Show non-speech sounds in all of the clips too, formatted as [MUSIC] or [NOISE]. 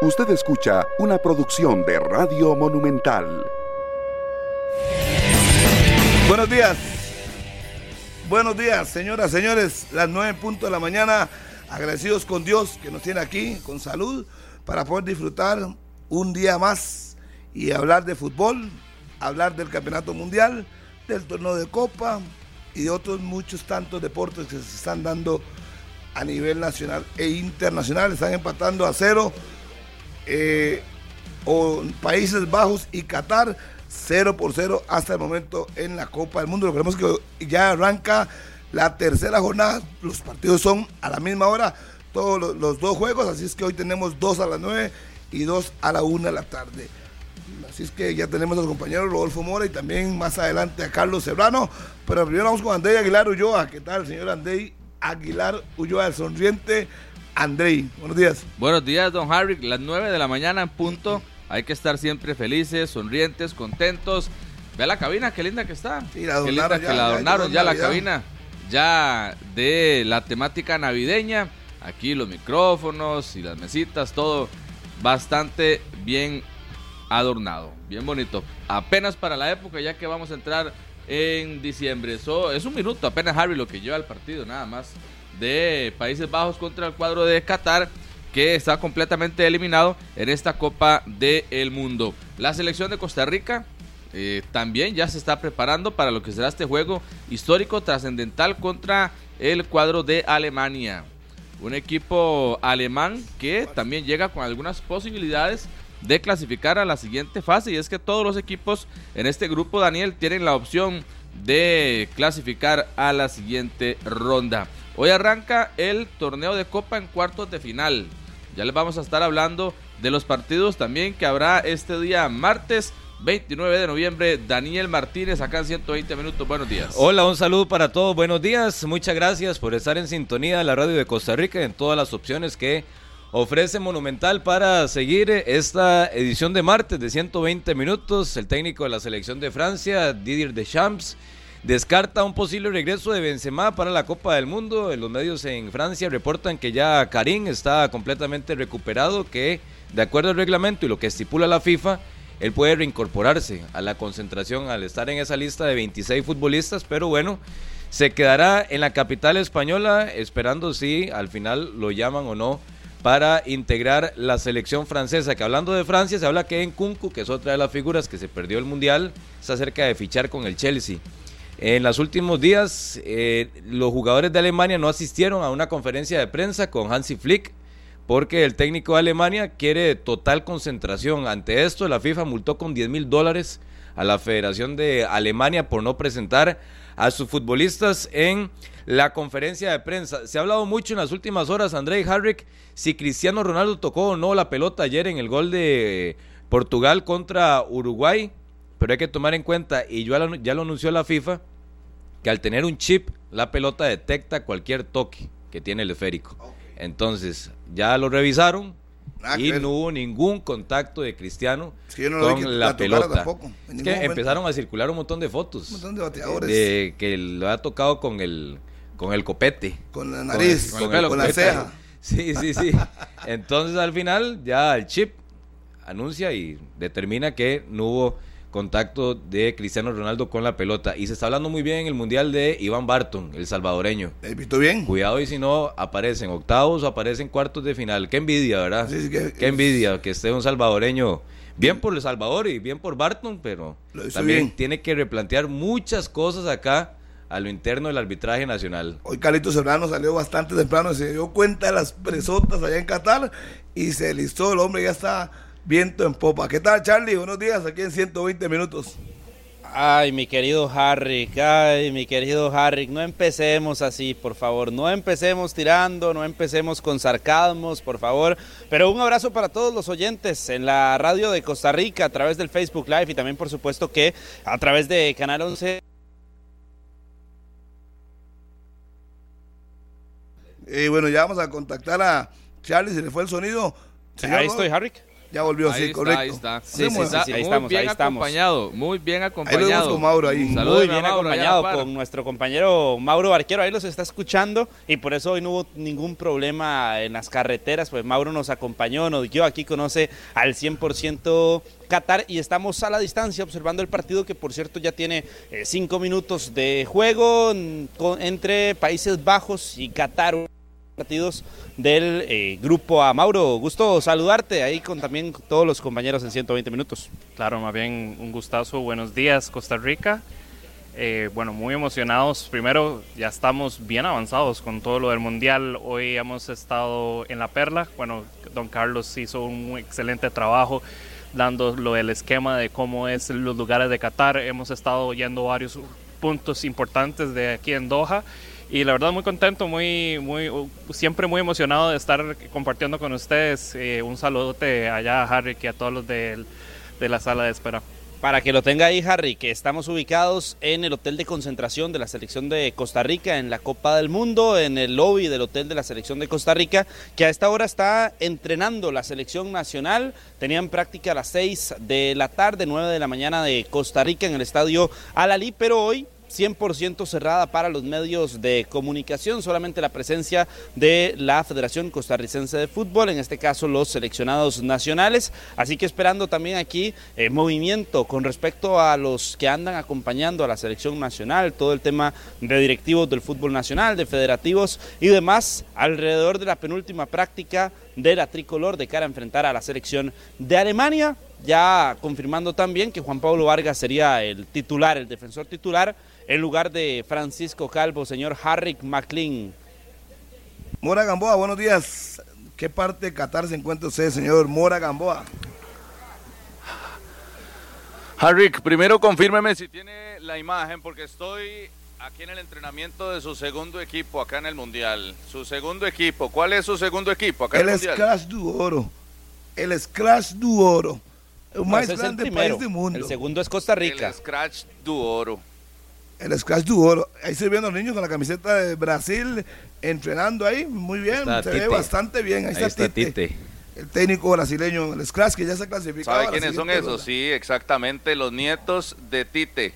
Usted escucha una producción de Radio Monumental. Buenos días. Buenos días, señoras, señores. Las nueve puntos de la mañana. Agradecidos con Dios que nos tiene aquí con salud para poder disfrutar un día más y hablar de fútbol, hablar del campeonato mundial, del torneo de copa y de otros muchos tantos deportes que se están dando a nivel nacional e internacional. Están empatando a cero eh, o Países Bajos y Qatar 0 por 0 hasta el momento en la Copa del Mundo. Lo creemos que ya arranca la tercera jornada. Los partidos son a la misma hora, todos los, los dos juegos, así es que hoy tenemos dos a las 9 y dos a la 1 de la tarde. Así es que ya tenemos a los compañeros Rodolfo Mora y también más adelante a Carlos Serrano. Pero primero vamos con André Aguilar Ulloa. ¿Qué tal, señor André Aguilar Ulloa, el sonriente? Andrei, buenos días. Buenos días, don Harry. Las 9 de la mañana en punto. Hay que estar siempre felices, sonrientes, contentos. Ve la cabina, qué linda que está. Sí, la qué linda adornaron que ya, la ya adornaron ya la cabina. Ya de la temática navideña. Aquí los micrófonos y las mesitas, todo bastante bien adornado. Bien bonito. Apenas para la época, ya que vamos a entrar en diciembre. Eso es un minuto, apenas Harry lo que lleva el partido, nada más. De Países Bajos contra el cuadro de Qatar, que está completamente eliminado en esta Copa del Mundo. La selección de Costa Rica eh, también ya se está preparando para lo que será este juego histórico trascendental contra el cuadro de Alemania. Un equipo alemán que también llega con algunas posibilidades de clasificar a la siguiente fase. Y es que todos los equipos en este grupo, Daniel, tienen la opción de clasificar a la siguiente ronda. Hoy arranca el torneo de Copa en cuartos de final. Ya les vamos a estar hablando de los partidos también que habrá este día martes 29 de noviembre. Daniel Martínez acá en 120 minutos. Buenos días. Hola, un saludo para todos, buenos días, muchas gracias por estar en sintonía de la radio de Costa Rica en todas las opciones que ofrece Monumental para seguir esta edición de martes de 120 minutos. El técnico de la selección de Francia, Didier Deschamps, descarta un posible regreso de Benzema para la Copa del Mundo. Los medios en Francia reportan que ya Karim está completamente recuperado, que de acuerdo al reglamento y lo que estipula la FIFA, él puede reincorporarse a la concentración al estar en esa lista de 26 futbolistas, pero bueno, se quedará en la capital española esperando si al final lo llaman o no para integrar la selección francesa. Que hablando de Francia, se habla que en Kunku, que es otra de las figuras que se perdió el Mundial, está cerca de fichar con el Chelsea. En los últimos días, eh, los jugadores de Alemania no asistieron a una conferencia de prensa con Hansi Flick, porque el técnico de Alemania quiere total concentración. Ante esto, la FIFA multó con 10 mil dólares a la Federación de Alemania por no presentar a sus futbolistas en la conferencia de prensa. Se ha hablado mucho en las últimas horas, André Harrick, si Cristiano Ronaldo tocó o no la pelota ayer en el gol de Portugal contra Uruguay, pero hay que tomar en cuenta, y ya lo, ya lo anunció la FIFA, que al tener un chip, la pelota detecta cualquier toque que tiene el esférico. Entonces, ya lo revisaron que y no hubo ningún contacto de Cristiano Es que yo no lo vi con la, pelota. tampoco, es que empezaron a circular un montón de fotos Un montón de bateadores. de que lo ha tocado con el con el copete. Con la nariz, Con con, el- con el la ceja. Sí, sí, sí. Entonces al final ya el chip anuncia y determina que no hubo contacto de Cristiano Ronaldo con la pelota. Y se está hablando muy bien en el Mundial de Iván Barton, el salvadoreño. ¿He visto bien? Cuidado y si no aparecen octavos o aparecen cuartos de final. Qué envidia, ¿verdad? Sí, sí, que- Qué envidia que esté un salvadoreño. Bien por El Salvador y bien por Barton, pero también bien. tiene que replantear muchas cosas acá a lo interno del arbitraje nacional. Hoy Carlitos Serrano salió bastante temprano, se dio cuenta de las presotas allá en Qatar y se listó, el hombre ya está viento en popa. ¿Qué tal Charlie? Buenos días, aquí en 120 minutos. Ay, mi querido Harry, ay, mi querido Harry, no empecemos así, por favor, no empecemos tirando, no empecemos con sarcasmos, por favor. Pero un abrazo para todos los oyentes en la radio de Costa Rica, a través del Facebook Live y también, por supuesto, que a través de Canal 11. Y bueno, ya vamos a contactar a Charlie, se le fue el sonido. Ahí estoy, Harry. Ya volvió, Ahí sí, está, correcto. ahí está. Sí, sí, sí, Está ahí muy estamos, bien ahí estamos. acompañado, muy bien Ahí lo vemos acompañado. con Mauro ahí. Saludos Muy bien Mauro, acompañado con nuestro compañero Mauro Barquero, ahí los está escuchando y por eso hoy no hubo ningún problema en las carreteras, pues Mauro nos acompañó, nos guió, aquí conoce al 100% Qatar y estamos a la distancia observando el partido que por cierto ya tiene eh, cinco minutos de juego mm, con- entre Países Bajos y Qatar partidos del eh, grupo A. Mauro, gusto saludarte ahí con también todos los compañeros en 120 minutos. Claro, más bien un gustazo. Buenos días, Costa Rica. Eh, bueno, muy emocionados. Primero, ya estamos bien avanzados con todo lo del Mundial. Hoy hemos estado en La Perla. Bueno, don Carlos hizo un excelente trabajo dando lo del esquema de cómo es los lugares de Qatar. Hemos estado yendo varios puntos importantes de aquí en Doha. Y la verdad muy contento, muy, muy, siempre muy emocionado de estar compartiendo con ustedes. Eh, un saludote allá a Harry y a todos los del- de la sala de espera. Para que lo tenga ahí, Harry, que estamos ubicados en el hotel de concentración de la selección de Costa Rica, en la Copa del Mundo, en el lobby del hotel de la selección de Costa Rica, que a esta hora está entrenando la selección nacional. Tenían práctica a las 6 de la tarde, 9 de la mañana de Costa Rica en el estadio Alalí, pero hoy 100% cerrada para los medios de comunicación, solamente la presencia de la Federación Costarricense de Fútbol, en este caso los seleccionados nacionales, así que esperando también aquí eh, movimiento con respecto a los que andan acompañando a la selección nacional, todo el tema de directivos del fútbol nacional, de federativos y demás, alrededor de la penúltima práctica de la tricolor de cara a enfrentar a la selección de Alemania, ya confirmando también que Juan Pablo Vargas sería el titular, el defensor titular, en lugar de Francisco Calvo, señor Harrick McLean. Mora Gamboa, buenos días. ¿Qué parte de Qatar se encuentra usted, señor Mora Gamboa? Harrick, primero confírmeme si tiene la imagen, porque estoy aquí en el entrenamiento de su segundo equipo acá en el Mundial. Su segundo equipo. ¿Cuál es su segundo equipo acá en El el Mundial? Scratch du Oro. El Scratch du Oro. El más el grande primero. país del mundo. El segundo es Costa Rica. El Scratch du Oro. El Scratch du Oro. Ahí se ven los niños con la camiseta de Brasil entrenando ahí. Muy bien. Está se ve Tite. bastante bien. Ahí, Ahí está Tite. El técnico brasileño, el Scratch, que ya se clasificó. ¿Sabe quiénes son esos? Sí, exactamente, los nietos de Tite.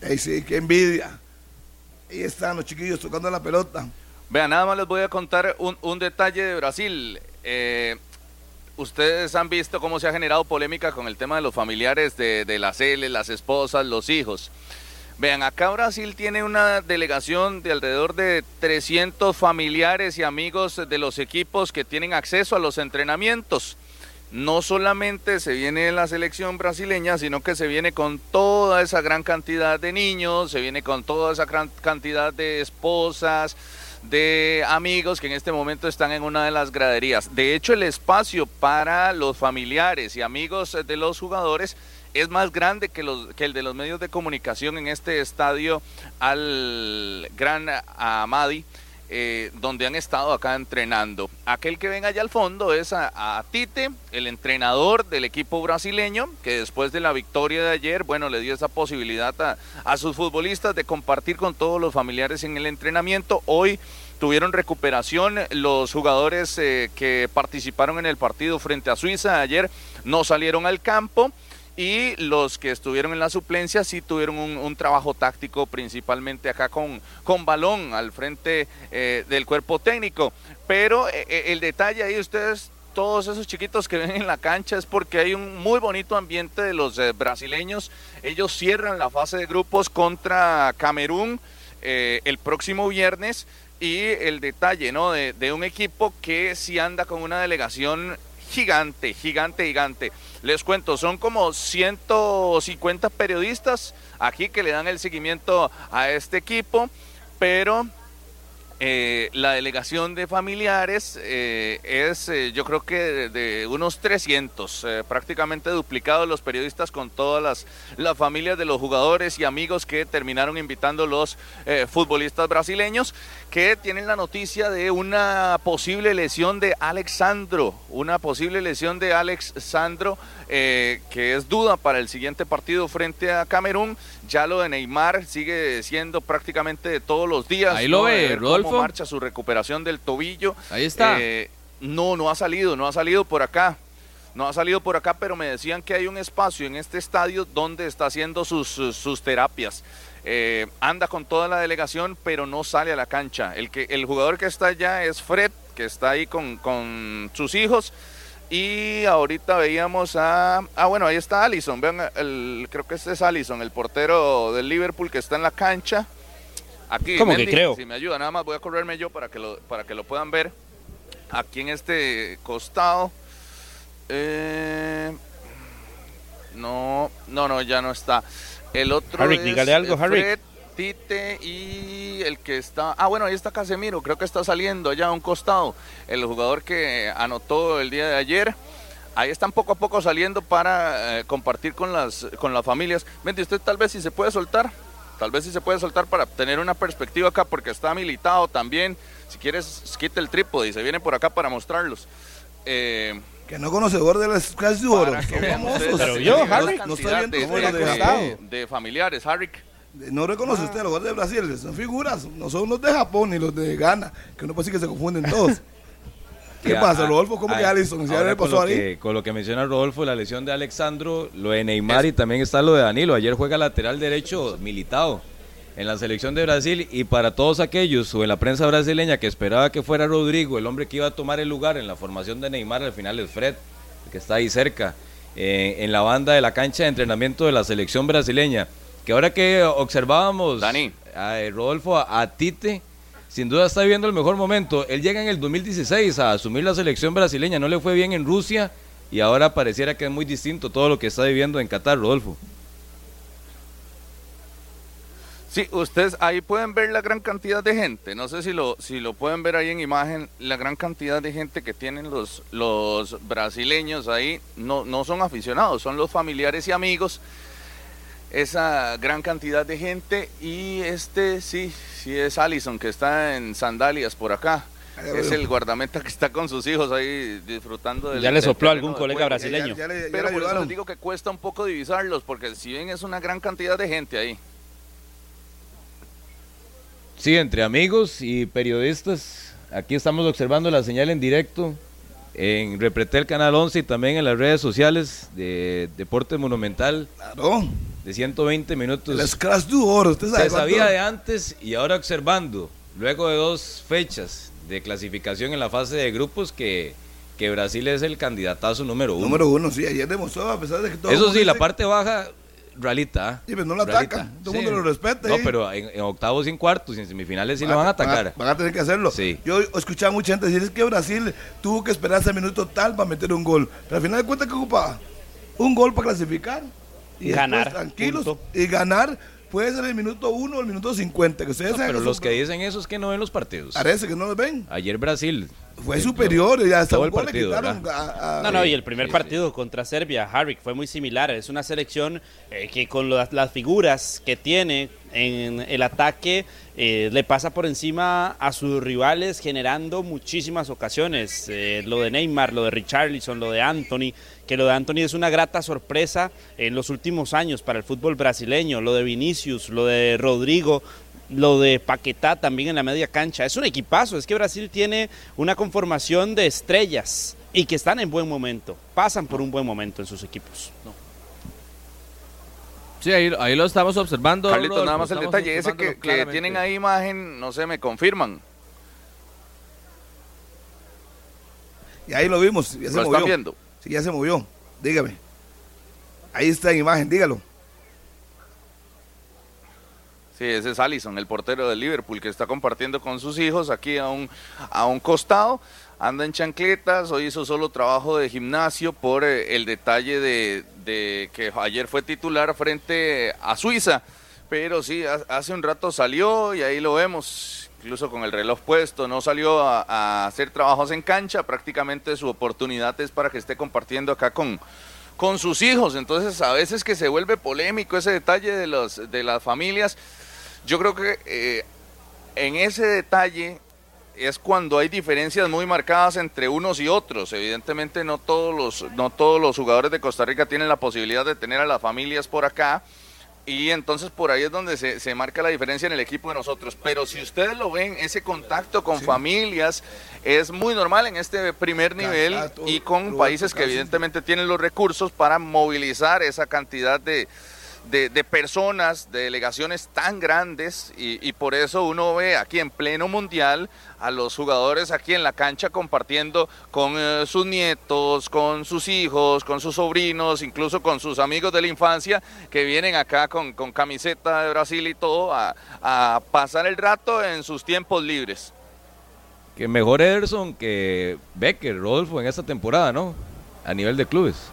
Ey, sí, qué envidia. Ahí están los chiquillos tocando la pelota. Vean, nada más les voy a contar un, un detalle de Brasil. Eh, ustedes han visto cómo se ha generado polémica con el tema de los familiares de, de las L, las esposas, los hijos. Vean, acá Brasil tiene una delegación de alrededor de 300 familiares y amigos de los equipos que tienen acceso a los entrenamientos. No solamente se viene la selección brasileña, sino que se viene con toda esa gran cantidad de niños, se viene con toda esa gran cantidad de esposas, de amigos que en este momento están en una de las graderías. De hecho, el espacio para los familiares y amigos de los jugadores es más grande que, que el de los medios de comunicación en este estadio al Gran Amadi. Eh, donde han estado acá entrenando. Aquel que ven allá al fondo es a, Tite, el entrenador del equipo brasileño, que después de la victoria de ayer, bueno, le dio esa posibilidad a, a sus futbolistas de compartir con todos los familiares en el entrenamiento. Hoy tuvieron recuperación los jugadores eh, que participaron en el partido frente a Suiza ayer, no salieron al campo y los que estuvieron en la suplencia sí tuvieron un, trabajo táctico principalmente acá con, con balón al frente eh, del cuerpo técnico. Pero eh, eh, el detalle ahí ustedes todos esos chiquitos que ven en la cancha es porque hay un muy bonito ambiente de los brasileños. Ellos cierran la fase de grupos contra Camerún el próximo viernes y el detalle ¿no? de, de un equipo que sí anda con una delegación gigante, gigante, gigante. Les cuento, son como 150 periodistas aquí que le dan el seguimiento a este equipo, pero eh, la delegación de familiares eh, es, eh, yo creo que de, unos 300, eh, prácticamente duplicado los periodistas con todas las, familias de los jugadores y amigos que terminaron invitando los futbolistas brasileños, que tienen la noticia de una posible lesión de Alexandro, una posible lesión de Alexandro, eh, que es duda para el siguiente partido frente a Camerún. Ya lo de Neymar sigue siendo prácticamente de todos los días. Ahí lo ¿no? ve, Rodolfo. Cómo marcha su recuperación del tobillo. Ahí está. Eh, no, no ha salido, no ha salido por acá. no ha salido por acá, pero me decían que hay un espacio en este estadio donde está haciendo sus, sus, sus terapias. Eh, anda con toda la delegación, pero no sale a la cancha. El, que, el jugador que está allá es Fred, que está ahí con, con sus hijos. Y ahorita veíamos a. Ah, bueno, ahí está Allison. Vean, el, creo que este es Allison, el portero del Liverpool que está en la cancha. Aquí, ¿Cómo que creo? Si me ayuda, nada más voy a correrme yo para que lo, para que lo puedan ver. Aquí en este costado. Eh, no, no, no, ya no está. El otro Harrick, es dígale algo, Harrick. Fred, Tite y el que está. Ah, bueno, ahí está Casemiro. Creo que está saliendo allá a un costado. El jugador que anotó el día de ayer. Ahí están poco a poco saliendo para eh, compartir con las, con las familias. Vente, usted tal vez si se puede soltar. Tal vez si se puede soltar para tener una perspectiva acá porque está militado también. Si quieres, quite el trípode y se viene por acá para mostrarlos. Eh, Que no conocedor de las clases de oro. Pero yo, Harry, no estoy viendo de, cómo de- de familiares, Harry. No reconoce usted los jugadores de Brasil, son figuras, no son los de Japón ni los de Ghana, que uno puede decir que se confunden todos. [LAUGHS] ¿Qué pasa, a- Rodolfo? ¿Cómo que ahora le con pasó lo ahí? que- Con lo que menciona Rodolfo, la lesión de Alexandro, lo de Neymar y también está lo de Danilo. Ayer juega lateral derecho militado en la selección de Brasil y para todos aquellos o en la prensa brasileña que esperaba que fuera Rodrigo, el hombre que iba a tomar el lugar en la formación de Neymar, al final es Fred, que está ahí cerca, eh, en la banda de la cancha de entrenamiento de la selección brasileña. Que ahora que observábamos, Dani. a, eh, Rodolfo, a, a Tite, sin duda está viviendo el mejor momento. Él llega en el 2016 a asumir la selección brasileña, no le fue bien en Rusia y ahora pareciera que es muy distinto todo lo que está viviendo en Qatar, Rodolfo. Sí, ustedes ahí pueden ver la gran cantidad de gente. No sé si lo, si lo pueden ver ahí en imagen, la gran cantidad de gente que tienen los, los brasileños ahí. No, no son aficionados, son los familiares y amigos. Esa gran cantidad de gente. Y este sí, sí es Allison que está en sandalias por acá. Es el guardameta que está con sus hijos ahí disfrutando del Ya le sopló algún de colega juego. brasileño. Ya- ya le- ya Pero por eso les digo que cuesta un poco divisarlos, porque si bien es una gran cantidad de gente ahí. Sí, entre amigos y periodistas, aquí estamos observando la señal en directo en Repretel Canal 11 y también en las redes sociales de Deporte Monumental Claro, de 120 minutos. el Scratch du oro, usted sabe Se cuánto- sabía de antes y ahora observando, luego de dos fechas de clasificación en la fase de grupos, que, que Brasil es el candidatazo número uno. Número uno, sí, ayer demostró, a pesar de que todo Eso sí, la parte baja, realita. ¿ah? Sí, pero no la atacan, todo el mundo lo respeta No, pero en, en octavos y en cuartos y en semifinales sí lo van a atacar. Van a, tener que hacerlo. Sí. Yo escuchaba mucha gente decir es que Brasil tuvo que esperar el minuto tal para meter un gol. Pero al final de cuentas, ¿qué ocupaba? Un gol para clasificar. Y Ganar, tranquilos. punto. Y ganar puede ser el minuto 1 o el minuto 50. Que ustedes No, pero que los son- que dicen eso es que no ven los partidos. Parece que no los ven. Ayer Brasil. Fue eh, superior. Y hasta todo el partido, a- a- No, no, y el primer sí, partido contra Serbia, Harrick, fue muy similar. Es una selección eh, que con las, las figuras que tiene en el ataque eh, le pasa por encima a sus rivales generando muchísimas ocasiones. Eh, lo de Neymar, lo de Richarlison, lo de Anthony, que lo de Anthony es una grata sorpresa en los últimos años para el fútbol brasileño. Lo de Vinicius, lo de Rodrigo, lo de Paquetá también en la media cancha. Es un equipazo, es que Brasil tiene una conformación de estrellas y que están en buen momento, pasan por un buen momento en sus equipos. Sí, ahí, ahí lo estamos observando. Rodolfo, nada más el detalle ese que, que tienen ahí imagen, no sé, me confirman. Y ahí lo vimos. Ya se ¿Lo movió. están viendo? Sí, ya se movió. Dígame. Ahí está en imagen, dígalo. Sí, ese es Allison, el portero del Liverpool, que está compartiendo con sus hijos aquí a un, a un costado. Anda en chancletas, hoy hizo solo trabajo de gimnasio por eh, el detalle de, de que ayer fue titular frente a Suiza. Pero sí, ha- hace un rato salió y ahí lo vemos, incluso con el reloj puesto. No salió a, hacer trabajos en cancha, prácticamente su oportunidad es para que esté compartiendo acá con, con sus hijos. Entonces, a veces que se vuelve polémico ese detalle de, los, de las familias. Yo creo que eh, en ese detalle es cuando hay diferencias muy marcadas entre unos y otros. Evidentemente no todos los, no todos los jugadores de Costa Rica tienen la posibilidad de tener a las familias por acá, y entonces por ahí es donde se, se, marca la diferencia en el equipo de nosotros. Pero si ustedes lo ven, ese contacto con familias es muy normal en este primer nivel y con países que evidentemente tienen los recursos para movilizar esa cantidad de, de, personas, de delegaciones tan grandes y, por eso uno ve aquí en pleno mundial a los jugadores aquí en la cancha compartiendo con eh, sus nietos, con sus hijos, con sus sobrinos, incluso con sus amigos de la infancia que vienen acá con, camiseta de Brasil y todo a, a pasar el rato en sus tiempos libres. Que mejor Ederson que Becker, Rodolfo en esta temporada, ¿no? A nivel de clubes.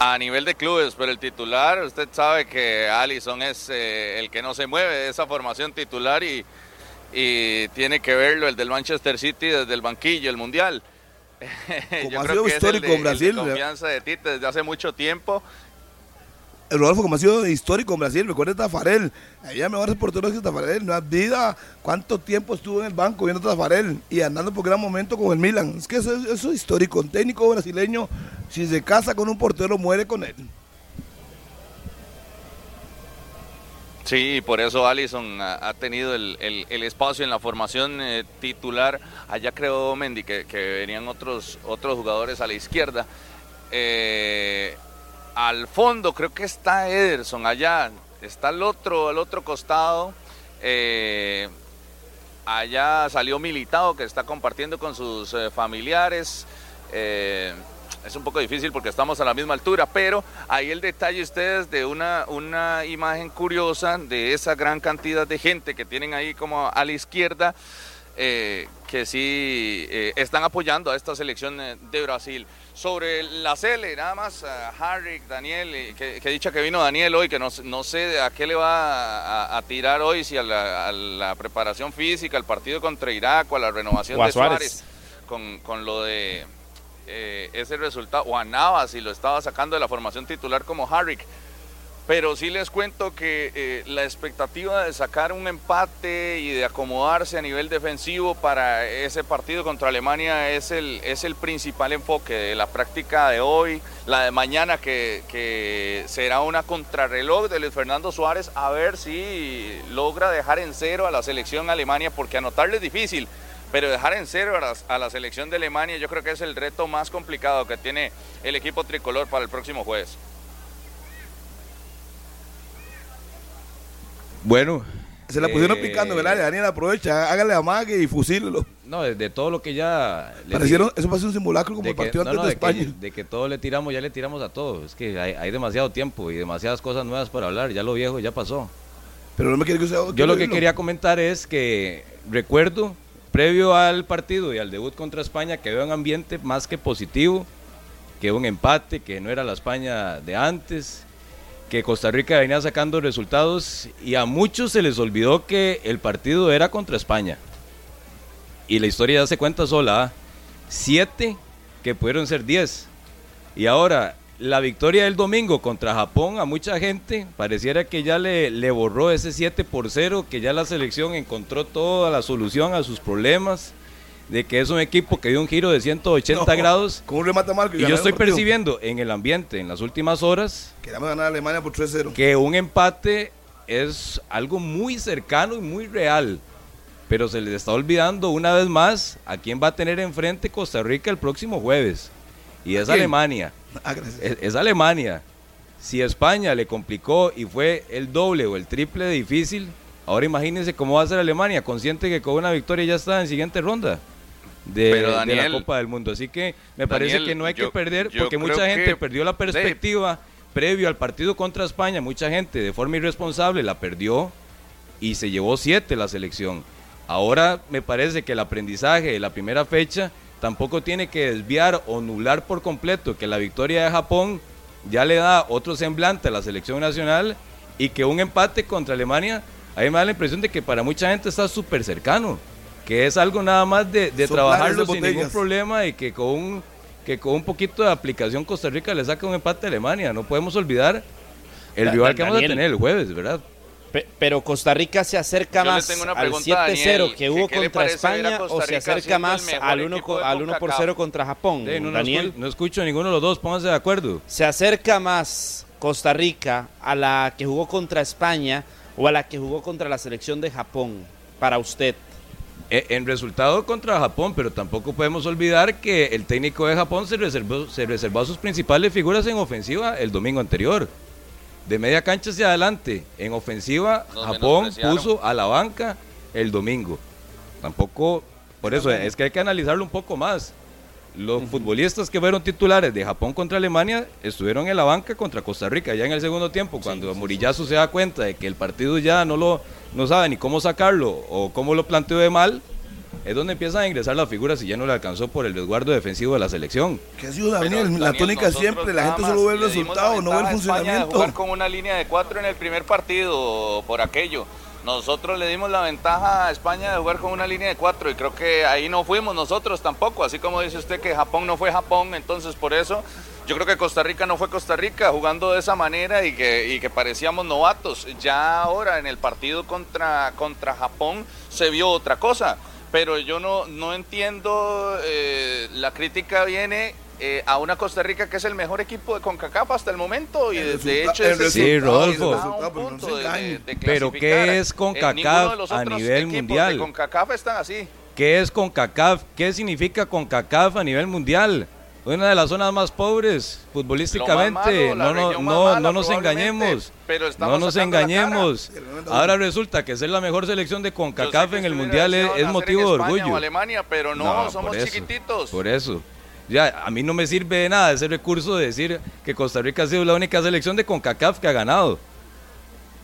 A nivel de clubes, pero el titular, usted sabe que Allison es eh, el que no se mueve de esa formación titular y, y, tiene que verlo el del Manchester City desde el banquillo, el Mundial. [LAUGHS] Como ha sido histórico en Brasil. confianza de Tite desde hace mucho tiempo Rodolfo, como ha sido histórico en Brasil, recuerda Tafarel, ella mejores porteros que Tafarel, no has vida cuánto tiempo estuvo en el banco viendo Tafarel y andando por gran momento con el Milan. Es que eso, es histórico, un técnico brasileño, si se casa con un portero, muere con él. Sí, por eso Allison ha, tenido el, espacio en la formación eh, titular. Allá creo Mendy que, que, venían otros, otros jugadores a la izquierda. Eh, al fondo creo que está Ederson allá, está al otro, al otro costado. Eh, allá salió Militado que está compartiendo con sus eh, familiares. Eh, es un poco difícil porque estamos a la misma altura, pero ahí el detalle ustedes de una, una imagen curiosa de esa gran cantidad de gente que tienen ahí como a la izquierda. que sí están apoyando a esta selección de Brasil. Sobre la Cele, nada más, Harry, Daniel, que, que, dicha que vino Daniel hoy, que no, no sé a qué le va a, tirar hoy, si a la, preparación física, al partido contra Irak o a la renovación de Suárez, con, con, lo de eh, ese resultado, o a Navas, si lo estaba sacando de la formación titular como Harry. Pero sí les cuento que eh, la expectativa de sacar un empate y de acomodarse a nivel defensivo para ese partido contra Alemania es el, es el principal enfoque de la práctica de hoy, la de mañana que, que será una contrarreloj de Luis Fernando Suárez, a ver si logra dejar en cero a la selección Alemania, porque anotarle es difícil, pero dejar en cero a la, a la selección de Alemania yo creo que es el reto más complicado que tiene el equipo tricolor para el próximo jueves. Bueno. Se la pusieron eh, picando, ¿verdad? Daniel aprovecha, hágale amague y fusílelo. No, de, todo lo que ya. Parecieron, eso parece un simulacro como el partido antes de, España. de que todo le tiramos, ya le tiramos a todo. Es que hay, demasiado tiempo y demasiadas cosas nuevas para hablar. Ya lo viejo ya pasó. Pero no me quiere que usted. Yo lo que quería comentar es que recuerdo, previo al partido y al debut contra España, que veo un ambiente más que positivo, que un empate, que no era la España de antes que Costa Rica venía sacando resultados y a muchos se les olvidó que el partido era contra España. Y la historia ya se cuenta sola. ¿ah? Siete que pudieron ser diez. Y ahora, la victoria del domingo contra Japón a mucha gente pareciera que ya le, le borró ese 7 por 0, que ya la selección encontró toda la solución a sus problemas de que es un equipo que dio un giro de 180 grados. Con un remate y yo estoy percibiendo en el ambiente, en las últimas horas, Queremos ganar a Alemania por 3-0. Que un empate es algo muy cercano y muy real. Pero se les está olvidando una vez más a quién va a tener enfrente Costa Rica el próximo jueves. Y es Alemania. [LAUGHS] Ah, es Alemania. Si España le complicó y fue el doble o el triple de difícil, ahora imagínense cómo va a ser Alemania, consciente que con una victoria ya está en siguiente ronda de, la Copa del Mundo. Así que me parece que no hay que perder, porque mucha gente perdió la perspectiva previo al partido contra España. Mucha gente de forma irresponsable la perdió y se llevó siete la selección. Ahora me parece que el aprendizaje de la primera fecha tampoco tiene que desviar o nular por completo que la victoria de Japón ya le da otro semblante a la selección nacional y que un empate contra Alemania, a mí me da la impresión de que para mucha gente está súper cercano que es algo nada más de, trabajarlo sin ningún problema y que con, un, que con un poquito de aplicación Costa Rica le saca un empate a Alemania. No podemos olvidar el rival que vamos a tener el jueves, ¿verdad? Pe- pero Costa Rica se acerca Yo más al pregunta a 7-0 Daniel, que hubo ¿qué- qué le contra España o se acerca más al 1, equipo de al 1 por CONCACAF? 0 contra Japón? No, no Daniel, no escucho ninguno de los dos, pónganse de acuerdo. ¿se acerca más Costa Rica a la que jugó contra España o a la que jugó contra la selección de Japón para usted? Eh, En resultado contra Japón, pero tampoco podemos olvidar que el técnico de Japón se reservó, se reservó a sus principales figuras en ofensiva el domingo anterior. De media cancha hacia adelante, en ofensiva, Nos Japón puso a la banca el domingo. Tampoco, por eso es que hay que analizarlo un poco más. Los futbolistas que fueron titulares de Japón contra Alemania estuvieron en la banca contra Costa Rica ya en el segundo tiempo, cuando Murillazo se da cuenta de que el partido ya no lo no sabe ni cómo sacarlo o cómo lo planteó de mal, es donde empiezan a ingresar las figuras y ya no le alcanzó por el resguardo defensivo de la selección. ¿Qué ha sido, Daniel? Pero, la tónica siempre, la gente solo ve el resultado, no ve el funcionamiento. jugar con una línea de cuatro en el primer partido por aquello. Nosotros le dimos la ventaja a España de jugar con una línea de cuatro y creo que ahí no fuimos nosotros tampoco, así como dice usted que Japón no fue Japón, entonces por eso yo creo que Costa Rica no fue Costa Rica jugando de esa manera y que, parecíamos novatos. Ya ahora en el partido contra, contra Japón se vio otra cosa, pero yo no, no entiendo, eh, la crítica viene eh, a una Costa Rica que es el mejor equipo de CONCACAF hasta el momento y El de, hecho el ese Sí, Rodolfo. pero de- de- Pero, ¿qué es CONCACAF a nivel mundial? De CONCACAF están así. ¿Qué es CONCACAF? ¿Qué significa CONCACAF a nivel mundial? Una de las zonas más pobres futbolísticamente. Malo, no, no, no, mala, no nos engañemos. pero No nos engañemos. Ahora resulta que ser la mejor selección de CONCACAF en el mundial es, es motivo en de orgullo. Alemania, pero no, No, somos por eso, chiquititos. Por eso. Ya, a mí no me sirve de nada ese recurso de decir que Costa Rica ha sido la única selección de CONCACAF que ha ganado.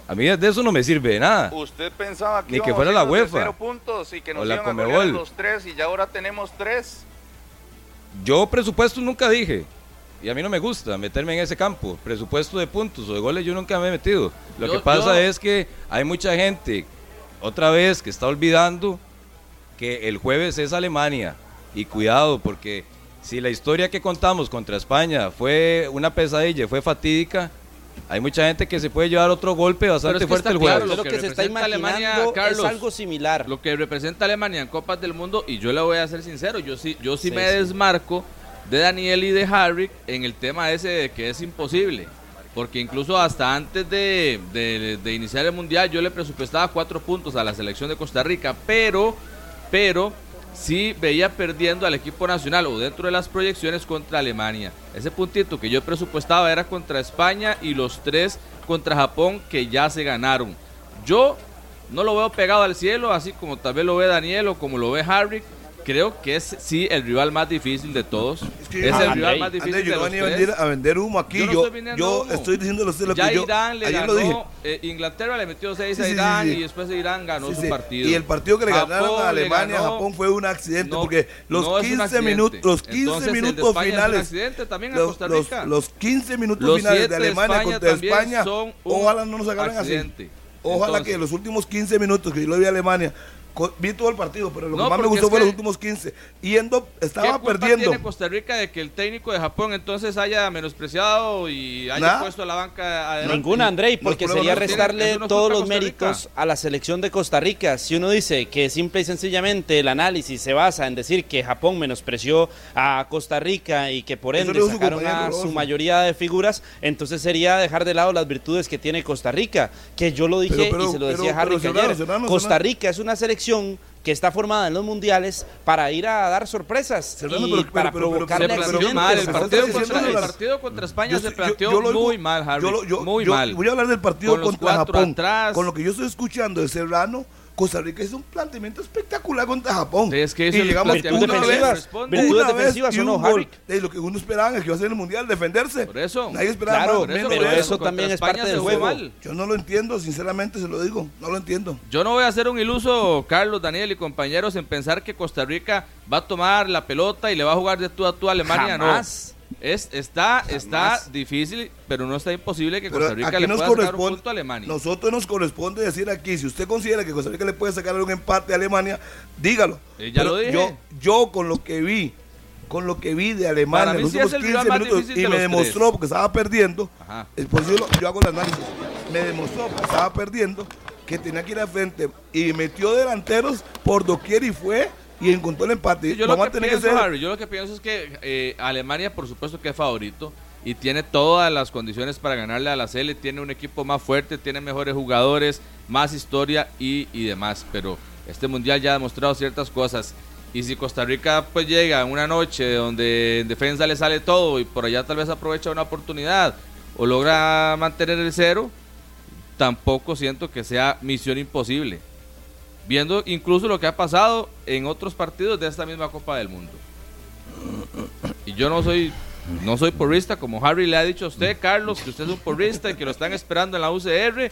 A mí de eso no me sirve de nada. Usted pensaba que, Ni que fuera la UEFA. cero puntos y que nos O la iban a los tres y ya ahora tenemos tres. Yo presupuesto nunca dije. Y a mí no me gusta meterme en ese campo. Presupuesto de puntos o de goles yo nunca me he metido. Lo Yo- que pasa yo- es que hay mucha gente, otra vez, que está olvidando que el jueves es Alemania. Y cuidado, porque si la historia que contamos contra España fue una pesadilla, fue fatídica, hay mucha gente que se puede llevar otro golpe bastante es que fuerte el claro, jueves. lo Lo que que se está representa imaginando Alemania, Carlos, es algo similar. Lo que representa Alemania en Copas del Mundo, y yo le voy a ser sincero, yo sí, yo sí Sí, me sí. desmarco de Daniel y de Harry en el tema ese de que es imposible. Porque incluso hasta antes de, de- de iniciar el Mundial yo le presupuestaba cuatro puntos a la selección de Costa Rica, pero, pero sí veía perdiendo al equipo nacional o dentro de las proyecciones contra Alemania. Ese puntito que yo presupuestaba era contra España y los tres contra Japón que ya se ganaron. Yo no lo veo pegado al cielo, así como tal vez lo ve Daniel o como lo ve Harry. Creo que es sí el rival más difícil de todos. Es, que- el rival más difícil Andrés, de yo no los venía a tres. vender, a vender humo aquí. Yo no Yo, estoy yo estoy diciendo lo Ya que yo Irán le ayer ganó, lo dije. eh, Inglaterra le metió 6 Sí, a sí, Irán sí. y después Irán ganó su partido. Y el partido que le Japón ganaron a le Alemania, ganó- Japón fue un accidente No, porque los no es un 15 accidente. minutos, los 15 Entonces, el de minutos finales, los, los- los 15 minutos Los finales de Alemania contra España, ojalá no nos agarren así. Ojalá Entonces- que los últimos 15 minutos que yo lo vi a Alemania, vi todo el partido, pero lo No, que más me gustó fue los últimos 15. Yendo, ¿Qué estaba culpa perdiendo. tiene Costa Rica de que el técnico de Japón entonces haya menospreciado y haya Nada. puesto a la banca adelante? Ninguna, Andrei, porque sería restarle no todos los méritos a la selección de Costa Rica. Si uno dice que simple y sencillamente el análisis se basa en decir que Japón menospreció a Costa Rica y que por ende sacaron a su mayoría de figuras, entonces sería dejar de lado las virtudes que tiene Costa Rica, que yo lo dije Pero- pero- y se lo decía pero- Harry pero, que ayer. Costa. Rica es una selección que está formada en los mundiales para ir a dar sorpresas Serrano, y pero- pero- para pero- pero- provocar mal, el partido, contra, el partido contra España Yo se yo- planteó yo lo oigo- muy mal, Harry. yo lo- yo- muy yo mal. Voy a hablar del partido Con contra Japón. atrás. Con lo que yo estoy escuchando de Serrano, Costa Rica hizo un planteamiento espectacular contra Japón. Sí, es que eso y es el llegamos una vez, una vez defensivas y no, un gol. De lo que uno esperaba que iba a ser el mundial, defenderse. Por eso. Nadie esperaba Claro, más, Por menos pero eso también es parte del juego. mal. Yo no lo entiendo, sinceramente se lo digo. No lo entiendo. Yo no voy a ser un iluso, Carlos, Daniel y compañeros, en pensar que Costa Rica va a tomar la pelota y le va a jugar de tú a tú a Alemania. Jamás. No. Es, está, está difícil, pero no está imposible que Costa Rica le pueda sacar un punto a Alemania. nosotros nos corresponde decir aquí, si usted considera que Costa Rica le puede sacar un empate a Alemania, dígalo. Eh, ya Pero lo dije. Yo, yo con lo que vi, con lo que vi de Alemania en los sí últimos el 15 rival más minutos y de me demostró tres. porque estaba perdiendo, Ajá. yo hago el análisis. me demostró que estaba perdiendo, que tenía que ir al frente y metió delanteros por doquier y fue y encontró el empate. Yo lo, que a tener pienso, que ser Harry, yo lo que pienso es que eh, Alemania, por supuesto que es favorito y tiene todas las condiciones para ganarle a la Sele, tiene un equipo más fuerte, tiene mejores jugadores, más historia y, y demás, pero este mundial ya ha demostrado ciertas cosas. Y si Costa Rica pues llega en una noche donde en defensa le sale todo y por allá tal vez aprovecha una oportunidad o logra mantener el cero, tampoco siento que sea misión imposible. Viendo incluso lo que ha pasado en otros partidos de esta misma Copa del Mundo. Y yo no soy no soy porrista, como Harry le ha dicho a usted, Carlos, que usted es un porrista y que lo están esperando en la UCR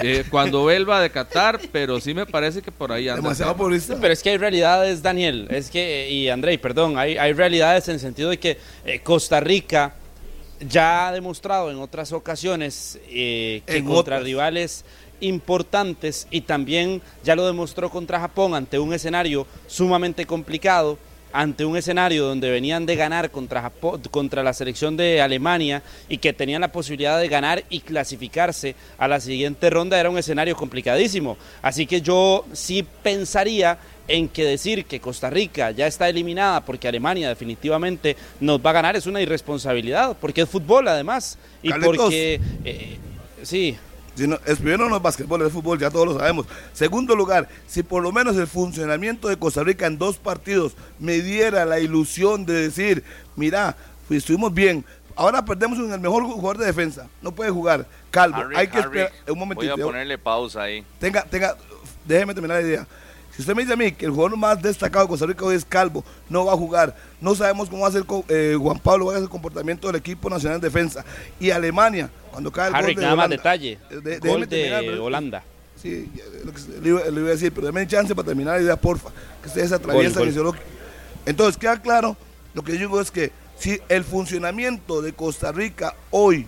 eh, cuando vuelva de Qatar, pero sí me parece que por ahí anda. demasiado porrista. Pero es que hay realidades, Daniel, es que, y Andrei, perdón, hay, hay realidades en el sentido de que eh, Costa Rica ya ha demostrado en otras ocasiones eh, que En contra otras. rivales importantes y también ya lo demostró contra Japón ante un escenario sumamente complicado, ante un escenario donde venían de ganar contra, Japón, contra la selección de Alemania y que tenían la posibilidad de ganar y clasificarse a la siguiente ronda, era un escenario complicadísimo. Así que yo sí pensaría en que decir que Costa Rica ya está eliminada porque Alemania definitivamente nos va a ganar es una irresponsabilidad, porque es fútbol además, y porque... eh, sí, Si no, es primero no es básquetbol, es fútbol, ya todos lo sabemos. Segundo lugar, si por lo menos el funcionamiento de Costa Rica en dos partidos me diera la ilusión de decir, mira, pues, estuvimos bien, ahora perdemos en el mejor jugador de defensa, no puede jugar, Calvo, Harry, hay que Harry, esperar, un Voy momentito, a ponerle pausa ahí. tenga, tenga, déjeme terminar la idea. Si usted me dice a mí que el jugador más destacado de Costa Rica hoy es Calvo, no va a jugar, no sabemos cómo va a ser eh, Juan Pablo, va a ser el comportamiento del equipo nacional de defensa. Y Alemania, cuando cae el Harry, gol de nada más Holanda, detalle, eh, de- gol de terminar, Holanda. Sí, lo que le iba, le iba a decir, pero denme chance para terminar la idea, porfa. Que ustedes atraviesan Entonces, queda claro, lo que yo digo es que si el funcionamiento de Costa Rica hoy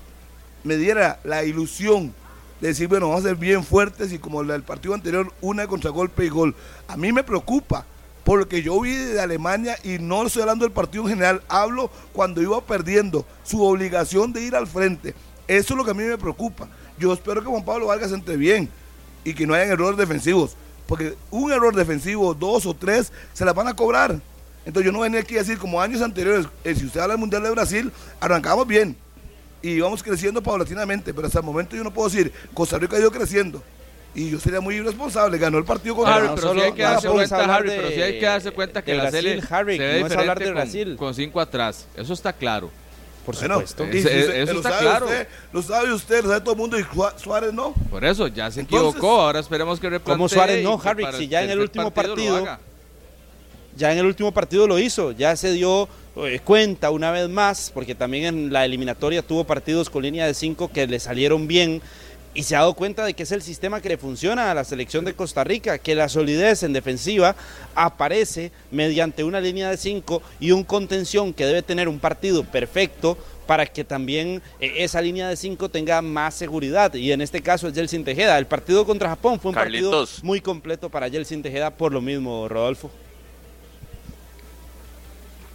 me diera la ilusión de decir, bueno, vamos a ser bien fuertes y como el partido anterior, una contragolpe y gol. A mí me preocupa, por lo que yo vi de Alemania y no estoy hablando del partido en general, hablo cuando iba perdiendo, su obligación de ir al frente. Eso es lo que a mí me preocupa. Yo espero que Juan Pablo Vargas entre bien y que no hayan errores defensivos, porque un error defensivo, dos o tres, se las van a cobrar. Entonces yo no venía aquí a decir, como años anteriores, eh, si usted habla del Mundial de Brasil, arrancamos bien y íbamos creciendo paulatinamente, pero hasta el momento yo no puedo decir, Costa Rica ha ido creciendo. Y yo sería muy irresponsable, ganó el partido con Harry, pero sí hay que darse vamos cuenta, Harry, pero sí hay que darse cuenta que de la Harry, se ve no es diferente hablar de con- Brasil. con cinco atrás. Eso está claro. Por Bueno, supuesto. si usted- eso lo está sabe claro. Usted, lo sabe usted, lo sabe todo el mundo y Suárez no. Por eso, ya se Entonces- equivocó. Ahora esperemos que replantee. ¿Cómo Suárez no, Harry? Si ya en el último partido- ya en el último partido lo hizo, ya se dio cuenta una vez más, porque también en la eliminatoria tuvo partidos con línea de 5 que le salieron bien y se ha dado cuenta de que es el sistema que le funciona a la selección de Costa Rica, que la solidez en defensiva aparece mediante una línea de 5 y un contención que debe tener un partido perfecto para que también eh, esa línea de 5 tenga más seguridad y en este caso es Jelsin Tejeda. El partido contra Japón fue un Carlitos. partido muy completo para Jelsin Tejeda por lo mismo, Rodolfo.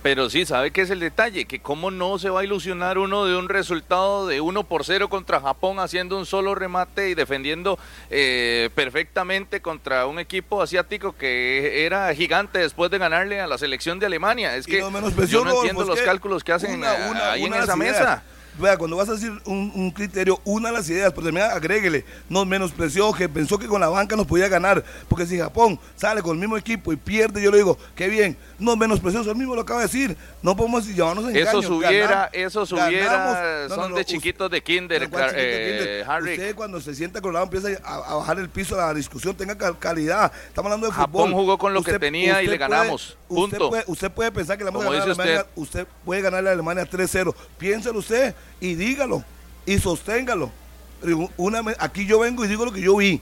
Pero sí, ¿sabe qué es el detalle? Que cómo no se va a ilusionar uno de un resultado de 1 por 0 contra Japón haciendo un solo remate y defendiendo eh, perfectamente contra un equipo asiático que era gigante después de ganarle a la selección de Alemania. Es que no yo no entiendo los cálculos que hacen una- una- ahí una en esa mesa. Vea, cuando vas a decir un, un criterio, una de las ideas, pero también agréguele, nos menospreció, que pensó que con la banca nos podía ganar, porque si Japón sale con el mismo equipo y pierde, yo le digo, qué bien, nos menospreció, eso mismo lo acaba de decir, no podemos ganamos- esos ganamos. hubiera No, no, son de chiquitos de kinder, pero ¿cuál clar- chiquito eh? Harry. Usted cuando se sienta con la empieza a, a bajar el piso a la discusión, tenga cal- calidad. Estamos hablando de Japón fútbol. jugó con lo que tenía y le puede- ganamos. Usted Punto. puede, usted puede pensar que le vamos a ganar a Alemania. Usted. puede ganarle a Alemania 3-0. Piénselo usted y dígalo y sosténgalo. Pero Una, aquí yo vengo y digo lo que yo vi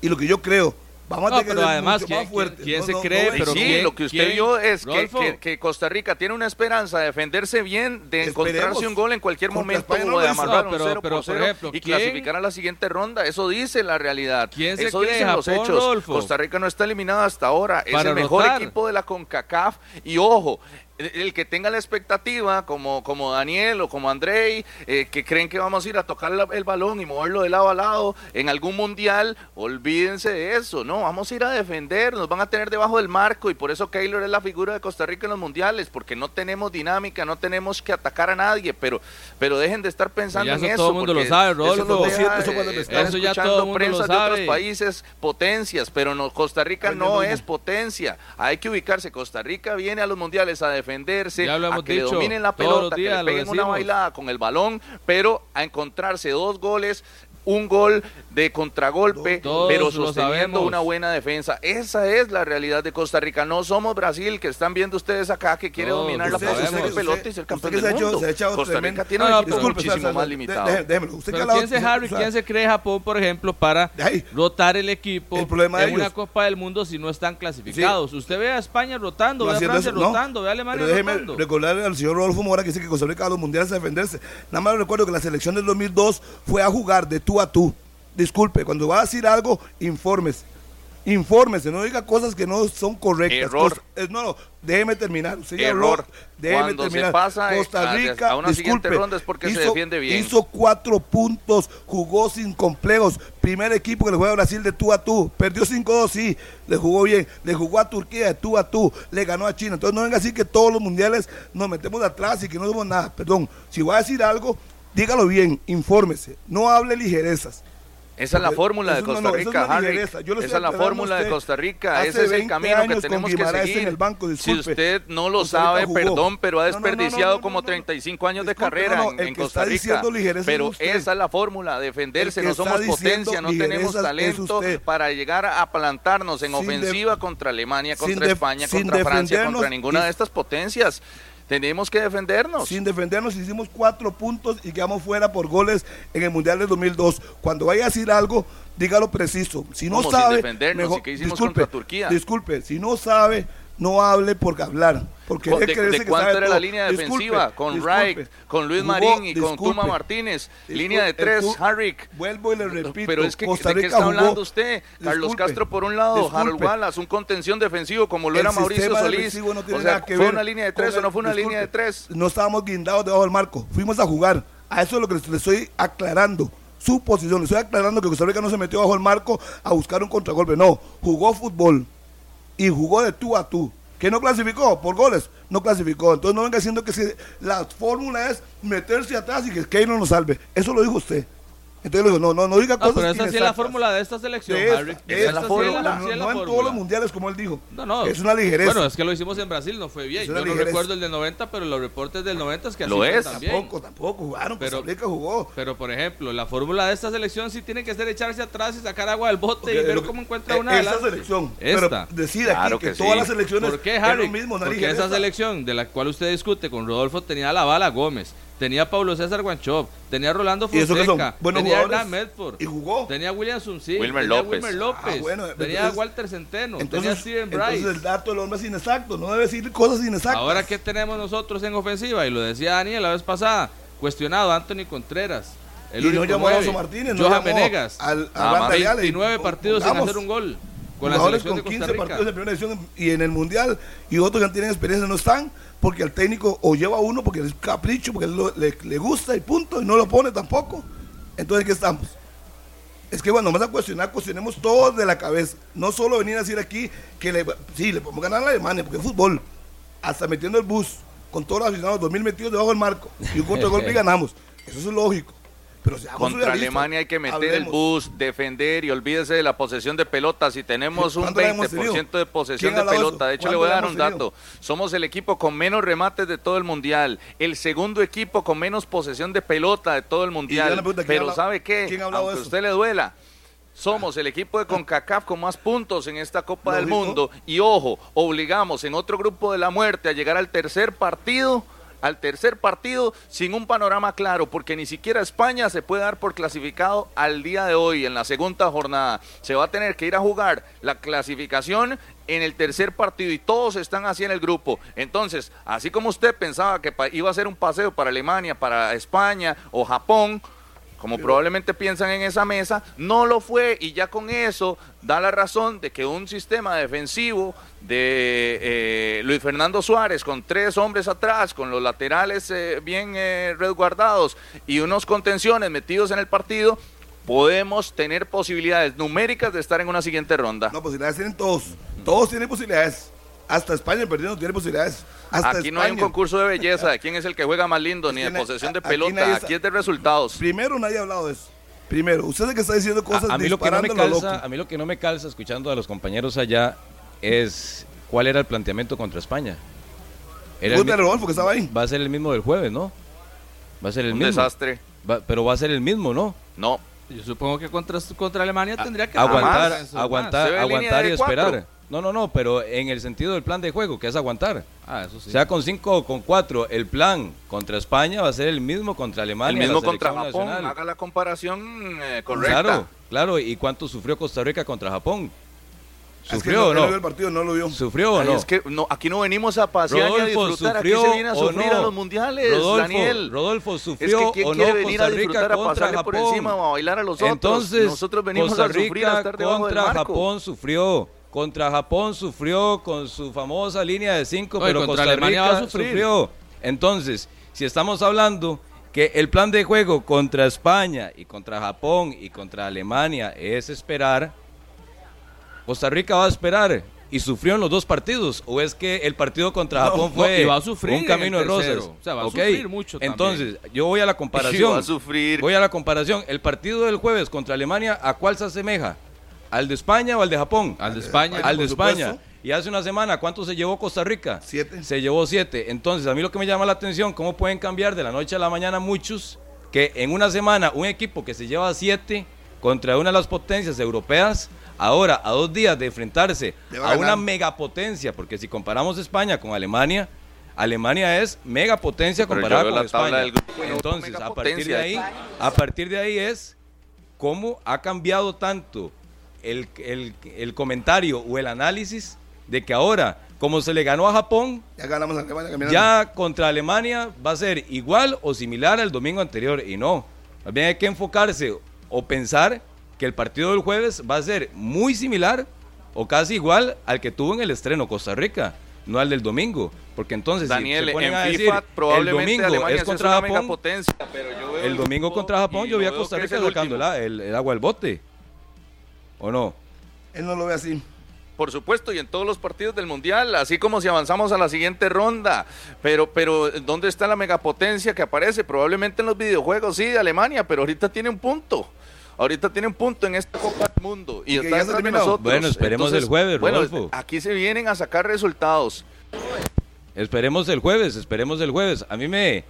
y lo que yo creo. Vamos No, a tener pero además, mucho ¿quién- más fuertes. quién No, se no, cree? no, Pero sí, ¿quién- lo que usted quién? vio es que, Rodolfo. que- que Costa Rica tiene una esperanza de defenderse bien, de Esperemos. encontrarse un gol en cualquier Contra momento o de amarrar un pero- 0 pero, por por 0 ejemplo, y ¿quién- clasificar a la siguiente ronda. Eso dice la realidad. ¿Quién se Eso cree dicen los Japón, hechos. Rodolfo? Costa Rica no está eliminada hasta ahora. Es Para el mejor equipo de la CONCACAF. Y ojo, el, que tenga la expectativa, como, como Daniel o como Andrei, eh, que creen que vamos a ir a tocar la- el balón y moverlo de lado a lado en algún mundial, olvídense de eso. No, vamos a ir a defender, nos van a tener debajo del marco y por eso Keylor es la figura de Costa Rica en los mundiales, porque no tenemos dinámica, no tenemos que atacar a nadie, pero, pero dejen de estar pensando en eso eso. todo el mundo lo sabe, eso Rodolfo. nos deja, Eso cuando eh, estar Eso ya todo el mundo prensas lo de otros países potencias, pero no, Costa Rica no es potencia. Hay que ubicarse. Costa Rica viene a los mundiales a defenderse, Ya lo a que dicho, le dominen la pelota, que le peguen una bailada con el balón, pero a encontrarse dos goles. Un gol de contragolpe, Todos pero sosteniendo una buena defensa. Esa es la realidad de Costa Rica. No somos Brasil, que están viendo ustedes acá, que quiere Todos dominar la posición de pelota y ser campeón se del ha hecho- mundo. se ha echado Costa Rica tiene No, un no, equipo pero- muchísimo más limitado. de-. Usted Pero ¿quién se, Harry, o sea, quién se cree Japón, por ejemplo, para ahí. rotar el equipo El problema de en una. Copa del Mundo si no están clasificados? Usted ve a España rotando, no ve a Francia eso, rotando, ve a Alemania Pero déjeme rotando. recordarle al señor Rodolfo Mora que dice que Costa Rica a los mundiales a defenderse. Nada más recuerdo que la selección del 2002 fue a jugar de tú a tú. Disculpe, cuando va a decir algo, infórmese. Infórmese, no diga cosas que no son correctas. Error. No, no, déjeme terminar. Ya Error. déjeme Cuando se terminar. pasa, eh, Costa a- Rica, a una disculpe, ronda es porque se defiende bien. Hizo cuatro puntos, jugó sin complejos. Primer equipo que le juega a Brasil de tú a tú. Perdió 5-2, sí, le jugó bien. Le jugó a Turquía de tú a tú. Le ganó a China. Entonces no venga así que todos los mundiales nos metemos atrás y que no somos nada. Perdón, si va a decir algo, dígalo bien, infórmese. No hable ligerezas. Esa es la fórmula de Costa Rica, Harry. Esa es la fórmula de. Costa Rica. Ese es el 20 camino que tenemos que seguir. en el banco, si usted no lo sabe, perdón, pero ha No, no, no, no, desperdiciado como no. 35 años de carrera en, Costa Rica. es Pero esa es la fórmula, defenderse. No somos potencia, no tenemos talento para llegar a plantarnos en Sin de- ofensiva contra Alemania, contra España, contra Francia, contra ninguna de estas potencias. Tenemos que defendernos. Sin defendernos hicimos cuatro puntos y quedamos fuera por goles en el Mundial del 2002. Cuando vaya a decir algo, dígalo preciso. Si no ¿Cómo sin sabe, defendernos? ¿Y qué hicimos disculpe, contra Turquía? Disculpe, si no sabe, no hable por hablar. Porque ¿De, de que cuánto sabe era la línea Disculpe, defensiva? Con disculpe. Wright, con Luis Jugó- Marín y con Tuma Martínez. Línea de tres, Harrick. Vuelvo y le repito. Pero es que, Costa ¿de qué está jugó- hablando usted? Carlos Castro por un lado, Harold. Wallace, un contención defensivo como lo El era Mauricio Solís. no tiene o sea, nada que ¿fue ver una línea de tres o no fue una línea de tres? No estábamos guindados debajo del marco, fuimos a jugar. A eso es lo que le estoy aclarando. Su posición, le estoy aclarando que Costa Rica no se metió bajo el marco a buscar un contragolpe, no, jugó fútbol y jugó de tú a tú. ¿Que no clasificó? Por goles, no clasificó. Entonces no venga diciendo que si la fórmula es meterse atrás y que Keylor nos salve. Eso lo dijo usted. Entonces le digo, no, no, no diga No, cosas pero esa sí es la fórmula de esta selección, De esta, Harry. de Esa esta sí es fórmula, la- no, sí es la no en todos los mundiales como él dijo. No, no. Es una ligereza. Bueno, es que lo hicimos en Brasil, no fue bien. Es Yo una no ligereza. recuerdo el del 90, pero los reportes del 90 es que así Lo fue es. también. Tampoco, tampoco jugaron. Pero- Costa Rica jugó. Pero, por ejemplo, la fórmula de esta selección sí tiene que ser echarse atrás y sacar agua del bote y Porque ver que- cómo encuentra eh, una adelante. selección. Esta. Pero decir aquí Claro que, que todas sí. las selecciones ¿Por qué, es Harry? lo mismo, una Porque ligereza. esa selección de la cual usted discute con Rodolfo tenía la bala Gómez, tenía a Pablo César Guanchop, tenía a Rolando ¿Y eso qué son? Fonseca, tenía a. Hernán Medford, Y jugó. tenía a William Sunsi, Wilmer tenía a López. Wilmer López, Ah, bueno, tenía a entonces- Walter Centeno, tenía a Entonces, Steven entonces Bryce. el dato del hombre es inexacto. No debe decir cosas inexactas. Ahora, ¿qué tenemos nosotros en ofensiva? Y lo decía Daniel la vez pasada, cuestionado Anthony Contreras. El y no único llamó a nueve. Alonso Martínez. no Johan llamó Venegas. Al, a Nada Wanda más. Ayala y 29 partidos sin hacer un gol con la selección de con Costa 15 Rica. partidos de primera división y en el mundial y otros que no tienen experiencia no están porque el técnico o lleva uno porque es capricho, porque lo- le, le gusta y punto, y no lo pone tampoco. Entonces, ¿qué estamos? Es que bueno, vamos a cuestionar, cuestionemos todo de la cabeza. No solo venir a decir aquí que le, sí, le podemos ganar a Alemania, porque es fútbol. Hasta metiendo el bus, con todos los aficionados, 2000 metidos debajo del marco, y un contragolpe y [LAUGHS] ganamos. Eso es lógico. Pero Contra. Alemania hay que meter el bus, defender y olvídese de la posesión de pelota. Si tenemos un ¿Cuándo la hemos 20% de posesión ¿Quién de pelota, eso? de hecho le ¿Cuándo voy a dar un tenido? dato. Somos el equipo con menos remates de todo el mundial, el segundo equipo con menos posesión de pelota de todo el mundial. yo le pregunto, ¿quién Pero ¿sabe qué? Aunque a usted le duela, somos el equipo de CONCACAF con más puntos en esta Copa del. Mundo y ojo, obligamos en otro grupo de la muerte a llegar al tercer partido al tercer partido sin un panorama claro, porque ni siquiera España se puede dar por clasificado al día de hoy, en la segunda jornada. Se va a tener que ir a jugar la clasificación en el tercer partido y todos están así en el grupo. Entonces, así como usted pensaba que iba a ser un paseo para Alemania, para España o Japón, como probablemente piensan en esa mesa, no lo fue y ya con eso da la razón de que un sistema defensivo de eh, Luis Fernando Suárez con tres hombres atrás, con los laterales eh, bien eh, resguardados y unos contenciones metidos en el partido, podemos tener posibilidades numéricas de estar en una siguiente ronda. No, posibilidades tienen todos. Todos tienen posibilidades. Hasta España perdiendo tiene posibilidades. aquí no hay un concurso de belleza de [LAUGHS] quién es el que juega más lindo, ni de posesión de pelota. Aquí, es de resultados. Primero, nadie ha hablado de eso. Primero, usted es que está diciendo cosas a, mí lo que no me calza, A mí lo que no me calza escuchando a los compañeros allá es cuál era el planteamiento contra España. Era el, que estaba ahí. Va a ser el mismo del jueves, ¿no? Va a ser el un mismo. desastre. pero va a ser el mismo, ¿no? No. Yo supongo que contra, contra Alemania tendría que aguantar, aguantar, aguantar y esperar. No, no, no, pero en el sentido del plan de juego, que es aguantar. Ah, eso sí. Sea con 5 o con 4, el plan contra España va a ser el mismo contra Alemania. El mismo contra Japón, haga la comparación eh, correcta. Claro, claro, ¿y cuánto sufrió Costa Rica contra Japón? ¿Sufrió o no? El partido, no lo vio. ¿Sufrió o no? Es que no, aquí no venimos a pasear y a disfrutar, aquí se viene a sufrir a los mundiales, Rodolfo, Daniel. Rodolfo, ¿sufrió o no venir Costa Rica a contra Japón? por encima o a bailar a los otros. Entonces, nosotros venimos Costa a sufrir a estar contra Japón sufrió. Contra Japón sufrió con su famosa línea de 5, pero Costa Rica sufrió. Entonces, si estamos hablando que el plan de juego contra España y contra Japón y contra Alemania es esperar, Costa Rica va a esperar. Y sufrió en los dos partidos. O es que el partido contra Japón fue un camino de rosas o sea, va a sufrir mucho entonces yo voy a la [LAUGHS] comparación. Voy a la comparación. El partido del jueves contra Alemania a cuál se asemeja ¿Al de España o al de Japón? Al de España. Al de España. Y hace una semana, ¿cuánto se llevó Costa Rica? Siete. Se llevó siete. Entonces, a mí lo que me llama la atención, ¿cómo pueden cambiar de la noche a la mañana muchos que en una semana un equipo que se lleva siete contra una de las potencias europeas, ahora a dos días de enfrentarse a una megapotencia, porque si comparamos España con Alemania, Alemania es megapotencia comparada con España. Entonces, a partir de ahí, a partir de ahí es cómo ha cambiado tanto el, comentario o el análisis de que ahora, como se le ganó a Japón, ya, ganamos a Alemania ya contra Alemania va a ser igual o similar al domingo anterior. Y no, también hay que enfocarse o pensar que el partido del jueves va a ser muy similar o casi igual al que tuvo en el estreno Costa Rica, no al del domingo. Porque entonces, Daniel, en FIFA, probablemente el domingo es contra Japón, el domingo contra Japón yo vi a Costa Rica sacando el agua al bote. ¿O no? Él no lo ve así. Por supuesto, y en todos los partidos del Mundial, así como si avanzamos a la siguiente ronda. Pero, pero, ¿dónde está la megapotencia que aparece? Probablemente en los videojuegos, sí, de Alemania, pero ahorita tiene un punto. Ahorita tiene un punto en esta Copa del Mundo. Y, está entre nosotros. Bueno, esperemos el jueves, Rodolfo. aquí se vienen a sacar resultados. Esperemos el jueves, esperemos el jueves. A mí me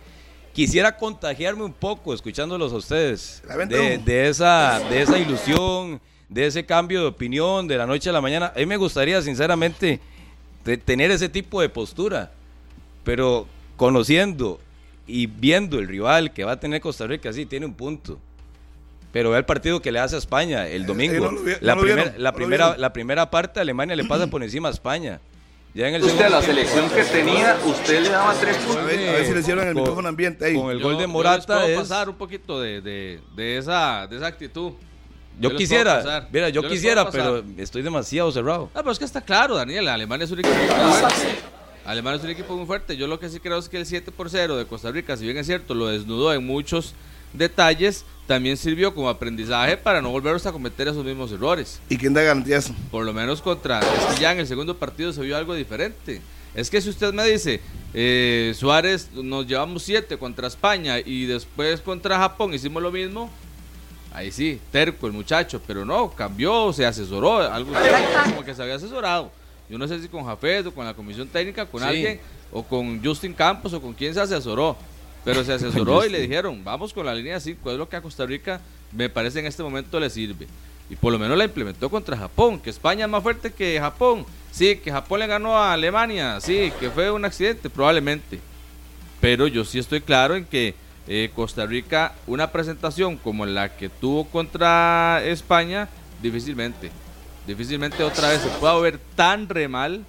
quisiera contagiarme un poco escuchándolos a ustedes. De, de, esa, de esa ilusión de ese cambio de opinión de la noche a la mañana. A mí me gustaría, sinceramente, tener ese tipo de postura, pero conociendo y viendo el rival que va a tener Costa Rica, sí, tiene un punto. Pero ve el partido que le hace a España el domingo. la, primera, la primera parte Alemania le pasa por encima a España. Ya en el usted a la selección que tenía, usted le daba tres puntos. A ver, si le hicieron el micrófono ambiente ahí. Con el gol de Morata es... pasar un poquito de, de, de, esa, de esa actitud. Yo, quisiera, mira, yo, quisiera, pero estoy demasiado cerrado. Ah, pero es que está claro, Daniel, Alemania es un equipo muy fuerte. Alemania es un equipo muy fuerte. Yo lo que sí creo es que el 7 por 0 de Costa Rica, si bien es cierto, lo desnudó en muchos detalles, también sirvió como aprendizaje para no volver a cometer esos mismos errores. ¿Y quién da garantías? Por lo menos contra. Es que ya en el segundo partido se vio algo diferente. Es que si usted me dice, eh, Suárez, nos llevamos 7 contra España y después contra Japón hicimos lo mismo, Ahí sí, terco el muchacho, pero no, cambió, se asesoró, algo como que se había asesorado. Yo no sé si con Jafet o con la comisión técnica, con alguien, o con Justin Campos o con quién se asesoró. Pero se asesoró [LAUGHS] y le dijeron, vamos con la línea 5, es lo que a Costa Rica me parece en este momento le sirve. Y por lo menos la implementó contra Japón, que España es más fuerte que Japón. Sí, que Japón le ganó a Alemania, sí, que fue un accidente, probablemente pero yo sí estoy claro en que eh, Costa Rica, una presentación como la que tuvo contra España, difícilmente, difícilmente otra vez se pueda ver tan re mal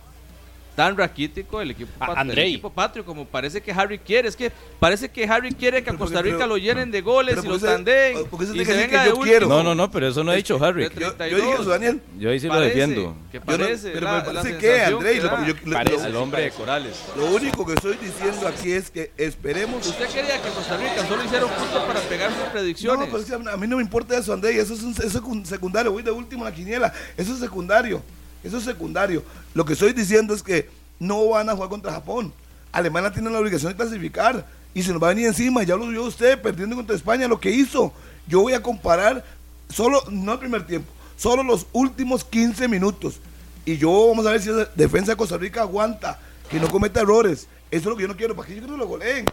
tan raquítico el equipo, A- pat- el Andrei. equipo patrio como parece que Harry quiere. Es que parece que Harry quiere que a Costa Rica pero- lo llenen de goles y lo se- tandeen porque se y se venga que de yo quiero. No, no, no, pero eso no ha dicho Harry. Yo, yo 32. dije eso, Daniel. Yo ahí sí lo defiendo. Que no- parece, pero la- me la parece que, Andrés, que yo- Parece. lo- Al hombre de Corales. lo único que estoy diciendo aquí es que esperemos. Usted quería que Costa Rica solo hiciera un punto para pegar sus No, predicciones. pero es que a mí no me importa eso, Andrés. Eso es, un, eso es secun- secundario. Voy de último en la quiniela. Eso es secundario. Eso es secundario. Lo que estoy diciendo es que no van a jugar contra Japón. Alemania tiene la obligación de clasificar. Y se nos va a venir encima. Ya lo vio usted perdiendo contra España lo que hizo. Yo voy a comparar solo, no el primer tiempo, solo los últimos 15 minutos. Y yo vamos a ver si defensa de Costa Rica aguanta, que no cometa errores. Eso es lo que yo no quiero, para que ellos no lo goleen.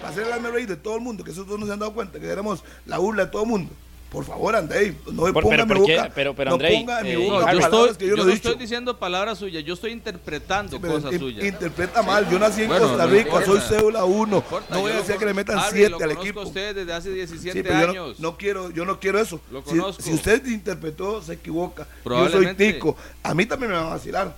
Para hacer el reír de todo el mundo, que esos dos no se han dado cuenta, que éramos la burla de todo el mundo. Por favor, Andrei, no me ponga pero- en mi pero no ponga en mi eh, No, boca yo, palabras estoy, que yo, yo no no he dicho. estoy diciendo palabras suyas, yo estoy interpretando Pero cosas in- suyas. Interpreta mal. Yo nací en Bueno, Costa no Rica, importa. soy cédula 1. No No voy a yo decir que le metan Harry, 7 lo al conozco equipo. a usted desde hace 17 Sí, pero yo no, años. no quiero, yo no quiero eso. Lo Si- conozco. Si, usted interpretó, se equivoca. Yo soy tico. A mí también me van a vacilar.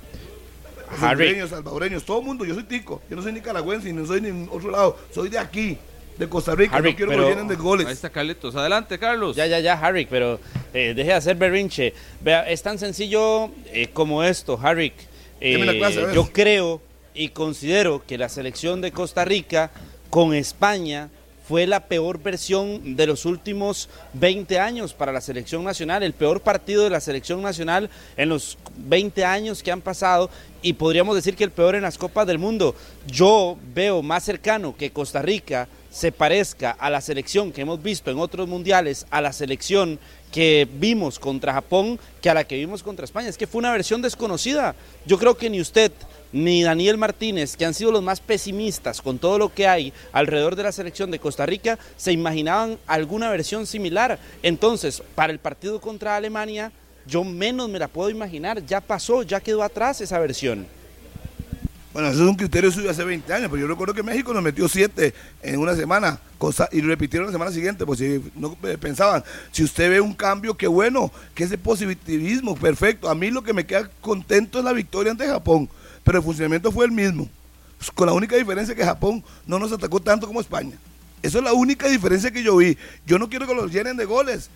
Hondureños, salvadoreños, todo el mundo. Yo soy tico. Yo no soy nicaragüense no soy ni en otro lado. Soy de aquí, de Costa Rica. Harry, no quiero que pero- lo llenen de goles. Ahí está Carlitos. Adelante, Carlos. Ya, ya, ya, Harry, pero eh, deje de hacer berrinche. Vea, es tan sencillo eh, como esto, Harry. Eh, clase, yo creo y considero que la selección de Costa Rica con España fue la peor versión de los últimos 20 años para la selección nacional, el peor partido de la selección nacional en los 20 años que han pasado y podríamos decir que el peor en las Copas del Mundo. Yo veo más cercano que Costa Rica se parezca a la selección que hemos visto en otros mundiales, a la selección que vimos contra Japón, que a la que vimos contra España. Es que fue una versión desconocida. Yo creo que ni usted ni Daniel Martínez, que han sido los más pesimistas con todo lo que hay alrededor de la selección de Costa Rica, se imaginaban alguna versión similar. Entonces, para el partido contra Alemania, yo menos me la puedo imaginar. Ya pasó, ya quedó atrás esa versión. Bueno, eso es un criterio suyo hace 20 años, pero yo recuerdo que México nos metió 7 en una semana cosa, y lo repitieron la semana siguiente, pues si no eh, pensaban, si usted ve un cambio, qué bueno, que ese positivismo, perfecto. A mí lo que me queda contento es la victoria ante Japón, pero el funcionamiento fue el mismo, Pues, con la única diferencia que Japón no nos atacó tanto como España. Esa es la única diferencia que yo vi. Yo no quiero que los llenen de goles,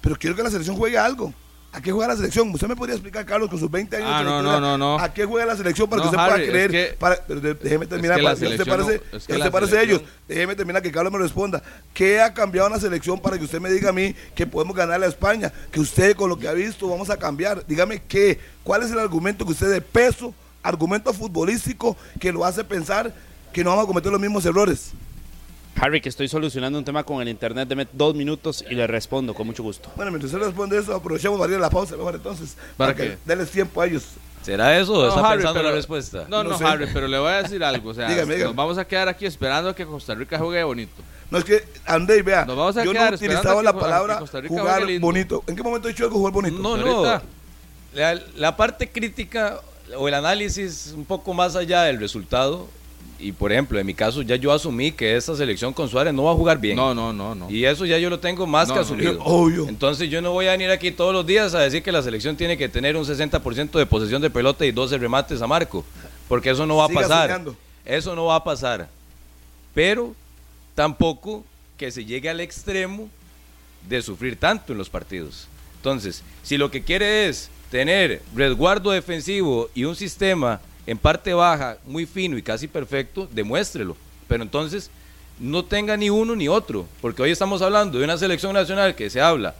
pero quiero que la selección juegue algo. ¿A qué juega la selección? ¿Usted me podría explicar, Carlos, con sus 20 años Ah, no, no, no, no. ¿A qué juega la selección para No, que usted Harry, pueda es creer? que- para- pero de- déjeme terminar, que para que usted parece, no- es que usted parece ellos. Déjeme terminar, que Carlos me responda. ¿Qué ha cambiado en la selección para que usted me diga a mí que podemos ganarle a España? Que usted, con lo que ha visto, vamos a cambiar. Dígame qué. ¿Cuál es el argumento que usted de peso, argumento futbolístico, que lo hace pensar que no vamos a cometer los mismos errores? Harry, que estoy solucionando un tema con el internet, deme dos minutos y le respondo con mucho gusto. Bueno, mientras usted responde eso, aprovechemos varios la pausa mejor entonces. ¿Para que qué? denles tiempo a ellos. ¿Será eso o No, está Harry, pensando pero- la respuesta? No, no, No sé. Harry, pero le voy a decir algo. O sea, Dígame, dígame. nos vamos a quedar aquí esperando a que Costa Rica juegue bonito. No es que, André, vea, Nos vamos a yo no quedar he esperando utilizado a que la palabra que Costa Rica jugar bonito. ¿En qué momento he dicho algo jugar bonito? No, no. La, la parte crítica o el análisis un poco más allá del resultado. Y por ejemplo, en mi caso, ya yo asumí que esta selección con Suárez no va a jugar bien. No, no, no, no. Y eso ya yo lo tengo más No, que no, asumido. [LAUGHS] obvio. Entonces yo no voy a venir aquí todos los días a decir que la selección tiene que tener un 60% de posesión de pelota y 12 remates a marco. Porque eso no va a Siga pasar. soñando. Eso no va a pasar. Pero tampoco que se llegue al extremo de sufrir tanto en los partidos. Entonces, si lo que quiere es tener resguardo defensivo y un sistema en parte baja, muy fino y casi perfecto, demuéstrelo. Pero entonces no tenga ni uno ni otro, porque hoy estamos hablando de una selección nacional que se habla,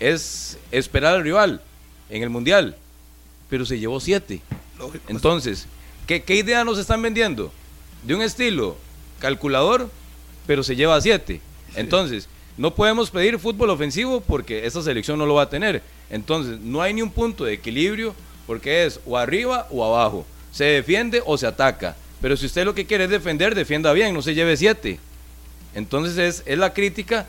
es esperar al rival en el Mundial, pero se llevó siete. Lógico. Entonces, ¿qué, qué idea nos están vendiendo? De un estilo calculador, pero se lleva siete. Entonces, no podemos pedir fútbol ofensivo porque esta selección no lo va a tener. Entonces, no hay ni un punto de equilibrio porque es o arriba o abajo. Se defiende o se ataca. Pero si usted lo que quiere es defender, defienda bien, no se lleve siete. Entonces es, es la crítica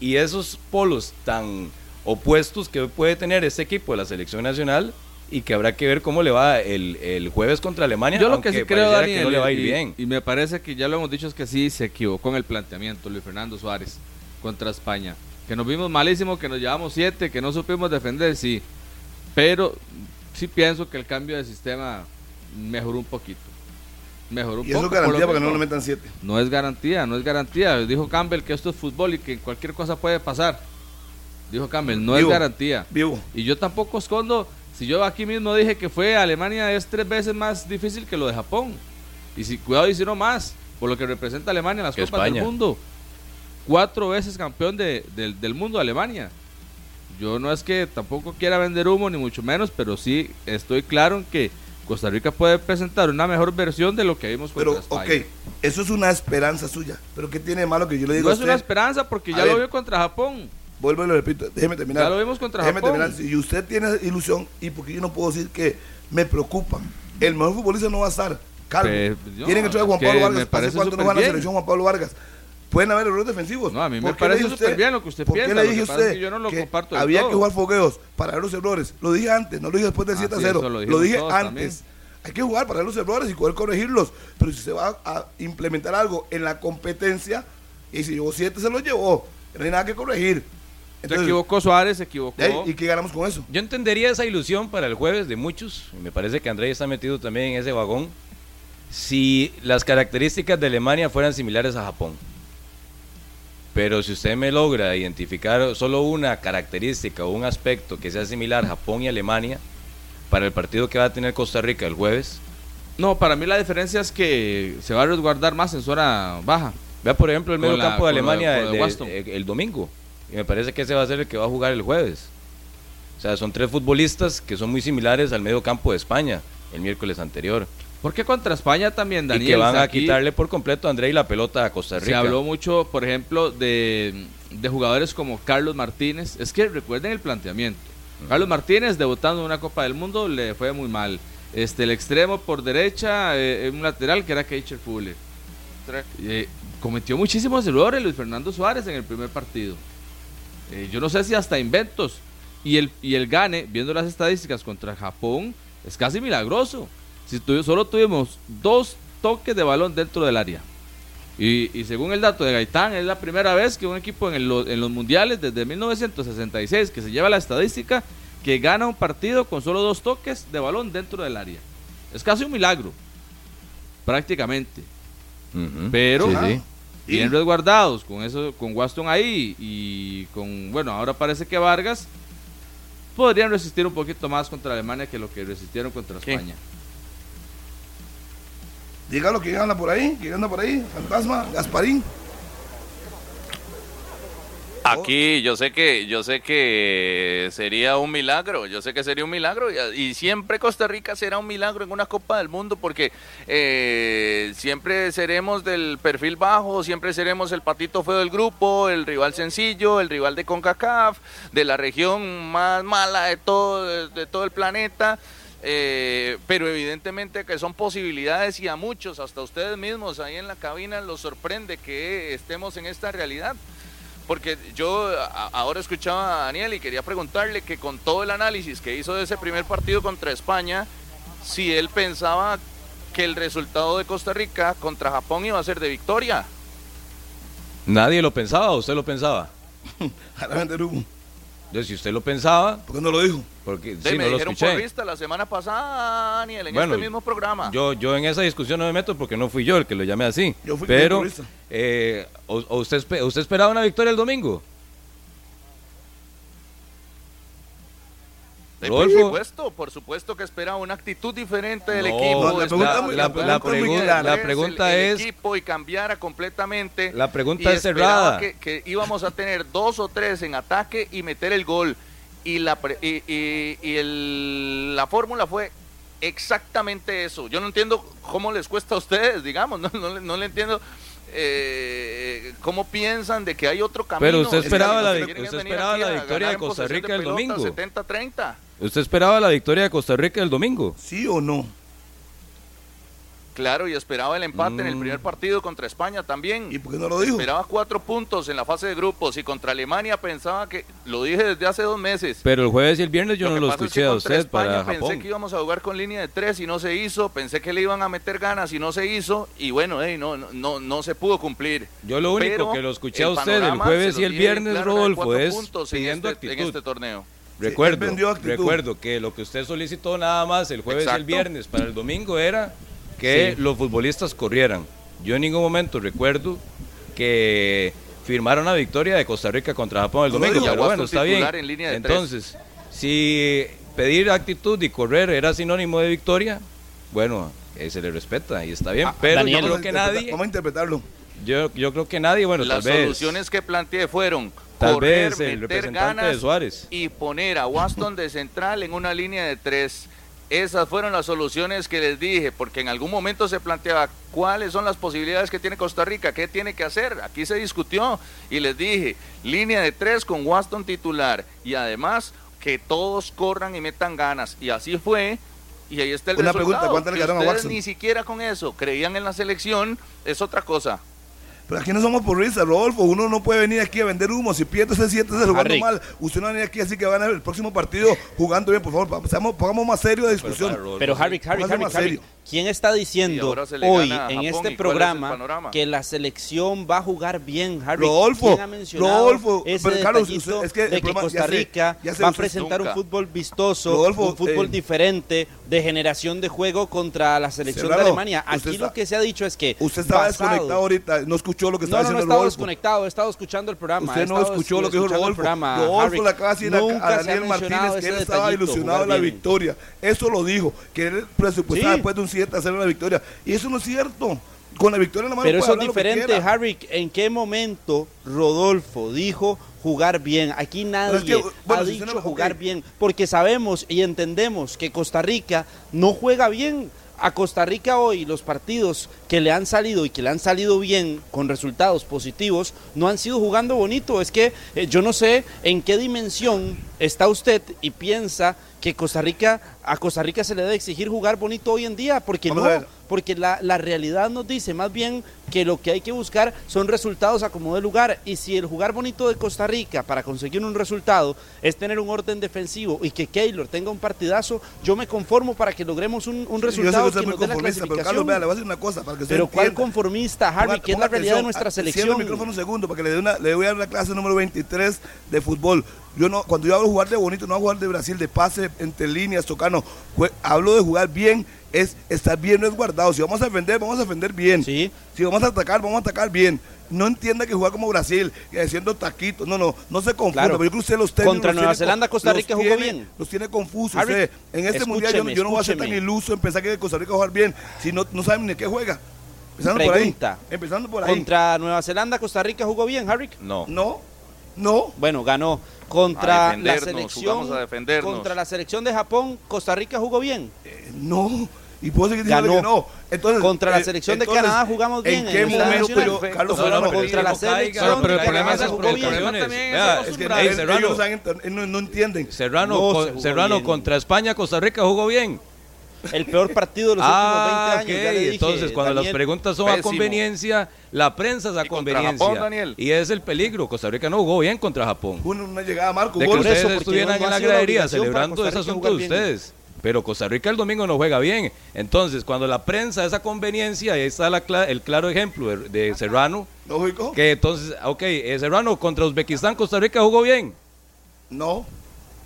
y esos polos tan opuestos que puede tener este equipo de la selección nacional y que habrá que ver cómo le va el, el jueves contra Alemania. Yo lo que sí creo, Daniel, que no le va a ir y, bien. y me parece que ya lo hemos dicho, es que sí se equivocó en el planteamiento Luis Fernando Suárez contra España. Que nos vimos malísimo, que nos llevamos siete, que no supimos defender, sí. Pero sí pienso que el cambio de sistema mejoró un poquito. Mejoró un Y eso poco. es garantía para que no le metan siete. No es garantía, no es garantía. Dijo Campbell que esto es fútbol y que cualquier cosa puede pasar. Dijo Campbell, no Vivo. es garantía. Vivo. Y yo tampoco escondo, si yo aquí mismo dije que fue Alemania es tres veces más difícil que lo de Japón. Y si cuidado y si no más, por lo que representa Alemania en las Que Copas España. del Mundo. Cuatro veces campeón de- del- del mundo Alemania. Yo no es que tampoco quiera vender humo, ni mucho menos, pero sí estoy claro en que Costa Rica puede presentar una mejor versión de lo que vimos contra Pero, España. ok, eso es una esperanza suya. Pero ¿qué tiene de malo que yo le digo No a es usted? una esperanza porque A ya lo vio contra Japón. Vuelvo y lo repito, déjeme terminar. Ya lo vimos contra déjeme Japón. terminar. Si usted tiene ilusión, y porque yo no puedo decir que me preocupa, el mejor futbolista no va a estar. Calvo. Tienen que traer a Juan es Pablo Vargas. ¿Hace parece cuánto no va a la selección Juan Pablo Vargas? Pueden haber errores defensivos. No, a mí me ¿Por qué parece le súper bien lo que usted ¿por qué piensa, le lo dije a es usted que yo no lo comparto había todo. que jugar fogueos para ver los errores? Lo dije antes, no lo dije después del Ah, 7 a sí, 0. eso lo dije antes. también. Hay que jugar para ver los errores y poder corregirlos. Pero si se va a implementar algo en la competencia, y si llevó 7, se lo llevó. No hay nada que corregir. Se equivocó Suárez, se equivocó. ¿Y qué ganamos con eso? Yo entendería esa ilusión para el jueves de muchos, y me parece que André está metido también en ese vagón, si las características de Alemania fueran similares a Japón. Pero si usted me logra identificar solo una característica o un aspecto que sea similar a Japón y Alemania, para el partido que va a tener Costa Rica el jueves, No, para mí la diferencia es que se va a resguardar más en zona baja. vea por ejemplo el medio la- campo de Alemania de de- el domingo, y me parece que ese va a ser el que va a jugar el jueves. O sea, son tres futbolistas que son muy similares al medio campo de España el miércoles anterior. Porque contra España también, Daniel. y que van a quitarle por completo a André y la pelota a Costa Rica. Se habló mucho, por ejemplo, de, de jugadores como Carlos Martínez. Es que recuerden el planteamiento. Carlos Martínez, debutando en una Copa del Mundo, le fue muy mal. Este, el extremo por derecha, eh, un lateral que era Keicher Fuller. Eh, cometió muchísimos errores Luis Fernando Suárez en el primer partido. Eh, yo no sé si hasta inventos. Y el, y el gane, viendo las estadísticas contra Japón, es casi milagroso. Si tu- solo tuvimos dos toques de balón dentro del área. Y, y según el dato de Gaitán, es la primera vez que un equipo en, el- en los mundiales desde 1966 que se lleva la estadística que gana un partido con solo dos toques de balón dentro del área. Es casi un milagro, prácticamente. Pero Sí, Ajá. sí. bien Y- resguardados, con eso, con Waston ahí y con, bueno, ahora parece que Vargas podrían resistir un poquito más contra Alemania que lo que resistieron contra ¿Qué? España. Dígalo, ¿quién anda por ahí? ¿Quién anda por ahí? Fantasma, Gasparín. Aquí yo sé que yo sé que sería un milagro, yo sé que sería un milagro y, siempre Costa Rica será un milagro en una Copa del Mundo porque eh, siempre seremos del perfil bajo, siempre seremos el patito feo del grupo, el rival sencillo, el rival de Concacaf, de la región más mala de todo de todo el planeta. Eh, pero evidentemente que son posibilidades y a muchos, hasta ustedes mismos ahí en la cabina, los sorprende que estemos en esta realidad. Porque yo a- ahora escuchaba a Daniel y quería preguntarle que con todo el análisis que hizo de ese primer partido contra España, si él pensaba que el resultado de Costa Rica contra Japón iba a ser de victoria. Nadie lo pensaba, usted lo pensaba. [LAUGHS] Entonces, si usted lo pensaba, ¿Por qué no lo dijo? porque sí, me no lo dijeron escuché. porrista la semana pasada, Daniel, en Bueno, este mismo programa. Yo, yo en esa discusión no me meto porque no fui yo el que lo llamé así. Yo fui Pero, eh, o, o usted, ¿usted esperaba una victoria el domingo? Por supuesto, por supuesto que esperaba una actitud diferente del No, equipo. la pregunta que la el pregunta. La pregunta el- el es- equipo y cambiara completamente. La pregunta es cerrada. Que, que íbamos a tener dos o tres en ataque y meter el gol. Y la, y, y- y el- la fórmula fue exactamente eso. Yo no entiendo cómo les cuesta a ustedes, digamos, no, no, le- no le entiendo eh, cómo piensan de que hay otro camino. Pero usted esperaba la usted esperaba la victoria de Costa Rica el pelota, domingo. 70-30. ¿Usted esperaba la victoria de Costa Rica el domingo? ¿Sí o no? Claro, y esperaba el empate en el Mm. primer partido contra España también. ¿Y por qué no lo dijo? Esperaba cuatro puntos en la fase de grupos y contra Alemania pensaba que, lo dije desde hace dos meses. Pero el jueves y el viernes yo Lo no lo es escuché que a usted España para Pensé que íbamos a jugar con línea de tres y no se hizo. Pensé que le iban a meter ganas y no se hizo. Y bueno, ey, no, no, no, no se pudo cumplir. Yo lo único Pero que lo escuché a usted el jueves y el viernes, claro, Rodolfo, cuatro es puntos en pidiendo este, en actitud. este torneo. Recuerdo, recuerdo que lo que usted solicitó nada más el jueves y el viernes para el domingo era que Sí. los futbolistas corrieran. Yo en ningún momento recuerdo que firmaron la victoria de Costa Rica contra Japón el domingo, pero bueno, está bien. en Entonces, si pedir actitud y correr era sinónimo de victoria, bueno, eh, se le respeta y está bien, Ah, pero Daniel, yo creo que nadie, Vamos a interpretarlo. yo, yo creo que nadie, bueno, Las tal vez, soluciones que planteé fueron tal correr, vez el meter representante de ganas Suárez. y poner a Waston de central en una línea de tres. Esas fueron las soluciones que les dije, porque en algún momento se planteaba cuáles son las posibilidades que tiene Costa Rica, qué tiene que hacer. Aquí se discutió y les dije, línea de tres con Waston titular y además que todos corran y metan ganas. Y así fue. Y ahí está el Una resultado. pregunta, ¿cuánto le Que ganaron a ustedes ni siquiera con eso creían en la selección, es otra cosa. Pero aquí no somos por risa, Rodolfo. Uno no puede venir aquí a vender humo. Si pierde, se siente se jugando Harry. mal. Usted no va a venir aquí así que van a ver el próximo partido jugando bien. Por favor, pongamos más serio la discusión. Pero Harry, Harry, Harry. ¿Quién está diciendo hoy en Japón, ¿y este es programa panorama? que la selección va a jugar bien, Harry? Rodolfo, ¿Quién ha mencionado Rodolfo, ese pero Carlos, usted- es que de que problema- Costa ya sé, Rica ya sé, va a presentar un Nunca. fútbol vistoso, Rodolfo, un fútbol eh, diferente de generación de juego contra la selección Serrano, de Alemania? Aquí está- lo que se ha dicho es que Usted estaba basado- desconectado ahorita. No escuchó lo que No, estaba no, no diciendo estado Rodolfo. desconectado, he estado escuchando el programa. Usted no escuchó lo que dijo Rodolfo. programa, Rodolfo le acaba de decir a- Daniel Martínez que él estaba ilusionado de la victoria. Eso lo dijo, que él presupuestaba después de un 7 a 0 la victoria. Y eso no es cierto. Con la victoria en la mano Pero eso es diferente. Harry. ¿En qué momento Rodolfo dijo jugar bien? Aquí nadie es que, bueno, ha dicho jugar bien, porque sabemos y entendemos que Costa Rica no juega bien. A Costa Rica hoy los partidos que le han salido y que le han salido bien con resultados positivos no han sido jugando bonito. Es que eh, yo no sé en qué dimensión está usted y piensa que Costa Rica a Costa Rica se le debe exigir jugar bonito hoy en día, porque Vamos no. Porque la, la realidad nos dice más bien que lo que hay que buscar son resultados a como de lugar. Y si el jugar bonito de Costa Rica para conseguir un resultado es tener un orden defensivo y que Keylor tenga un partidazo, yo me conformo para que logremos un, un Yo sé resultado que usted que es muy nos dé la conformista, pero Carlos, vea, le voy a decir una cosa para que usted Pero ¿cuál conformista, Harry? Ponga- que es la realidad de nuestra selección? el micrófono un segundo para que le dé una, le voy a dar la clase número 23 de fútbol. Yo no, cuando yo hablo de jugar de bonito, no hablo de jugar de Brasil, de pase entre líneas, tocano. Jue- Hablo de jugar bien, es estar bien, no es guardado. Si vamos a defender, vamos a defender bien. Sí. Si vamos a atacar, vamos a atacar bien. No entienda que jugar como Brasil, haciendo taquitos. No, no, no se confunda. Claro. Pero yo creo que usted los técnicos Contra los Nueva tiene Zelanda, con- Costa Rica jugó tiene- bien. Los tiene confusos. Harry, usted. En este mundial yo, no- yo no voy a ser tan iluso en pensar que Costa Rica va a jugar bien. Si no, no saben ni qué juega. Empezando Pregunta. por ahí. Empezando por ahí. Contra Nueva Zelanda, Costa Rica jugó bien, Harry. No. No, no. Bueno, ganó. Contra la selección jugamos a defendernos. contra la selección de Japón, Costa Rica jugó bien. Eh, no. Y puedo seguir diciendo Ganó. que no. Entonces, Contra la eh, selección de Canadá jugamos bien ¿En qué el momento. Carlos No, no, contra la selección pero el de problema es las provocaciones. Vea, que Serrano, no, entienden. Serrano, No con- Serrano bien. contra España, Costa Rica jugó bien. El peor partido de los Ah, últimos 20 años. ya ok. le dije, Entonces, cuando las preguntas son a conveniencia, la prensa es a conveniencia. Japón, Daniel. Y es el peligro. Costa Rica no jugó bien contra Japón. Una, una llegada a Marco. De que gol. Por eso, ustedes estuvieran no en la gradería celebrando ese asunto de bien. ustedes. Pero Costa Rica el domingo no juega bien. Entonces, cuando la prensa es a conveniencia, ahí está la el claro ejemplo de, de Serrano, Lógico. que entonces, ok, eh, Serrano contra Uzbekistán, Costa Rica jugó bien. No.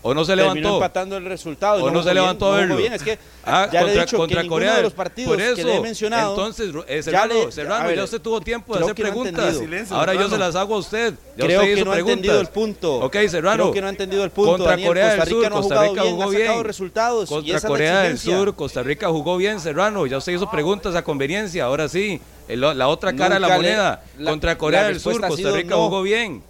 ¿O no se Terminó levantó? empatando el resultado. ¿O no jugó se bien, levantó a no jugó verlo? bien. Es que Ah, ya le he contra, dicho contra que Corea de los partidos por eso, que le he mencionado. Entonces, eh, ya Serrano, le- Serrano, a ver, ya usted tuvo tiempo de hacer no ha preguntas. Silencio, Ahora yo Serrano. se las hago a usted. Ya Creo usted que hizo no ha preguntas. entendido el punto. Ok, Serrano. Creo que no ha entendido el punto. Contra Daniel. Corea del Sur, no ha Costa Rica bien, jugó ha bien. resultados. Contra Corea del. Sur, Costa Rica jugó bien, Serrano. Ya usted hizo preguntas a conveniencia. Ahora sí, el- la otra cara de la moneda. la- Contra Corea del Sur, ha Costa Rica no. jugó bien.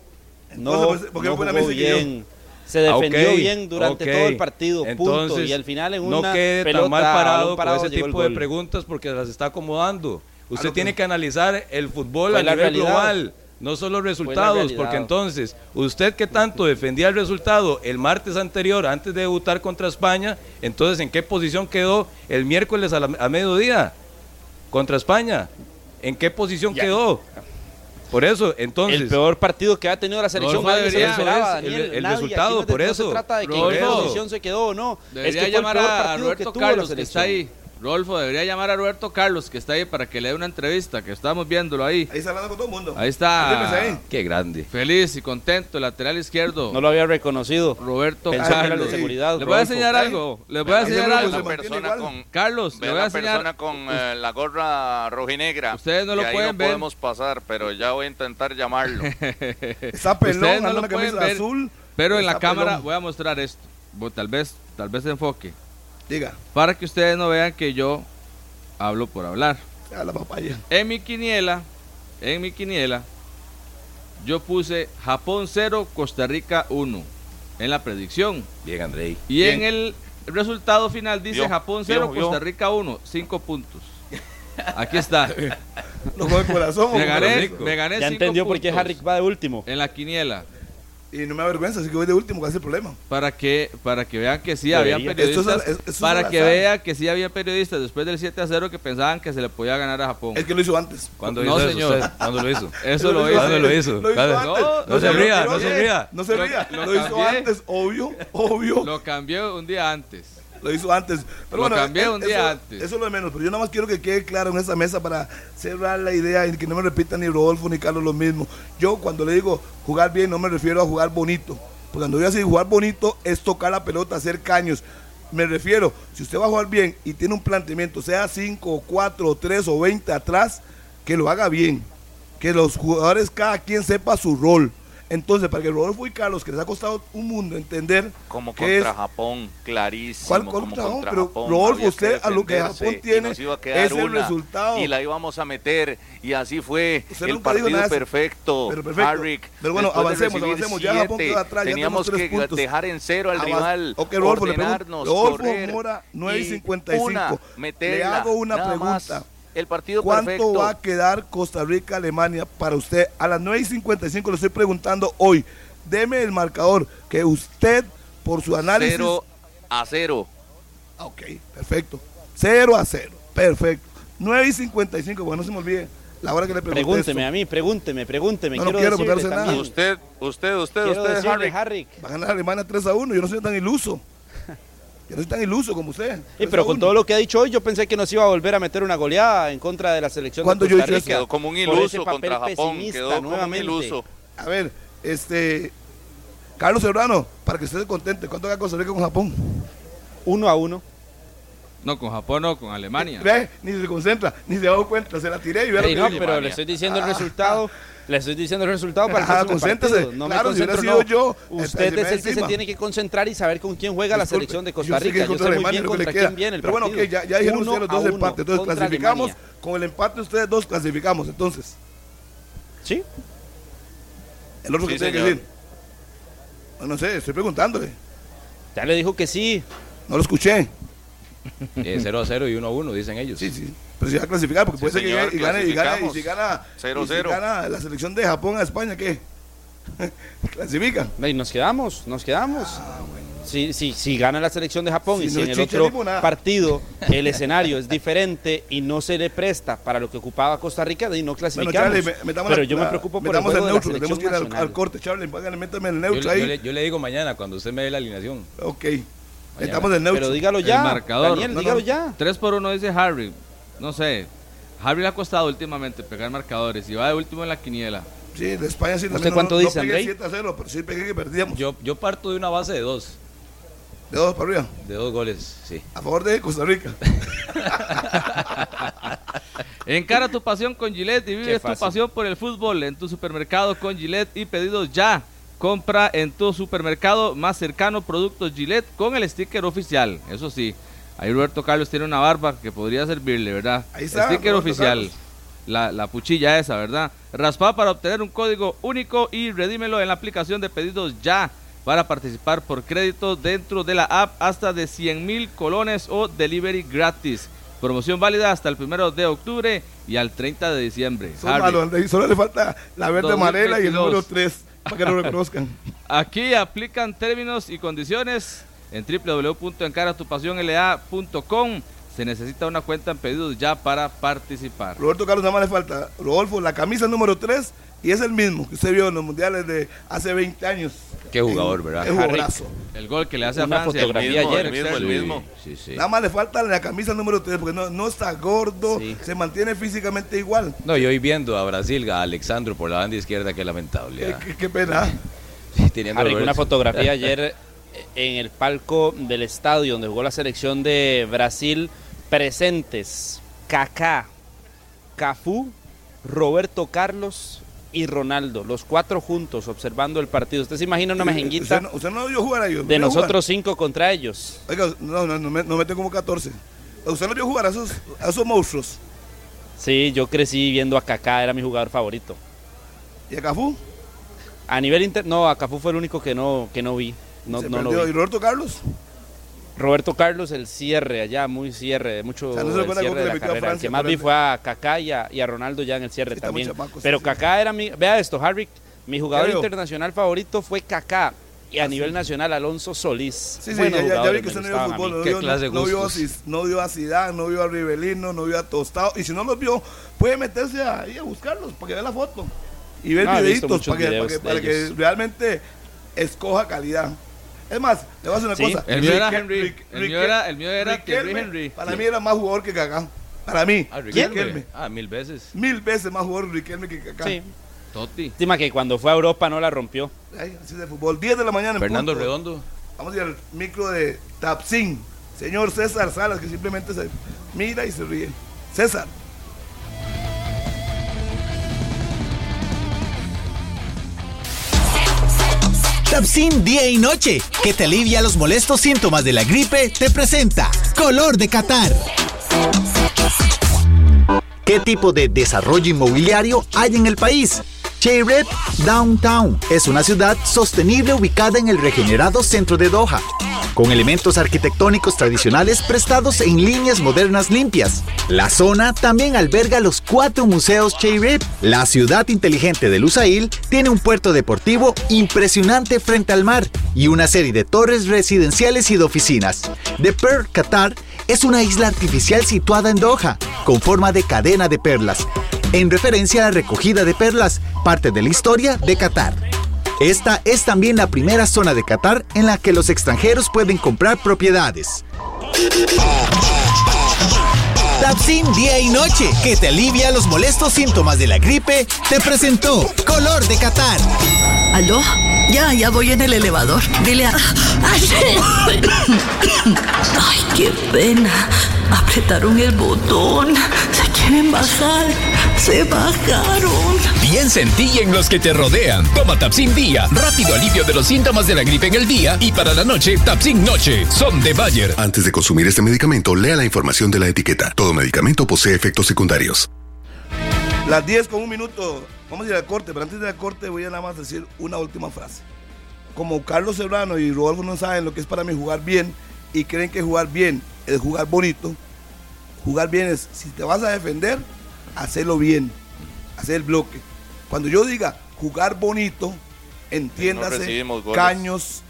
No, Entonces, ¿por qué no a jugó yo? bien. Se defendió Ah, bien durante todo el partido, punto. Entonces, Y al final en no una quede pelota tan mal parado, con ese tipo de preguntas porque las está acomodando. Usted que- tiene que analizar el fútbol Fue a nivel realidad. global, no solo resultados, porque entonces usted que tanto defendía el resultado el martes anterior antes de debutar contra España, entonces ¿en qué posición quedó el miércoles a, la- a mediodía? contra España. ¿En qué posición quedó? Por eso, entonces. el peor partido que ha tenido la selección. Rodolfo nadie se debería- esperaba, eso es, el- Daniel, el nadie. resultado, no, por no eso. se trata de que en Rodolfo. qué posición se quedó o no. Debería es que fue el llamar peor a, a Roberto Carlos, que está ahí. Rodolfo, debería llamar a Roberto Carlos, que está ahí, para que le dé una entrevista, que estamos viéndolo ahí. Ahí está hablando con todo el mundo. Ahí está. Ahí. Qué grande. Feliz y contento, lateral izquierdo. No lo había reconocido. Roberto Carlos. de seguridad. Les voy a enseñar algo. Les voy a enseñar algo. persona con, Carlos, le voy a una enseñar. persona con eh, la gorra rojinegra. Ustedes no lo pueden no ver. podemos pasar, pero ya voy a intentar llamarlo. [LAUGHS] Está pelón, Ustedes no lo pueden ver, azul. Pero en la cámara pelón. voy a mostrar esto. Tal vez, tal vez se enfoque. Diga, Para que ustedes no vean que yo hablo por hablar. a la papaya. En mi quiniela, en mi quiniela, yo puse Japón 0, Costa Rica 1 en la predicción. Bien, Andrei. Y Bien. en el resultado final dice Vio, Japón 0, vio, vio. Costa Rica 1, 5 puntos. Aquí está. No con el corazón. Me gané, me gané Ya entendió por qué Harrick va de último. en la quiniela. Y no me avergüenza, así que voy de último, ¿cuál es el problema? Para que, para que vean que sí Debería. había periodistas. es- es para que vean que sí había periodistas después del 7 a 0 que pensaban que se le podía ganar a Japón. Es que lo hizo antes. ¿Cuándo No, hizo señor. [LAUGHS] eso usted? ¿Cuándo lo hizo? Eso lo hizo. ¿Cuándo lo hizo? Lo hizo ¿Cuándo? antes. No, no se ría, no se ría. No se Lo- ría. lo Lo hizo cambié. antes, obvio, obvio. Lo cambió un día antes. Lo hizo antes. Pero Lo bueno, cambié un día eso, antes. Eso es lo de menos. Pero yo nada más quiero que quede claro en esa mesa para cerrar la idea y que no me repita ni Rodolfo ni Carlos lo mismo. Yo cuando le digo jugar bien no me refiero a jugar bonito. Porque cuando yo decir jugar bonito es tocar la pelota, hacer caños. Me refiero, si usted va a jugar bien y tiene un planteamiento, sea 5, 4, 3 o 20 atrás, que lo haga bien. Que los jugadores cada quien sepa su rol. Entonces, para que Rodolfo y Carlos, que les ha costado un mundo entender Como contra es Japón, clarísimo. ¿Cuál como contra Japón? contra Pero, Japón, Rodolfo, usted a lo que Japón tiene es el una, resultado. Y la íbamos a meter, y así fue Usted el partido nada perfecto. Pero perfecto. Harrick, Pero bueno, avancemos, avancemos. Ya Japón quedó atrás, Teníamos que puntos. dejar en cero al rival. Ok, Rodolfo, le pregunto. ordenarnos, Rodolfo correr, Mora, 9 y y 55. una, Le meterla, hago una más. El partido ¿Cuánto perfecto. va a quedar Costa Rica-Alemania para usted? A las 9 y 55 le estoy preguntando hoy. Deme el marcador que usted, por su análisis. 0 a 0. Ah, Ok, perfecto. 0 a 0. Perfecto. 9 y 55, bueno, no se me olvide. La hora que le pregunté. Pregúnteme esto. a mí, pregúnteme, pregúnteme. No, no quiero quiero preguntarse nada. Usted, usted, usted, Quiero usted, Harrick. Harrick. Va a ganar Alemania 3 a 1. Yo no soy tan iluso. Yo no soy tan iluso como usted. Sí, 3 pero con 1. todo lo que ha dicho hoy, yo pensé que nos iba a volver a meter una goleada en contra de la selección ¿Cuándo de Costa. Quedó como un iluso contra Japón. Quedó como un nuevamente. iluso. A ver, este. Carlos Serrano, para que usted esté contente, ¿cuánto gana Costa Rica con Japón? Uno a uno. No, con Japón no, con Alemania. Ve, ni se concentra, ni se da cuenta, se la tiré y vea que no, pero le estoy diciendo el Ah. [LAUGHS] Le estoy diciendo el resultado para el Ajá, próximo concéntrese. No Claro, me si hubiera sido no. yo, Usted es el que se tiene que concentrar y saber con quién juega la selección de yo Costa sé Rica. Yo contra sé muy bien contra queda. quién viene el Pero bueno, partido. ok, ya, ya dijeron Uno ustedes los dos empates, entonces clasificamos. Alemania. Con el empate ustedes dos clasificamos, entonces. Sí, El otro Sí, que tiene que decir. No, no sé, estoy preguntándole. ya le dijo que sí. No lo escuché. [LAUGHS] Eh, 0 a 0 y 1 a 1, dicen ellos. Sí, sí. Pero si va a clasificar, porque Sí, puede ser que señor, gane, y gane, y gane, y si gana, Cero, y si cero. gana la selección de Japón a España, ¿qué? [LAUGHS] Clasifican. Y nos quedamos, nos quedamos. Si, si, si gana la selección de Japón Si y si no en el otro limonada. partido [LAUGHS] el escenario es diferente y no se le presta para lo que ocupaba Costa Rica, de ahí no Bueno, clasificamos. Charlie, me- Pero la- yo me preocupo por el juego de la neutro, tenemos selección que ir al, al corte, Charlie, póngale, métame el Yo, neutro yo ahí. le, yo le digo mañana cuando usted me dé la alineación. Ok. Estamos en neutro. Pero dígalo El ya. marcador. Daniel, No, no. dígalo ya. 3 por 1 dice Harry. No sé. Harry le ha costado últimamente pegar marcadores y va de último en la quiniela. Sí, de España sí ¿Usted cuánto no, dice, no pegué Andrei? 7 a 0, pero sí pegué que perdíamos. Yo, yo parto de una base de dos, De dos para arriba. de dos goles, sí. A favor de Costa Rica. [LAUGHS] Encara tu pasión con Gillette y vive tu pasión por el fútbol en tu supermercado con Gillette y pedidos ya. Compra en tu supermercado más cercano productos Gillette con el sticker oficial. Eso sí, ahí Roberto Carlos tiene una barba que podría servirle, ¿verdad? Ahí está, sticker Roberto oficial. Carlos. La, la puchilla esa, ¿verdad? Raspa para obtener un código único y redímelo en la aplicación de pedidos ya para participar por crédito dentro de la app hasta de 100 mil colones o delivery gratis. Promoción válida hasta el primero de octubre y al 30 de diciembre. Son malos. Solo le falta la verde amarela y el 2022. número 3 para que lo reconozcan. Aquí aplican términos y condiciones en www.encaratupasionla.com Se necesita una cuenta en pedidos ya para participar. Roberto Carlos nada más le falta, Rodolfo, la camisa número 3 y es el mismo que usted vio en los mundiales de hace 20 años. Qué jugador, ¿verdad? Es jugadorazo. El gol que le hace a Una Francia. fotografía el ayer. el mismo, el mismo. Sí, sí. Nada más le falta la camisa número 3 porque no, no está gordo, Sí. se mantiene físicamente igual. No, y hoy viendo a Brasil, a Alexandro por la banda izquierda, qué lamentable. Qué, ah. qué- qué pena. Harry, una fotografía [LAUGHS] ayer en el palco del estadio donde jugó la selección de Brasil. Presentes Kaká, Cafú, Roberto Carlos y Ronaldo. Los cuatro juntos observando el partido. ¿Usted se imagina una mejenguita Usted no, usted no vio jugar a ellos. de nosotros cinco contra ellos? Oiga, no, no, no, me- no meten como 14. ¿Usted no vio jugar a esos, a esos monstruos? Sí, yo crecí viendo a Kaká, era mi jugador favorito. ¿Y a Cafú? A nivel inter... No, a Cafú fue el único que no, que no vi. No, se no lo perdió. vi. ¿Y Roberto Carlos? Roberto Carlos, el cierre allá, muy cierre, mucho O sea, no el recuerda cierre de la carrera. El que más vi fue a Kaká y a, y a Ronaldo ya en el cierre Sí, también. Pero sí. Kaká era mi, vea esto, Harry, mi jugador internacional favorito fue Kaká y a nivel nacional Alonso Solís. Sí, sí, ya, ya- ya vi que me usted no vio fútbol. No Qué vio, clase de no, vio a, no vio a Zidane, no vio a Rivelino, no vio a Tostado. Y si no los vio, puede meterse ahí a buscarlos para que vea la foto. Y ver Ah, videitos para que, para que, de para que ellos. realmente escoja calidad. Es más, le voy a decir una Sí, cosa. el mío era Henry. El mío era- el mío era Henry. Para mí era más jugador que Kaká. Para mí. Ah, Riquelme. Ah, mil veces. Mil veces más jugador Riquelme que Kaká. Sí. Totti. Lástima que cuando fue a Europa no la rompió. Ay, así de fútbol. 10 de la mañana en Fernando punto. Redondo. Vamos a ir al micro de Tapsin. Señor César Salas, que simplemente se mira y se ríe. César. Tapsin día y noche, que te alivia los molestos síntomas de la gripe, te presenta Color de Qatar. ¿Qué tipo de desarrollo inmobiliario hay en el país? Cheyrep Downtown es una ciudad sostenible ubicada en el regenerado centro de Doha, con elementos arquitectónicos tradicionales prestados en líneas modernas limpias. La zona también alberga los cuatro museos Cheyrep. La ciudad inteligente de Lusail tiene un puerto deportivo impresionante frente al mar y una serie de torres residenciales y de oficinas. The Pearl Qatar es una isla artificial situada en Doha, con forma de cadena de perlas, en referencia a la recogida de perlas, parte de la historia de Qatar. Esta es también la primera zona de Qatar en la que los extranjeros pueden comprar propiedades. Tapsin día y noche, que te alivia los molestos síntomas de la gripe, te presentó Color de Qatar. ¿Aló? Ya, ya voy en el elevador. Dile a... [COUGHS] ¡Ay, qué pena! Apretaron el botón. Se quieren bajar. Se bajaron. Piensa en ti y en los que te rodean. Toma Tapsin Día. Rápido alivio de los síntomas de la gripe en el día. Y para la noche, Tapsin Noche. Son de Bayer. Antes de consumir este medicamento, lea la información de la etiqueta. Todo medicamento posee efectos secundarios. Las 10 con un minuto. Vamos a ir al corte, pero antes del corte voy a nada más decir una última frase. Como Carlos Serrano y Rodolfo no saben lo que es para mí jugar bien y creen que jugar bien es jugar bonito, jugar bien es, si te vas a defender, hacerlo bien, hacer el bloque. Cuando yo diga jugar bonito, entiéndase, goles. caños,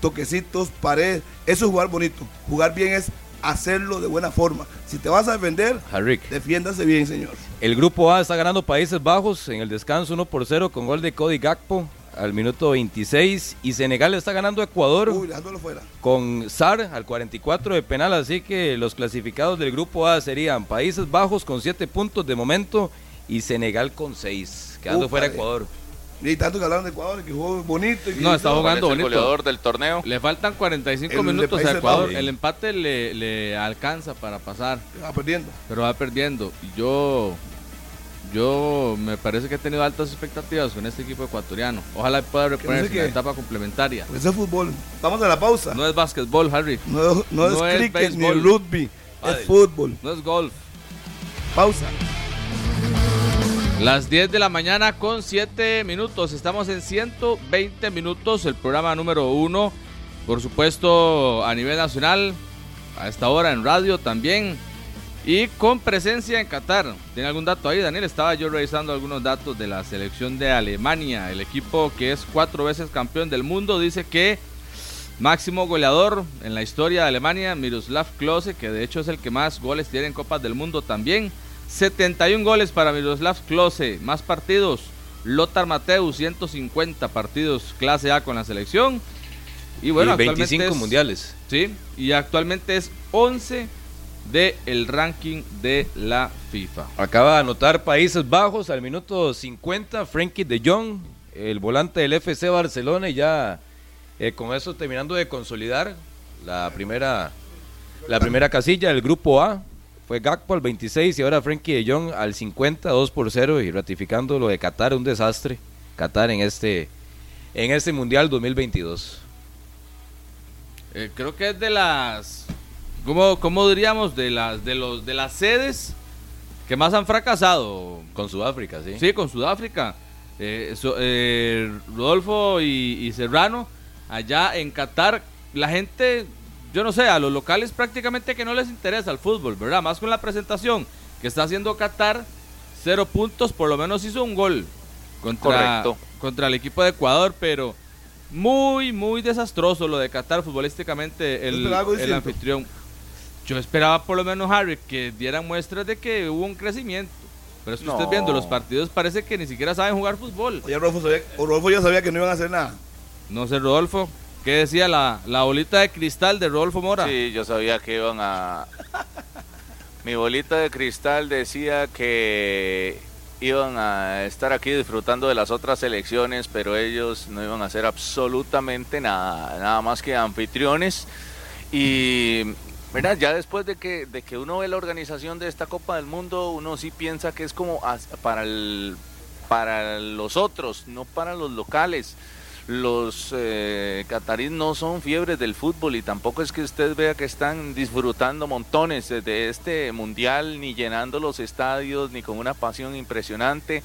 toquecitos, pared, eso es jugar bonito. Jugar bien es hacerlo de buena forma. Si te vas a defender, Harry. defiéndase bien, señor. El grupo A está ganando Países Bajos en el descanso 1 por 0 con gol de Cody Gakpo al minuto 26 y Senegal está ganando a Ecuador Uy, dejándolo fuera. con SAR al 44 de penal, así que los clasificados del grupo A serían Países Bajos con 7 puntos de momento y Senegal con 6, quedando fuera. Ecuador. Y tanto que hablaron de Ecuador, que jugó bonito. Y que No, está ¿Cuál jugando es el bonito. goleador del torneo? Le faltan 45 El de minutos a Ecuador. El empate le, le alcanza para pasar, Va perdiendo. pero va perdiendo. Y yo, yo me parece que he tenido altas expectativas con este equipo ecuatoriano. Ojalá pueda reponerse en la etapa complementaria. Pues es fútbol. Vamos a la pausa. No, es básquetbol, Harry. no, no es no es cricket ni rugby. Es fútbol. No es golf. Pausa. Las 10 de la mañana con 7 minutos. Estamos en 120 minutos, el programa número 1. Por supuesto, a nivel nacional, a esta hora en radio también. Y con presencia en Qatar. ¿Tiene algún dato ahí, Daniel? Estaba yo revisando algunos datos de la selección de Alemania. El equipo que es cuatro veces campeón del mundo dice que Máximo goleador en la historia de Alemania, Miroslav Klose, que de hecho es el que más goles tiene en Copas del Mundo también. 71 goles para Miroslav Klose, más partidos. Lothar Mateus, 150 partidos clase A con la selección. Y bueno, y 25 mundiales. Sí, y actualmente es 11 del el ranking de la FIFA. Acaba de anotar Países Bajos al minuto 50, Frankie de Jong, el volante del FC Barcelona, y ya eh, con eso terminando de consolidar la primera, la primera casilla del grupo A. Fue Gakpo al 26 y ahora Frankie de Jong al 50, 2 por 0 y ratificando lo de Qatar, un desastre. Qatar en este, en este Mundial 2022. Eh, creo que es de las, ¿cómo, cómo diríamos? De las, de, los, de las sedes que más han fracasado. Con Sudáfrica, sí. Sí, con Sudáfrica. Eh, so- eh, Rodolfo y, y Serrano, allá en Qatar, la gente, yo no sé, a los locales prácticamente que no les interesa el fútbol, ¿verdad? Más con la presentación que está haciendo Qatar, cero puntos, por lo menos hizo un gol contra, Correcto. contra el equipo de Ecuador, pero muy, muy desastroso lo de Qatar futbolísticamente, el, el anfitrión. Yo esperaba por lo menos, Harry, que dieran muestras de que hubo un crecimiento. Pero es que usted No. viendo los partidos parece que ni siquiera saben jugar fútbol. Oye, Rodolfo, sabía- Rodolfo ya sabía que no iban a hacer nada. No sé, Rodolfo. ¿Qué decía la, la bolita de cristal de Rodolfo Mora? Sí, yo sabía que iban a... Mi bolita de cristal decía que iban a estar aquí disfrutando de las otras elecciones, pero ellos no iban a hacer absolutamente nada, nada más que anfitriones. Y, ¿verdad? Ya después de que, de que uno ve la organización de esta Copa del Mundo, uno sí piensa que es como para, para los otros, no para los locales los eh, cataríes no son fiebres del fútbol y tampoco es que usted vea que están disfrutando montones de este mundial, ni llenando los estadios, ni con una pasión impresionante.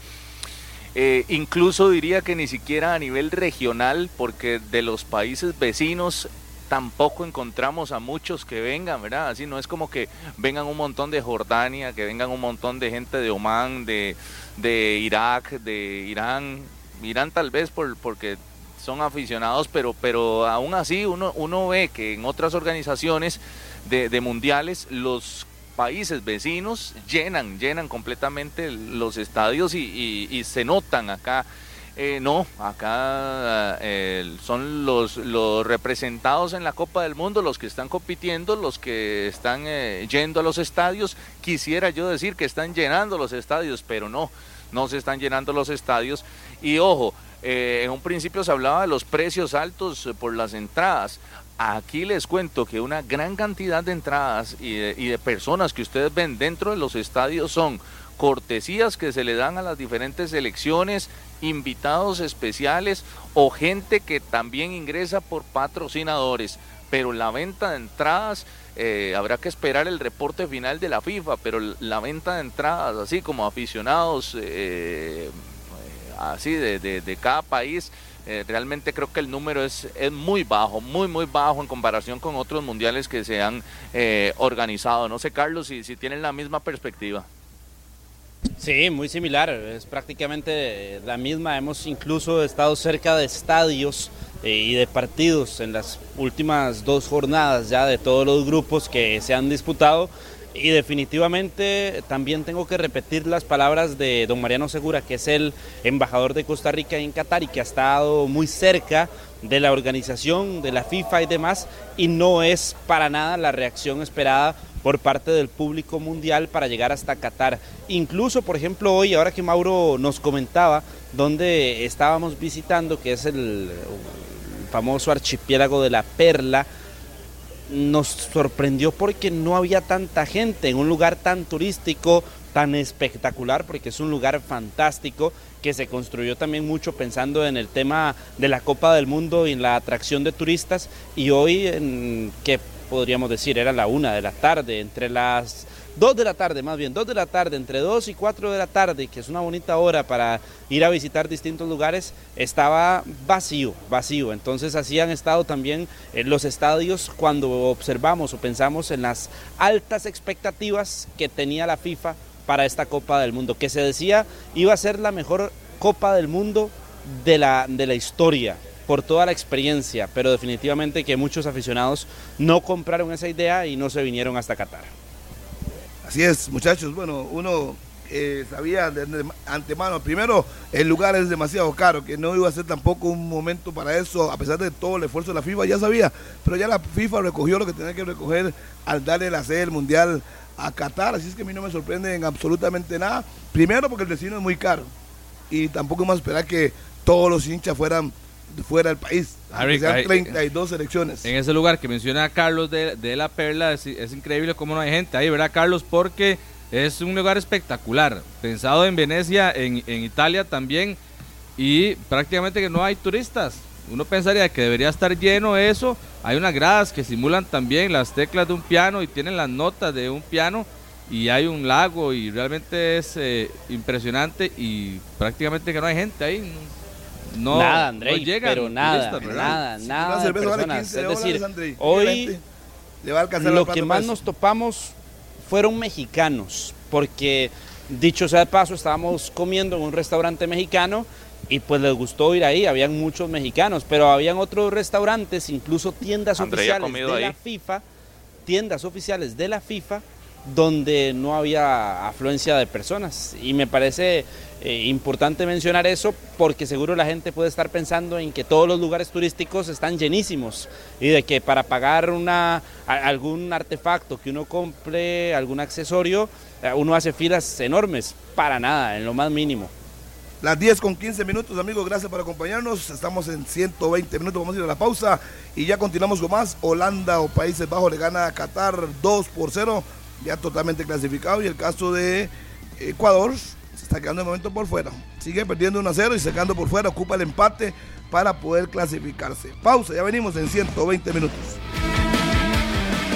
Eh, incluso diría que ni siquiera a nivel regional, porque de los países vecinos tampoco encontramos a muchos que vengan, ¿verdad? Así no es como que vengan un montón de Jordania, que vengan un montón de gente de Oman, de, de Irak, de Irán. Irán tal vez por, porque son aficionados, pero, pero aún así uno, uno ve que en otras organizaciones de, de mundiales los países vecinos llenan, llenan completamente los estadios y, y- y se notan acá. Eh, no, acá eh, son los, representados en la Copa del Mundo, los que están compitiendo, los que están eh, yendo a los estadios. Quisiera yo decir que están llenando los estadios, pero no, no se están llenando los estadios. Y ojo, eh, en un principio se hablaba de los precios altos por las entradas. Aquí les cuento que una gran cantidad de entradas y de, y de personas que ustedes ven dentro de los estadios son cortesías que se le dan a las diferentes selecciones, invitados especiales o gente que también ingresa por patrocinadores. Pero la venta de entradas, eh, habrá que esperar el reporte final de la FIFA, pero la venta de entradas, así como aficionados, eh, así de, de- cada país, eh, realmente creo que el número es, es muy bajo, muy, muy bajo en comparación con otros mundiales que se han eh, organizado. No sé, Carlos, si, si tienen la misma perspectiva. Sí, muy similar, es prácticamente la misma. Hemos incluso estado cerca de estadios eh, y de partidos en las últimas dos jornadas ya de todos los grupos que se han disputado. Y definitivamente también tengo que repetir las palabras de don Mariano Segura, que es el embajador de Costa Rica en Qatar y que ha estado muy cerca de la organización, de la FIFA y demás, y no es para nada la reacción esperada por parte del público mundial para llegar hasta Qatar. Incluso, por ejemplo, hoy, ahora que Mauro nos comentaba, donde estábamos visitando, que es el, famoso archipiélago de la Perla, nos sorprendió porque no había tanta gente en un lugar tan turístico, tan espectacular, porque es un lugar fantástico que se construyó también mucho pensando en el tema de la Copa del Mundo y en la atracción de turistas. Y hoy, ¿qué podríamos decir? Era la una de la tarde, entre las dos de la tarde, más bien, dos de la tarde, entre dos y cuatro de la tarde, que es una bonita hora para ir a visitar distintos lugares, estaba vacío, vacío. Entonces así han estado también eh, los estadios cuando observamos o pensamos en las altas expectativas que tenía la FIFA para esta Copa del Mundo, que se decía iba a ser la mejor Copa del Mundo de la, de la historia. Por toda la experiencia, pero definitivamente que muchos aficionados no compraron esa idea y no se vinieron hasta Qatar. Así es, muchachos. Bueno, uno eh, sabía de, antemano, primero, el lugar es demasiado caro, que no iba a ser tampoco un momento para eso, a pesar de todo el esfuerzo de la FIFA, ya sabía, pero ya la FIFA recogió lo que tenía que recoger al darle la sede del Mundial a Qatar, así es que a mí no me sorprende en absolutamente nada. Primero porque el destino es muy caro y tampoco a esperar que todos los hinchas fueran fuera del país. Harry, sean hay- 32 selecciones. En ese lugar que menciona Carlos de, de la Perla, es, es increíble cómo no hay gente ahí, ¿verdad, Carlos? Porque es un lugar espectacular. Pensado en Venecia, en, en Italia también, y prácticamente que no hay turistas. Uno pensaría que debería estar lleno eso. Hay unas gradas que simulan también las teclas de un piano y tienen las notas de un piano. Y hay un lago y realmente es eh, impresionante y prácticamente que no hay gente ahí. No, nada, no Andrei, llegan pero nada, nada, Si nada de vale personas. 15 Es dólares, decir, Andrei, hoy le va a alcanzar lo que más nos topamos fueron mexicanos, porque dicho sea de paso, estábamos comiendo en un restaurante mexicano y pues les gustó ir ahí, habían muchos mexicanos, pero habían otros restaurantes, incluso tiendas Andrei oficiales de la. FIFA, tiendas oficiales de la FIFA donde no había afluencia de personas. Y me parece eh, importante mencionar eso porque seguro la gente puede estar pensando en que todos los lugares turísticos están llenísimos y de que para pagar una, algún artefacto que uno compre, algún accesorio, eh, uno hace filas enormes. Para nada, en lo más mínimo. Las 10 con 15 minutos, amigos, gracias por acompañarnos. Estamos en 120 minutos, vamos a ir a la pausa y ya continuamos con más. Holanda o Países Bajos le gana a Qatar 2 por 0, ya totalmente clasificado. Y el caso de Ecuador se está quedando de momento por fuera. Sigue perdiendo 1 a 0 y sacando por fuera, ocupa el empate para poder clasificarse. Pausa, ya venimos en 120 minutos.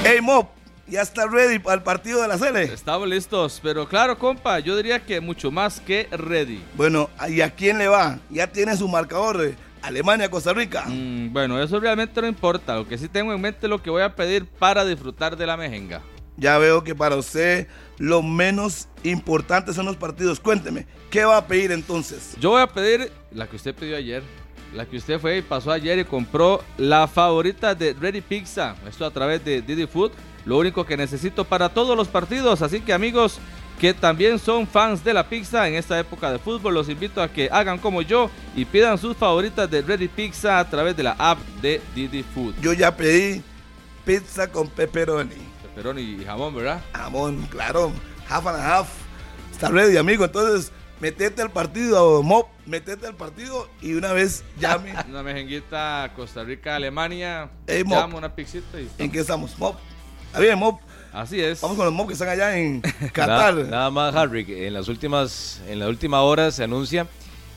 Hey Mob, ya está ready para el partido de la Sele. Estamos listos, pero claro, compa, yo diría que mucho más que ready. Bueno, ¿y a quién le va? Ya tiene su marcador. eh, Alemania, Costa Rica. Mm, bueno, eso realmente no importa. Lo que sí tengo en mente es lo que voy a pedir para disfrutar de la mejenga. Ya veo que para usted lo menos importante son los partidos. Cuénteme, ¿qué va a pedir entonces? Yo voy a pedir la que usted pidió ayer. La que usted fue y pasó ayer y compró la favorita de Ready Pizza. Esto a través de Didi Food. Lo único que necesito para todos los partidos. Así que amigos que también son fans de la pizza en esta época de fútbol, los invito a que hagan como yo y pidan sus favoritas de Ready Pizza a través de la app de Didi Food. Yo ya pedí pizza con pepperoni. Pepperoni y jamón, ¿verdad? Jamón, claro. Half and a half. Está ready, amigo. Entonces, metete al partido, Mob. Metete al partido y una vez llame. [LAUGHS] Una mejenguita Costa Rica, Alemania. Ey, Mop. llamo una pixita y ¿En qué estamos, Mob? Está bien, Mob. Así es. Vamos con los Mob que están allá en [LAUGHS] Nada, Qatar. nada más, Harry, en las últimas, en la última hora se anuncia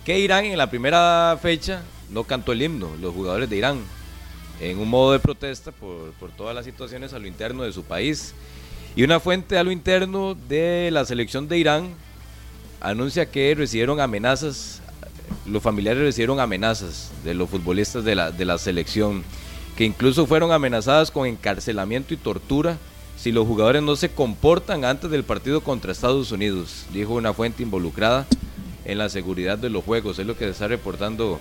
que Irán en la primera fecha no cantó el himno, los jugadores de Irán, en un modo de protesta por, por todas las situaciones a lo interno de su país. Y una fuente a lo interno de la selección de Irán anuncia que recibieron amenazas, los familiares recibieron amenazas de los futbolistas de la, de la selección, que incluso fueron amenazadas con encarcelamiento y tortura si los jugadores no se comportan antes del partido contra Estados Unidos, dijo una fuente involucrada en la seguridad de los juegos. Es lo que se está reportando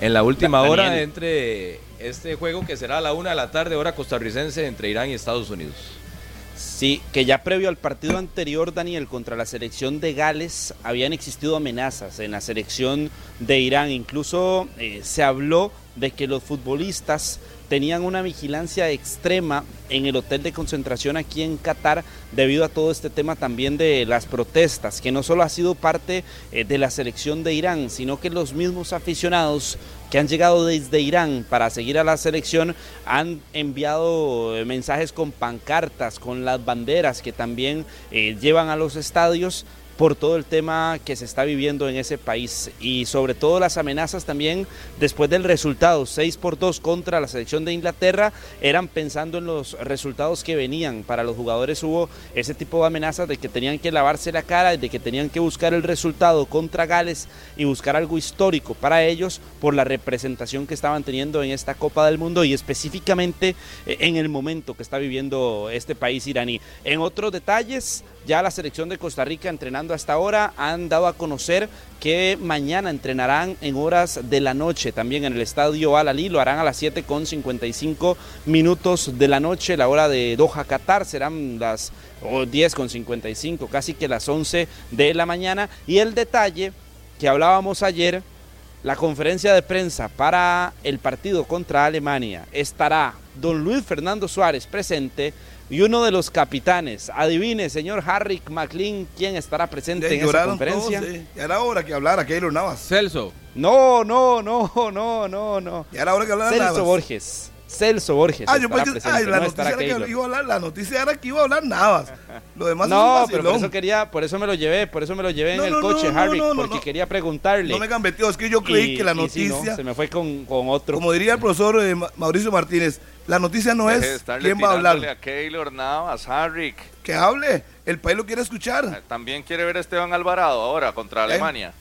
en la última Daniel. hora entre este juego que será a la una de la tarde, hora costarricense, entre Irán y Estados Unidos. Sí, que ya previo al partido anterior, Daniel, contra la selección de Gales, habían existido amenazas en la selección de Irán. Incluso eh, se habló de que los futbolistas tenían una vigilancia extrema en el hotel de concentración aquí en Qatar debido a todo este tema también de las protestas, que no solo ha sido parte eh, de la selección de Irán, sino que los mismos aficionados que han llegado desde Irán para seguir a la selección han enviado eh, mensajes con pancartas, con las banderas que también eh, llevan a los estadios por todo el tema que se está viviendo en ese país y sobre todo las amenazas también después del resultado 6 por 2 contra la selección de Inglaterra eran pensando en los resultados que venían. Para los jugadores hubo ese tipo de amenazas de que tenían que lavarse la cara de que tenían que buscar el resultado contra Gales y buscar algo histórico para ellos por la representación que estaban teniendo en esta Copa del Mundo y específicamente eh, en el momento que está viviendo este país iraní. En otros detalles ya la selección de Costa Rica entrenando hasta ahora han dado a conocer que mañana entrenarán en horas de la noche, también en el estadio Al-Ali, lo harán a las 7 con 55 minutos de la noche, la hora de Doha, Qatar, serán las oh, 10 con 55, casi que las 11 de la mañana. Y el detalle que hablábamos ayer, la conferencia de prensa para el partido contra Alemania estará don Luis Fernando Suárez presente y uno de los capitanes. Adivine, señor Harry McLean, quién estará presente en esa conferencia. todos, eh. Ya era hora que hablara Keylor Navas. Celso. No, no, no, no, no, no. Ya era hora que hablara Celso Navas. Borges. Celso Borges. Ah, yo pensé, ay, la no noticia era que iba a hablar, la noticia era que iba a hablar Navas. Lo demás No, es pero por eso quería, por eso me lo llevé, por eso me lo llevé No, en el no, coche, no, Harry, no, no, porque no. quería preguntarle. No me gambeteó, es que yo creí Y- que la y sí, no, noticia, se me fue con, con otro. como diría el profesor eh, Ma- Mauricio Martínez, la noticia no Deje es quién va a hablar. a Keylor Navas, Harrick. Que hable, el país lo quiere escuchar. También quiere ver a Esteban Alvarado ahora contra ¿Eh? Alemania.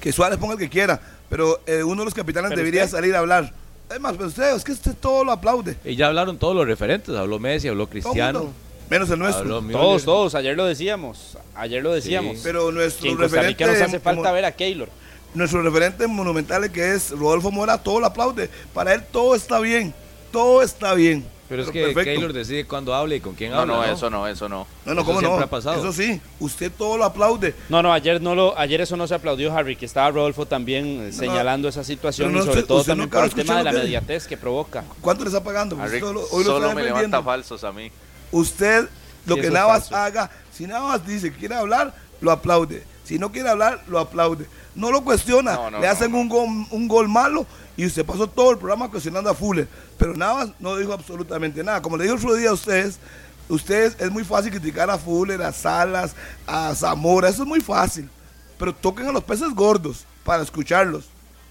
Que Suárez ponga el que quiera, pero eh, uno de los capitanes Pero debería usted- salir a hablar. Es más, pero usted, es que usted todo lo aplaude. Y ya hablaron todos los referentes. Habló Messi, habló Cristiano. menos el nuestro. Todos, todos, ayer lo decíamos, ayer lo decíamos. Pero nuestro que en Rica nos referente hace falta como- ver a Keylor. nuestro referente monumental que es Rodolfo Mora, todo lo aplaude. Para él todo está bien, todo está bien. Pero es que perfecto. Keylor decide cuándo habla y con quién No, habla. no, eso no, eso no. No, no, Eso ¿cómo no? siempre ha pasado. Eso sí, usted todo lo aplaude. No, no, ayer no lo, ayer eso no se aplaudió, Harry, que estaba Rodolfo también eh, señalando esa situación no y sobre todo usted también por el tema de la mediatez que provoca. ¿Cuánto le está pagando? Usted lo- hoy lo solo está me levanta falsos a mí. Usted, lo Sí, que Navas haga, si Navas dice que quiere hablar, lo aplaude. Si no quiere hablar, lo aplaude. No lo cuestiona. No, no, Le hacen. Un, gol, un gol malo y usted pasó todo el programa cuestionando a Fuller. Pero Navas no dijo absolutamente nada. Como le digo el otro día a ustedes, ustedes es muy fácil criticar a Fuller, a Salas, a Zamora. Eso es muy fácil. Pero toquen a los peces gordos para escucharlos.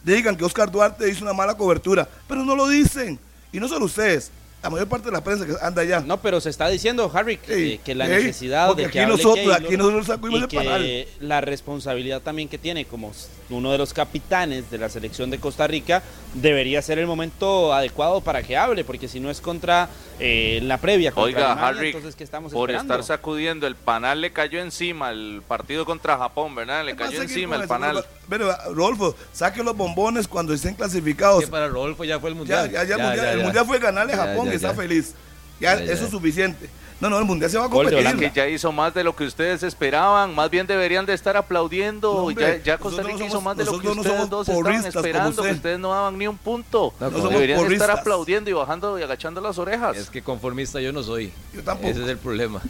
Digan que Oscar Duarte hizo una mala cobertura, pero no lo dicen. Y no solo ustedes, la mayor parte de la prensa que anda allá. No, pero se está diciendo, Harry, que, Sí, que la sí, necesidad de aquí que hable nosotros- Keylor aquí nosotros sacudimos y panal. que la responsabilidad también que tiene como uno de los capitanes de la selección de Costa Rica debería ser el momento adecuado para que hable, porque si no es contra eh, la previa contra Oiga, Alemania, Harry, entonces ¿qué estamos por esperando? estar sacudiendo el panal le cayó encima el partido contra Japón, ¿verdad? Le cayó encima el panal. Pero, Rodolfo, saque los bombones cuando estén clasificados. Que para Rodolfo ya fue el Ya, mundial. ya, ya, el mundial, el mundial fue ganarle a Ya, Japón ya, y está feliz. Ya, Ya, ya. eso es suficiente. No, no, el mundial se va a Gol de competir. Que ya hizo más de lo que ustedes esperaban, más bien deberían de estar aplaudiendo. No, hombre, ya, ya Costa Rica no hizo más de lo que no ustedes dos estaban esperando, que usted. ustedes no daban ni un punto. No, No somos deberían de estar aplaudiendo y bajando y agachando las orejas. Es que conformista yo no soy. Yo tampoco. Ese es el problema.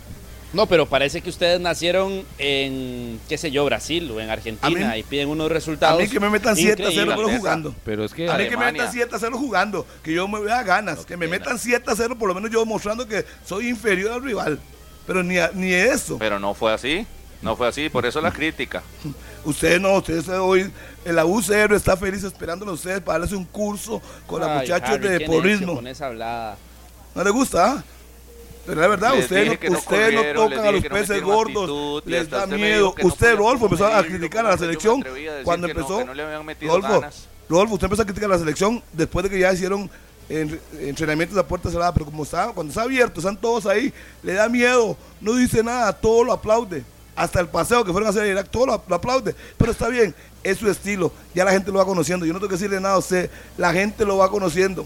No, pero parece que ustedes nacieron en, qué sé yo, Brasil o en Argentina A mí- y piden unos A resultados mí que me metan 7 a 0 increíbles. pero Esa. jugando. Pero es que A mí que me metan 7 a 0 jugando. Que yo me vea ganas. Que me metan 7 a 0 por lo menos yo mostrando que soy inferior al rival. Pero ni, a- ni eso. Pero no fue así. No fue así, por eso la crítica. [LAUGHS] Ustedes no, ustedes hoy, el UCR está feliz esperándolo a ustedes para darles un curso con los muchachos Harry, de porrismo. con esa hablada. ¿No les gusta? ah? Pero la verdad, ustedes, no, no ustedes no tocan a los no peces gordos, les da miedo. Usted, Rodolfo, empezó a criticar a la selección cuando empezó. Rodolfo. Rodolfo, usted empezó a criticar a la selección después de que ya hicieron en- entrenamientos a puerta cerrada, pero como está, cuando está abierto, están todos ahí, le da miedo, no dice nada, todo lo aplaude. Hasta el paseo que fueron a hacer en Irak, todo lo, lo aplaude. Pero está bien, es su estilo, ya la gente lo va conociendo. Yo no tengo que decirle nada a usted, la gente lo va conociendo.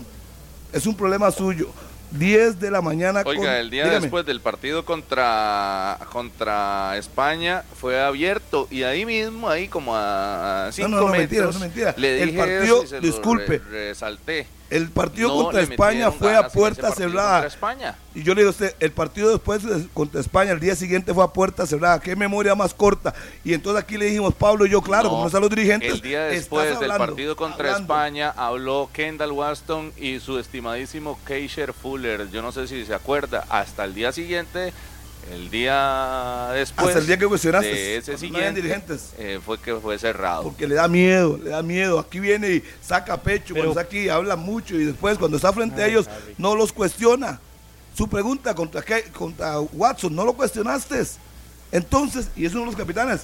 Es un problema suyo. 10 de la mañana. con- Oiga, el día dígame. después del partido contra, contra España fue abierto y ahí mismo, ahí como a 5 no, no, metros, mentira, no, mentira. le El dije partido, eso y se lo disculpe. re- resalté. El partido No contra España fue a puerta cerrada. contra España. Y yo le digo a usted, el partido después de- contra España, el día siguiente fue a puerta cerrada. Qué memoria más corta. Y entonces aquí le dijimos, Pablo y yo, claro, No, como no están los dirigentes. El día después del hablando, partido contra hablando. España habló Kendall Waston y su estimadísimo Keisher Fuller. Yo no sé si se acuerda, hasta el día siguiente, el día después Hasta el día que cuestionaste, de ese no siguiente, dirigentes. eh, fue que fue cerrado. Porque le da miedo, le da miedo. Aquí viene y saca pecho, Pero- cuando está aquí habla mucho y después cuando está frente a ellos no los cuestiona. Su pregunta contra, qué- contra Watson, no lo cuestionaste. Entonces, y es uno de los capitanes.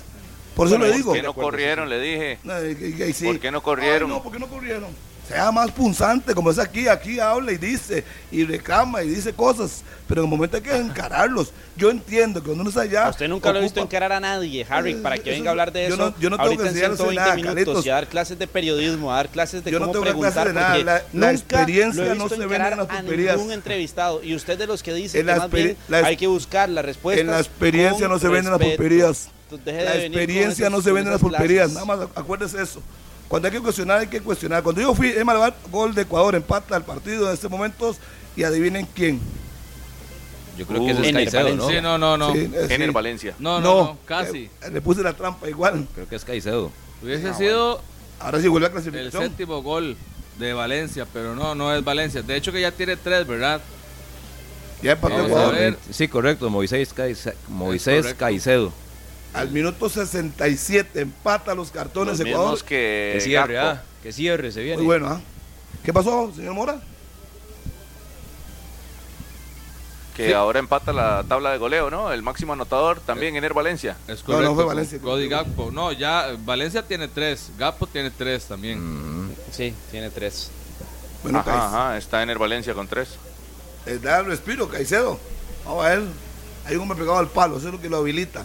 Por eso Bueno, le digo. ¿Por qué no corrieron? Le dije. No, y- y- y sí. ¿Por qué no corrieron? Ay, no, ¿por qué no corrieron? Sea más punzante, como es aquí, aquí habla y dice, y reclama y dice cosas, pero en el momento hay que encararlos. Yo entiendo que cuando uno está allá... Usted nunca lo he visto ocupa- encarar a nadie, Harry, para que Eso- venga a hablar de yo eso. no- yo no tengo ahorita que en enseñarle 120 nada, minutos Carlitos. y a dar clases de periodismo, a dar clases de Yo no cómo tengo que preguntar. de nada, la- la nunca experiencia lo he no visto se vende encarar en las a pulperías. ningún entrevistado. Y usted de los que dice En que la más bien la- hay que buscar las respuestas. En la experiencia no se venden las pulperías. La experiencia no se vende en las pulperías. Nada más acuérdese eso. Cuando hay que cuestionar, hay que cuestionar. Cuando yo fui, es Malabar, gol de Ecuador, empata el partido en este momento y adivinen quién. Yo creo que ese es Caicedo, ¿no? Sí, no, no, no. Sí, eh, Ener sí. Valencia. No, no, no, casi. eh, Le puse la trampa igual. Creo que es Caicedo. Hubiese sido Ahora sí vuelve a el clasificación. séptimo gol de Valencia, pero no, no es Valencia. De hecho que ya tiene tres, ¿verdad? Ya empató Ecuador. Sí, correcto, Moisés, Caice- Moisés correcto. Caicedo. Al minuto 67 empata los cartones Los Ecuador. que Que cierre, ah, que cierre, se viene. Muy bueno, ¿ah? ¿Qué pasó, señor Mora? que Sí. ahora empata la tabla de goleo, ¿no? El máximo anotador también Ener Valencia. Es No, correcto. no fue Valencia. Cody Gakpo. No, ya Valencia tiene tres. Gakpo tiene tres también. Mm, Sí, tiene tres. Bueno, Ajá, Caicedo. ajá, está Ener Valencia con tres. Eh, da el respiro, Caicedo. Vamos a ver. Hay un hombre pegado al palo, eso es lo que lo habilita.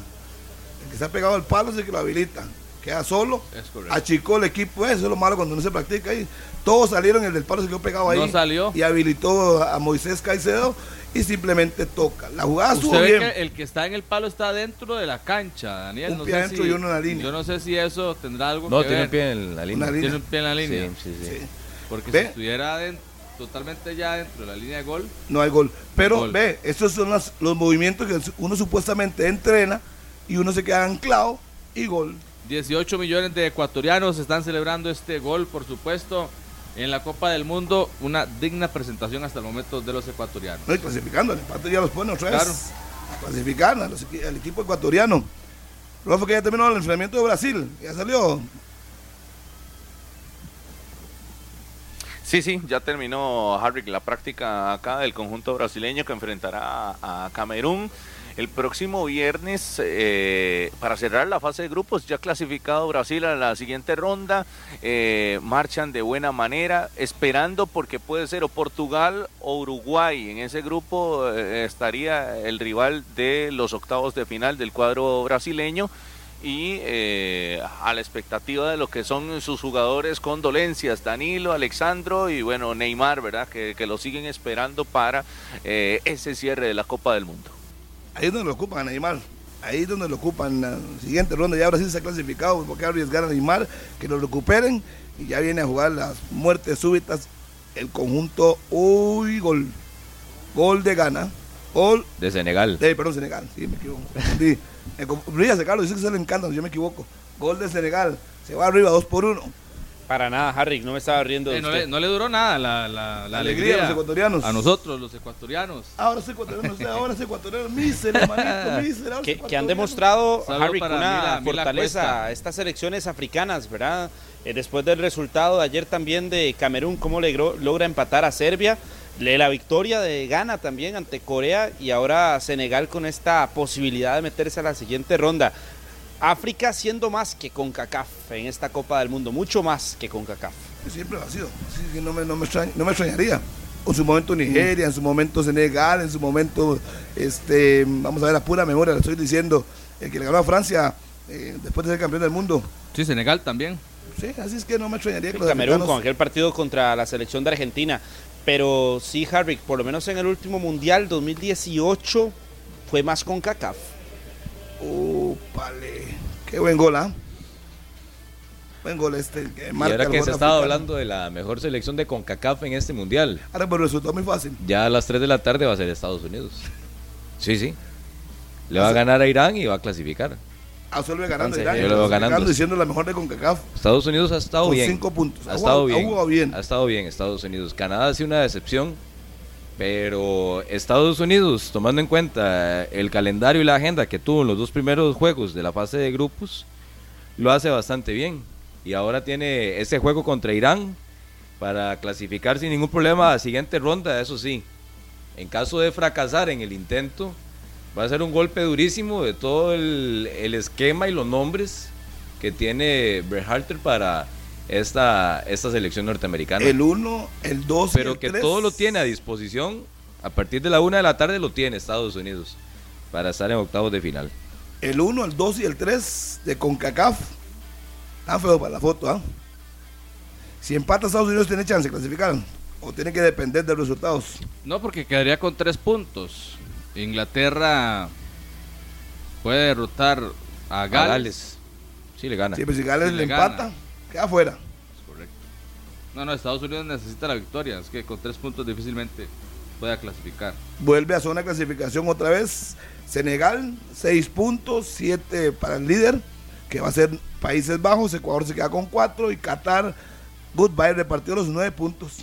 Que está pegado al palo es el que lo habilita. Queda solo, Es correcto. achicó el equipo, eso es lo malo cuando no se practica ahí. Todos salieron, el del palo se quedó pegado ahí. No salió. Y habilitó a Moisés Caicedo y simplemente toca. La jugada estuvo bien. que el que está en el palo está dentro de la cancha, Daniel. Un no pie sé adentro si, y uno en la línea. Yo no sé si eso tendrá algo No, que tiene ver. un pie en la línea. Tiene un pie en la línea. Sí, sí, sí. Sí. Porque Ve. si estuviera adent- totalmente ya dentro de la línea de gol, No hay gol. Pero Gol. ve, estos son las- los movimientos que uno supuestamente entrena y uno se queda anclado y gol. 18 millones de ecuatorianos están celebrando este gol, por supuesto, en la Copa del Mundo. Una digna presentación hasta el momento de los ecuatorianos. No, y clasificando, el empate ya los pone otra vez. Claro. Equi- al equipo ecuatoriano. Luego fue que ya terminó el enfrentamiento de Brasil. Ya salió. Sí, sí, ya terminó Harry la práctica acá del conjunto brasileño que enfrentará a Camerún el próximo viernes eh, para cerrar la fase de grupos. Ya clasificado Brasil a la siguiente ronda, eh, marchan de buena manera, esperando porque puede ser o Portugal o Uruguay. En ese grupo eh, estaría el rival de los octavos de final del cuadro brasileño y a la expectativa de lo que son sus jugadores con dolencias, Danilo, Alexandro y bueno, Neymar, ¿verdad? Que, lo siguen esperando para ese cierre de la Copa del Mundo. Ahí es donde lo ocupan a Neymar. Ahí es donde lo ocupan la siguiente ronda. Ya Brasil se ha clasificado. ¿Por qué arriesgar a Neymar? Que lo recuperen. Y ya viene a jugar las muertes súbitas. El conjunto. Uy, gol. Gol de gana. Gol De Senegal. Eh, perdón, Senegal, sí, me equivoco. Sí, Ríase, Carlos, dice que se le encanta, yo me equivoco. Gol de Senegal, se va arriba, dos por uno. Para nada, Harry, no me estaba riendo de Eh, no, usted. le, no le duró nada la, la- la La alegría alegría, de los ecuatorianos. A nosotros, los ecuatorianos. Ahora es ecuatoriano, usted, ahora es ecuatoriano, mísero, hermanito, [LAUGHS] mísero. que, que han demostrado, Harry, para una Mila- Mila fortaleza Cuesta. estas selecciones africanas, ¿verdad? Eh, después del resultado de ayer también de Camerún, cómo logró- logra empatar a Serbia, le- la victoria de Ghana también ante Corea y ahora Senegal con esta posibilidad de meterse a la siguiente ronda. África siendo más que con CACAF en esta Copa del Mundo, mucho más que con CACAF. Siempre ha sido, no me, no, me extraña- no me extrañaría. En su momento Nigeria, en su momento Senegal, en su momento, este, vamos a ver a pura memoria, le estoy diciendo, el que le ganó a Francia eh, después de ser campeón del mundo. Sí, Senegal también. Sí, así es que no me extrañaría que los Camerún africanos- con aquel partido contra la selección de Argentina. Pero sí, Harry, por lo menos en el último Mundial 2018 fue más con CACAF. Úpale. Qué buen gol, ¿ah? Buen gol este. Que Y marca ahora que se estaba hablando de la mejor selección de CONCACAF en este mundial, Ahora, pero resultó muy fácil. ya a las 3 de la tarde va a ser Estados Unidos. Sí, sí. Le va a ganar a Irán y va a clasificar. Absuelve ganando Entonces, Irán. yo lo veo ganando. y siendo la mejor de CONCACAF. Estados Unidos ha estado Con bien. cinco puntos. Ha, Ha estado ha bien. jugado bien. Ha estado bien Estados Unidos. Canadá ha sido una decepción. Pero Estados Unidos, tomando en cuenta el calendario y la agenda que tuvo en los dos primeros juegos de la fase de grupos, lo hace bastante bien. Y ahora tiene ese juego contra Irán para clasificar sin ningún problema a la siguiente ronda, eso sí. En caso de fracasar en el intento, va a ser un golpe durísimo de todo el, esquema y los nombres que tiene Berhalter para esta, esta selección norteamericana. El 1, el 2 Pero y el que 3. todo lo tiene a disposición, a partir de la una de la tarde lo tiene Estados Unidos para estar en octavos de final. El 1, el 2 y el 3 de CONCACAF. Tan feo para la foto, ¿ah? Si empata Estados Unidos, tiene chance de clasificar. O tiene que depender de los resultados. No, porque quedaría con tres puntos. Inglaterra puede derrotar a A Gales. Gales. Sí, le gana. Si pues, si Gales le le gana. empata, queda fuera. Es correcto. No, no, Estados Unidos necesita la victoria. Es que con tres puntos difícilmente pueda clasificar. Vuelve a zona de clasificación otra vez. Senegal, 6 puntos, 7 para el líder, que va a ser Países Bajos. Ecuador se queda con 4 y Qatar, goodbye, repartió los 9 puntos.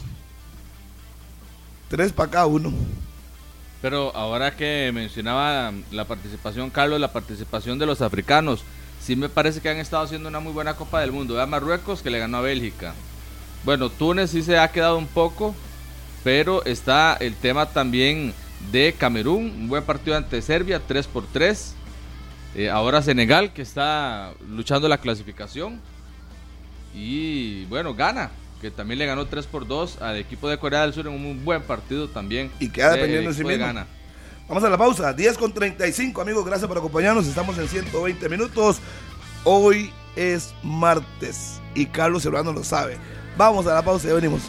3 para cada uno. Pero ahora que mencionaba la participación, Carlos, la participación de los africanos, sí me parece que han estado haciendo una muy buena Copa del Mundo. Vea Marruecos que le ganó a Bélgica. Bueno, Túnez sí se ha quedado un poco, pero está el tema también de Camerún, un buen partido ante Serbia, 3 por 3. Eh, ahora Senegal que está luchando la clasificación. Y bueno, gana, que también le ganó 3 por 2 al equipo de Corea del Sur en un buen partido también. Y queda dependiendo de equipo de mismo. Vamos a la pausa, 10 con 35, amigos, gracias por acompañarnos. Estamos en 120 minutos. Hoy es martes y Carlos Serrano lo sabe. Vamos a la pausa y venimos.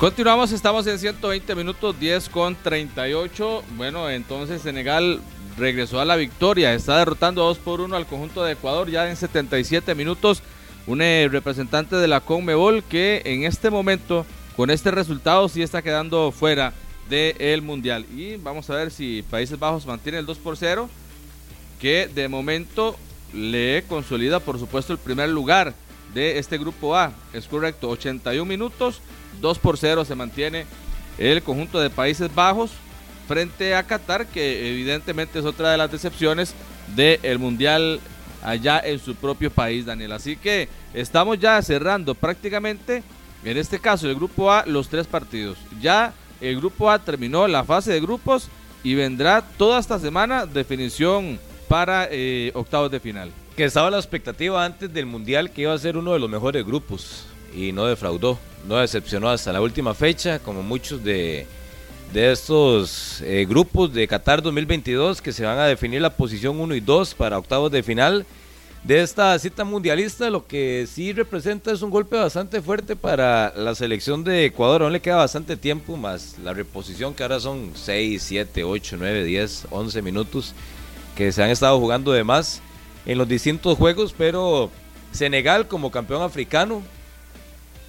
Continuamos, estamos en 120 minutos, 10 con 38. Bueno, entonces Senegal regresó a la victoria, está derrotando 2 por 1 al conjunto de Ecuador ya en 77 minutos. Un eh, representante de la Conmebol que en este momento, con este resultado, sí está quedando fuera del Mundial. Y vamos a ver si Países Bajos mantiene el 2 por 0, que de momento le consolida, por supuesto, el primer lugar de este grupo A. Es correcto, 81 minutos, 2 por 0 se mantiene el conjunto de Países Bajos frente a Qatar, que evidentemente es otra de las decepciones del Mundial allá en su propio país, Daniel. Así que estamos ya cerrando prácticamente, en este caso el grupo A, los tres partidos. Ya el grupo A terminó la fase de grupos y vendrá toda esta semana definición para eh, octavos de final. Que estaba la expectativa antes del Mundial que iba a ser uno de los mejores grupos y no defraudó, no decepcionó hasta la última fecha, como muchos de, de estos eh, grupos de Qatar 2022 que se van a definir la posición 1 y 2 para octavos de final de esta cita mundialista, lo que sí representa es un golpe bastante fuerte para la selección de Ecuador, aún le queda bastante tiempo, más la reposición que ahora son 6, 7, 8, 9, 10, 11 minutos que se han estado jugando de más en los distintos juegos, pero Senegal como campeón africano,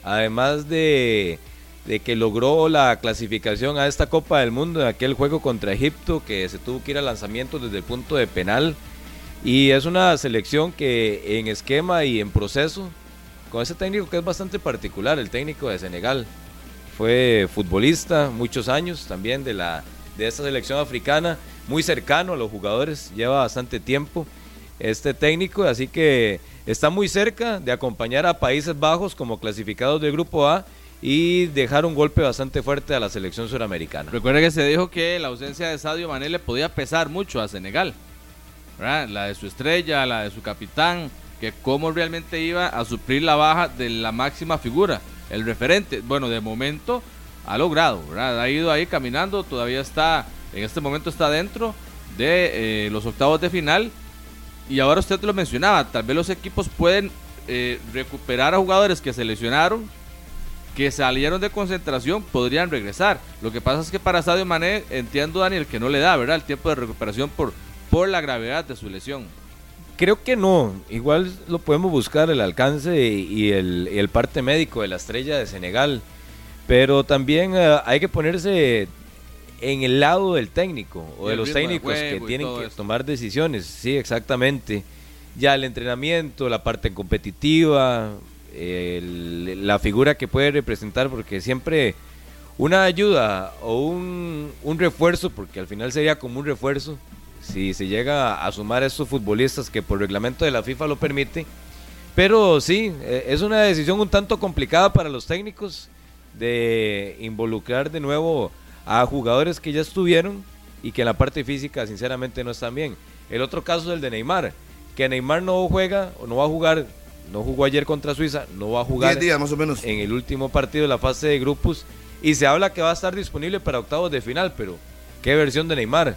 además de, de, que logró la clasificación a esta Copa del Mundo en aquel juego contra Egipto, que se tuvo que ir a lanzamiento desde el punto de penal, y es una selección que en esquema y en proceso, con ese técnico que es bastante particular, el técnico de Senegal, fue futbolista muchos años también de, la, de esta selección africana, muy cercano a los jugadores, lleva bastante tiempo este técnico, así que está muy cerca de acompañar a Países Bajos como clasificados del Grupo A y dejar un golpe bastante fuerte a la selección suramericana. Recuerda que se dijo que la ausencia de Sadio Mané le podía pesar mucho a Senegal, la de su estrella, la de su capitán, que cómo realmente iba a suplir la baja de la máxima figura, el referente. Bueno, de momento ha logrado, ha ido ahí caminando, todavía está, en este momento está dentro de eh, los octavos de final y ahora usted lo mencionaba, tal vez los equipos pueden eh, recuperar a jugadores que se lesionaron, que salieron de concentración, podrían regresar. Lo que pasa es que para Sadio Mané, entiendo Daniel, que no le da, ¿verdad? El tiempo de recuperación por, por la gravedad de su lesión. Creo que no, igual lo podemos buscar el alcance y el, y el parte médico de la estrella de Senegal, pero también uh, hay que ponerse en el lado del técnico o de los técnicos de que tienen que esto. tomar decisiones. Sí, exactamente. Ya el entrenamiento, la parte competitiva, la figura que puede representar, porque siempre una ayuda o un, un, refuerzo, porque al final sería como un refuerzo, si se llega a sumar a estos futbolistas que por reglamento de la FIFA lo permite. Pero sí, es una decisión un tanto complicada para los técnicos de involucrar de nuevo a jugadores que ya estuvieron y que en la parte física sinceramente no están bien. El otro caso es el de Neymar, que Neymar no juega o no va a jugar, no jugó ayer contra Suiza, no va a jugar 10 días más o menos. en el último partido de la fase de grupos y se habla que va a estar disponible para octavos de final, pero ¿qué versión de Neymar?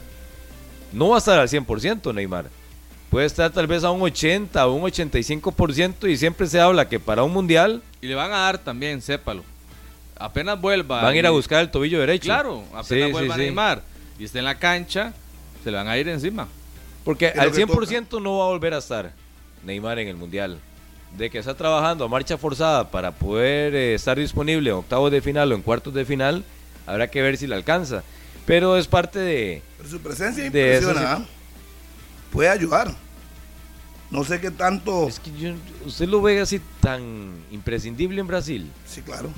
No va a estar al 100% Neymar. Puede estar tal vez a un 80 o un 85% y siempre se habla que para un mundial Y le van a dar también, sépalo. Apenas vuelva. van a ir a buscar el tobillo derecho. Claro, apenas Sí, vuelva sí. Neymar y esté en la cancha, se le van a ir encima. Porque al que 100% no va a volver a estar Neymar en el Mundial. De que está trabajando a marcha forzada para poder eh, estar disponible en octavos de final o en cuartos de final, habrá que ver si le alcanza. Pero es parte de... Pero su presencia De impresiona. ¿ah? Puede ayudar. No sé qué tanto. Es que yo- usted lo ve así tan imprescindible en Brasil. Sí, claro.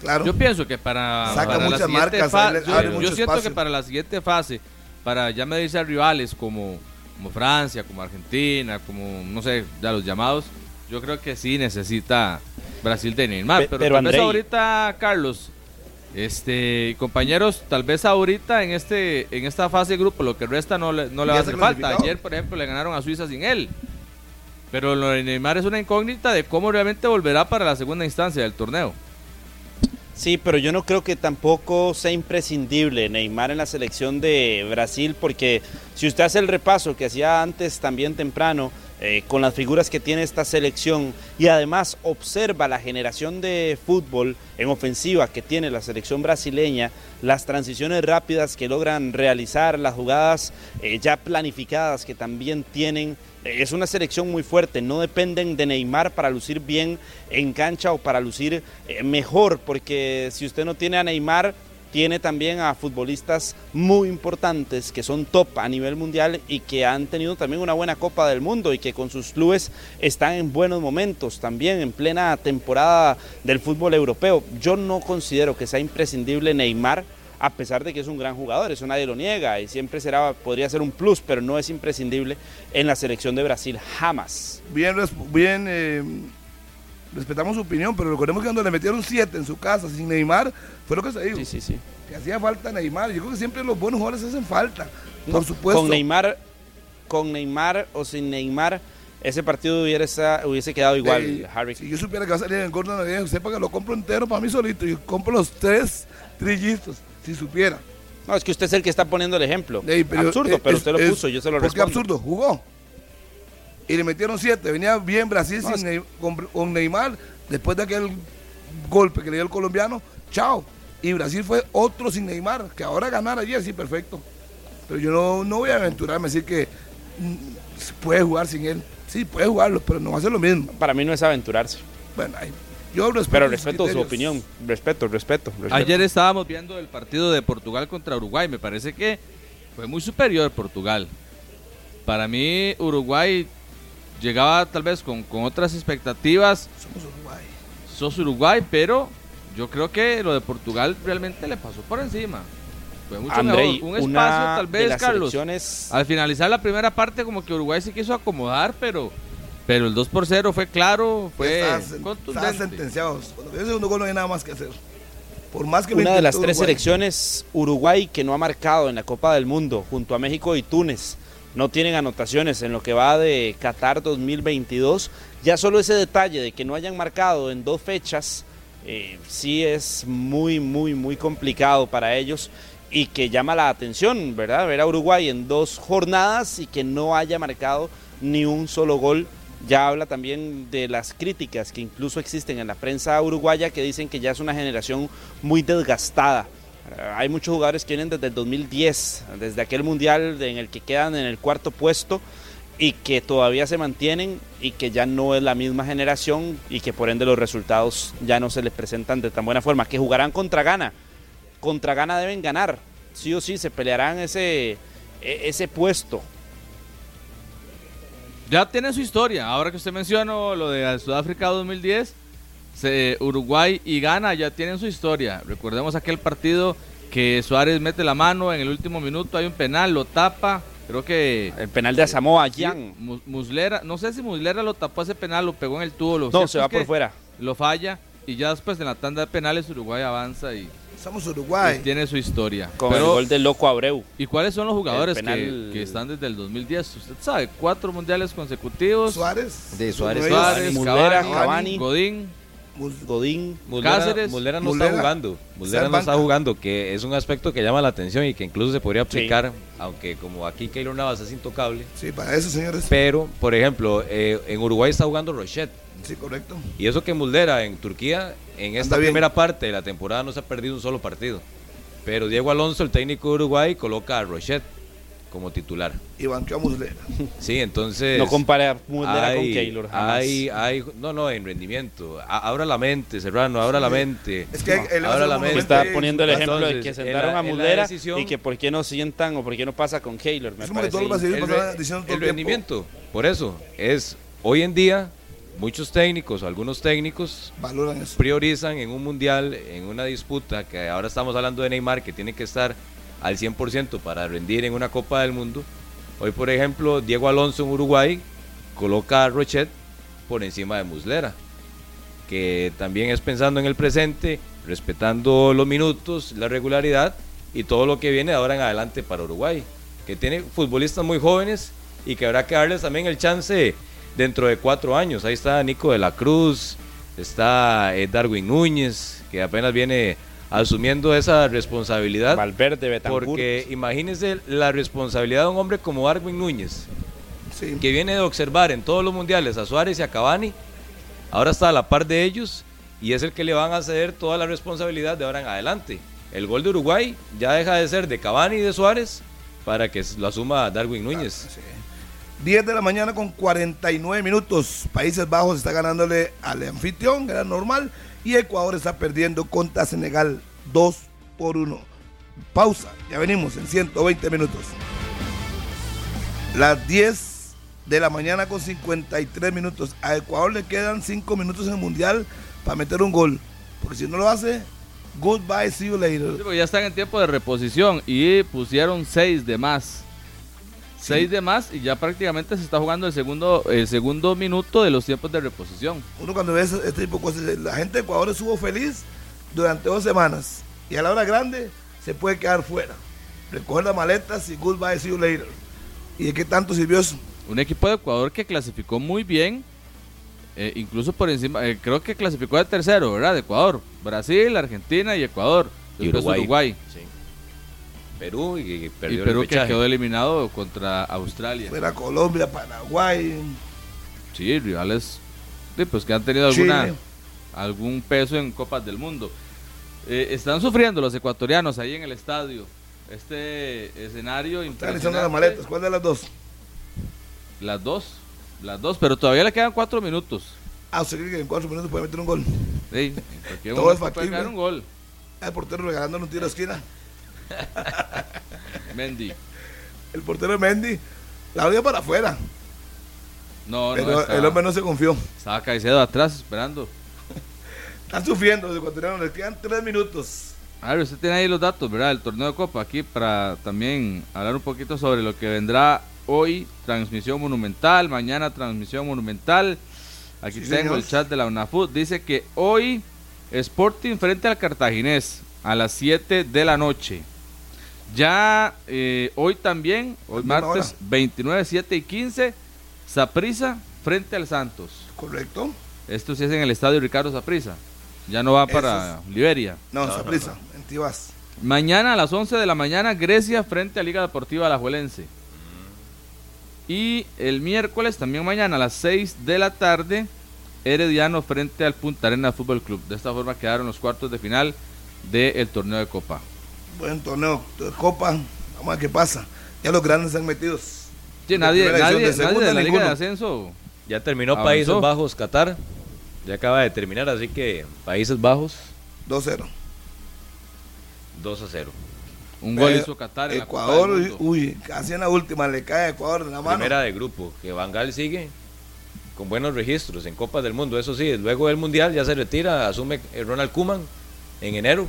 Claro. Yo pienso que para, Saca para la muchas siguiente marcas, fa- abre- yo, siento espacio. que para la siguiente fase, para ya medirse a rivales como, como Francia, como Argentina, como no sé, ya los llamados, yo creo que sí necesita Brasil de Neymar. Pe- pero pero, tal vez ahorita, Carlos, este compañeros, tal vez ahorita en este en esta fase de grupo, lo que resta no le, no le va a hacer falta. Ayer, por ejemplo, le ganaron a Suiza sin él. Pero lo de Neymar es una incógnita de cómo realmente volverá para la segunda instancia del torneo. Sí, pero yo no creo que tampoco sea imprescindible Neymar en la selección de Brasil, porque si usted hace el repaso que hacía antes también temprano, eh, con las figuras que tiene esta selección y además observa la generación de fútbol en ofensiva que tiene la selección brasileña, las transiciones rápidas que logran realizar, las jugadas eh, ya planificadas que también tienen, es una selección muy fuerte, no dependen de Neymar para lucir bien en cancha o para lucir eh, mejor, porque si usted no tiene a Neymar, tiene también a futbolistas muy importantes que son top a nivel mundial y que han tenido también una buena Copa del Mundo y que con sus clubes están en buenos momentos también en plena temporada del fútbol europeo. Yo no considero que sea imprescindible Neymar a pesar de que es un gran jugador, eso nadie lo niega y siempre será podría ser un plus, pero no es imprescindible en la selección de Brasil jamás. Bien, bien eh, respetamos su opinión, pero recordemos que cuando le metieron 7 en su casa sin Neymar, fue lo que se dijo. Sí, sí, sí. Que hacía falta Neymar. Yo creo que siempre los buenos jugadores hacen falta. Por supuesto. Con Neymar, con Neymar o sin Neymar, ese partido hubiese, hubiese quedado igual, Eh, Harry. Si yo supiera que va a salir en Gordon sepa que lo compro entero para mí solito y compro los tres trillizos, si supiera. No, es que usted es el que está poniendo el ejemplo. Ey, pero, absurdo, eh, pero es- usted lo es- puso, yo se lo ¿Por qué respondo. absurdo? Jugó. Y le metieron siete. Venía bien Brasil No, sin Ney- con, con Neymar. Después de aquel golpe que le dio el colombiano, chao. Y Brasil fue otro sin Neymar. Que ahora ganar ayer, sí, perfecto. Pero yo no, no voy a aventurarme a decir que mm, puede jugar sin él. Sí, puede jugarlo, pero no va a ser lo mismo. Para mí no es aventurarse. Bueno, ahí- yo respeto Pero respeto su opinión. Respeto, respeto. respeto. Ayer estábamos viendo el partido de Portugal contra Uruguay. Me parece que fue muy superior Portugal. Para mí, Uruguay llegaba tal vez con, con otras expectativas. Somos Uruguay. Sos Uruguay, pero yo creo que lo de Portugal realmente le pasó por encima. Fue mucho Andrei, mejor. Un espacio, una tal vez, Carlos. selecciones- Al finalizar la primera parte, como que Uruguay se quiso acomodar, pero, pero el 2 por 0 fue claro, fue contundente. sentenciados. Cuando el segundo gol no hay nada más que hacer. Por más que Una de las tres Uruguay. selecciones Uruguay que no ha marcado en la Copa del Mundo, junto a México y Túnez, no tienen anotaciones en lo que va de Qatar 2022. Ya solo ese detalle de que no hayan marcado en dos fechas, eh, sí es muy, muy, muy complicado para ellos y que llama la atención, ¿verdad? Ver a Uruguay en dos jornadas y que no haya marcado ni un solo gol ya habla también de las críticas que incluso existen en la prensa uruguaya que dicen que ya es una generación muy desgastada. Eh, Hay muchos jugadores que vienen desde el 2010, desde aquel mundial en el que quedan en el cuarto puesto y que todavía se mantienen y que ya no es la misma generación y que por ende los resultados ya no se les presentan de tan buena forma, que jugarán contra Ghana. Contra Ghana deben ganar, sí o sí, se pelearán ese, e- ese puesto. Ya tiene su historia. Ahora que usted mencionó lo de Sudáfrica 2010, se- Uruguay y Ghana ya tienen su historia. Recordemos aquel partido que Suárez mete la mano en el último minuto, hay un penal, lo tapa. Creo que El penal de Asamoah sí, Gyan. Mu- Muslera, no sé si Muslera lo tapó ese penal, lo pegó en el tubo. Lo No, se va por fuera. Lo falla y ya después en la tanda de penales Uruguay avanza y Somos Uruguay. Tiene su historia. Con el Pero, gol del loco Abreu. ¿Y cuáles son los jugadores que, están desde el 2010? Usted sabe, cuatro mundiales consecutivos. Suárez. De Suárez. Suárez, Muslera, Cavani. Godín. Godín. Cáceres. Muslera no está jugando. En no está jugando, que es un aspecto que llama la atención y que incluso se podría aplicar, aunque como aquí Keylor Navas es intocable. Sí, para eso, señores. Pero, por ejemplo, eh, en Uruguay está jugando Rochet. Sí, correcto. Y eso que Muslera en Turquía, en esta Anda bien. primera parte de la temporada no se ha perdido un solo partido. Pero Diego Alonso, el técnico de Uruguay, coloca a Rochet como titular. Y banqueó a Muslera. Sí, entonces... No compare a Muslera con Keylor jamás. Hay, hay, no, no, en rendimiento. A- abra la mente, Serrano, abra la mente. Es que él Ahora la mente. Está poniendo el ejemplo de que en sentaron la- a Muslera decisión- y que por qué no sientan o por qué no pasa con Keylor. Me Es como que parece todos los brasileños el, diciendo todo el rendimiento, por eso, es hoy en día muchos técnicos, algunos técnicos Valoran eso. priorizan en un mundial, en una disputa, que ahora estamos hablando de Neymar, que tiene que estar al 100% para rendir en una Copa del Mundo. Hoy, por ejemplo, Diego Alonso en Uruguay coloca a Rochet por encima de Muslera, que también es pensando en el presente, respetando los minutos, la regularidad y todo lo que viene de ahora en adelante para Uruguay, que tiene futbolistas muy jóvenes y que habrá que darles también el chance dentro de cuatro años. Ahí está Nico de la Cruz, está eh, Darwin Núñez, que apenas viene asumiendo esa responsabilidad. Valverde, Betancourt. Porque imagínense la responsabilidad de un hombre como Darwin Núñez, Sí. que viene de observar en todos los mundiales a Suárez y a Cavani, ahora está a la par de ellos y es el que le van a ceder toda la responsabilidad de ahora en adelante. El gol de Uruguay ya deja de ser de Cavani y de Suárez para que lo asuma Darwin Núñez. 10 de la mañana con 49 minutos. Países Bajos está ganándole al anfitrión, era normal. Y Ecuador está perdiendo contra Senegal 2 por 1. Pausa, ya venimos en 120 minutos. Las 10 de la mañana con 53 minutos. A Ecuador le quedan 5 minutos en el Mundial para meter un gol. Porque si no lo hace, goodbye, see you later. Sí, ya están en tiempo de reposición y pusieron seis de más. Seis de más y ya prácticamente se está jugando el segundo, el segundo minuto de los tiempos de reposición. Uno cuando ve ese- este tipo de cosas, la gente de Ecuador estuvo feliz durante dos semanas y a la hora grande se puede quedar fuera. Recoger las maletas y goodbye, see you later. ¿Y de qué tanto sirvió eso? Un equipo de Ecuador que clasificó muy bien, eh, incluso por encima, eh, creo que clasificó de tercero, ¿verdad? De Ecuador, Brasil, Argentina y Ecuador. Y Después Uruguay. Uruguay. Sí. Perú y, y Y perdió Perú el que quedó eliminado contra Australia. Fuera Colombia, Paraguay, Sí, rivales sí, pues que han tenido alguna, Chile. algún peso en Copas del Mundo. Eh, están sufriendo los ecuatorianos ahí en el estadio. Este escenario Están echando impresionante. las maletas. ¿Cuál de las dos? Las dos, las dos, pero todavía le quedan cuatro minutos. Ah, ¿usted cree que en cuatro minutos puede meter un gol? Sí, en [LAUGHS] cualquier Todo momento es puede factible. caer un gol. El portero regalándole un tiro a esquina. [LAUGHS] Mendy. El portero Mendy la dio para afuera. No, no, pero estaba, el hombre no se confió. estaba Caicedo atrás esperando. [LAUGHS] Están sufriendo los ecuatorianos. Les quedan tres minutos. A ver, usted tiene ahí los datos, ¿verdad? El torneo de Copa aquí para también hablar un poquito sobre lo que vendrá hoy. Transmisión monumental, mañana transmisión monumental. Aquí Sí, tengo señor. el chat de la UNAFUT. Dice que hoy Sporting frente al Cartaginés a las 7 de la noche. Ya eh, hoy también, hoy martes hora. 29, 7 y 15, Saprisa frente al Santos. ¿Correcto? Esto sí es en el estadio Ricardo Saprisa. Ya no va para Liberia. No, no prisa. En Tibás. Mañana a las 11 de la mañana, Grecia frente a Liga Deportiva Alajuelense. Y el miércoles, también mañana a las 6 de la tarde, Herediano frente al Punta Arena Fútbol Club. De esta forma quedaron los cuartos de final del torneo de Copa. Buen torneo de Copa. Vamos a ver qué pasa. Ya los grandes están metidos. Sí, nadie, nadie, de nadie de segunda, la Liga ninguno. de Ascenso. Ya terminó Avanzó. Países Bajos, Qatar. Ya acaba de terminar, así que Países Bajos 2-0. 2 a 0. Un gol Eh, hizo Qatar en Ecuador, la Copa uy, casi en la última le cae a Ecuador de la mano. Primera de grupo, que Bangal sigue con buenos registros en Copas del Mundo. Eso sí, luego del Mundial ya se retira, asume eh, Ronald Kuman en enero.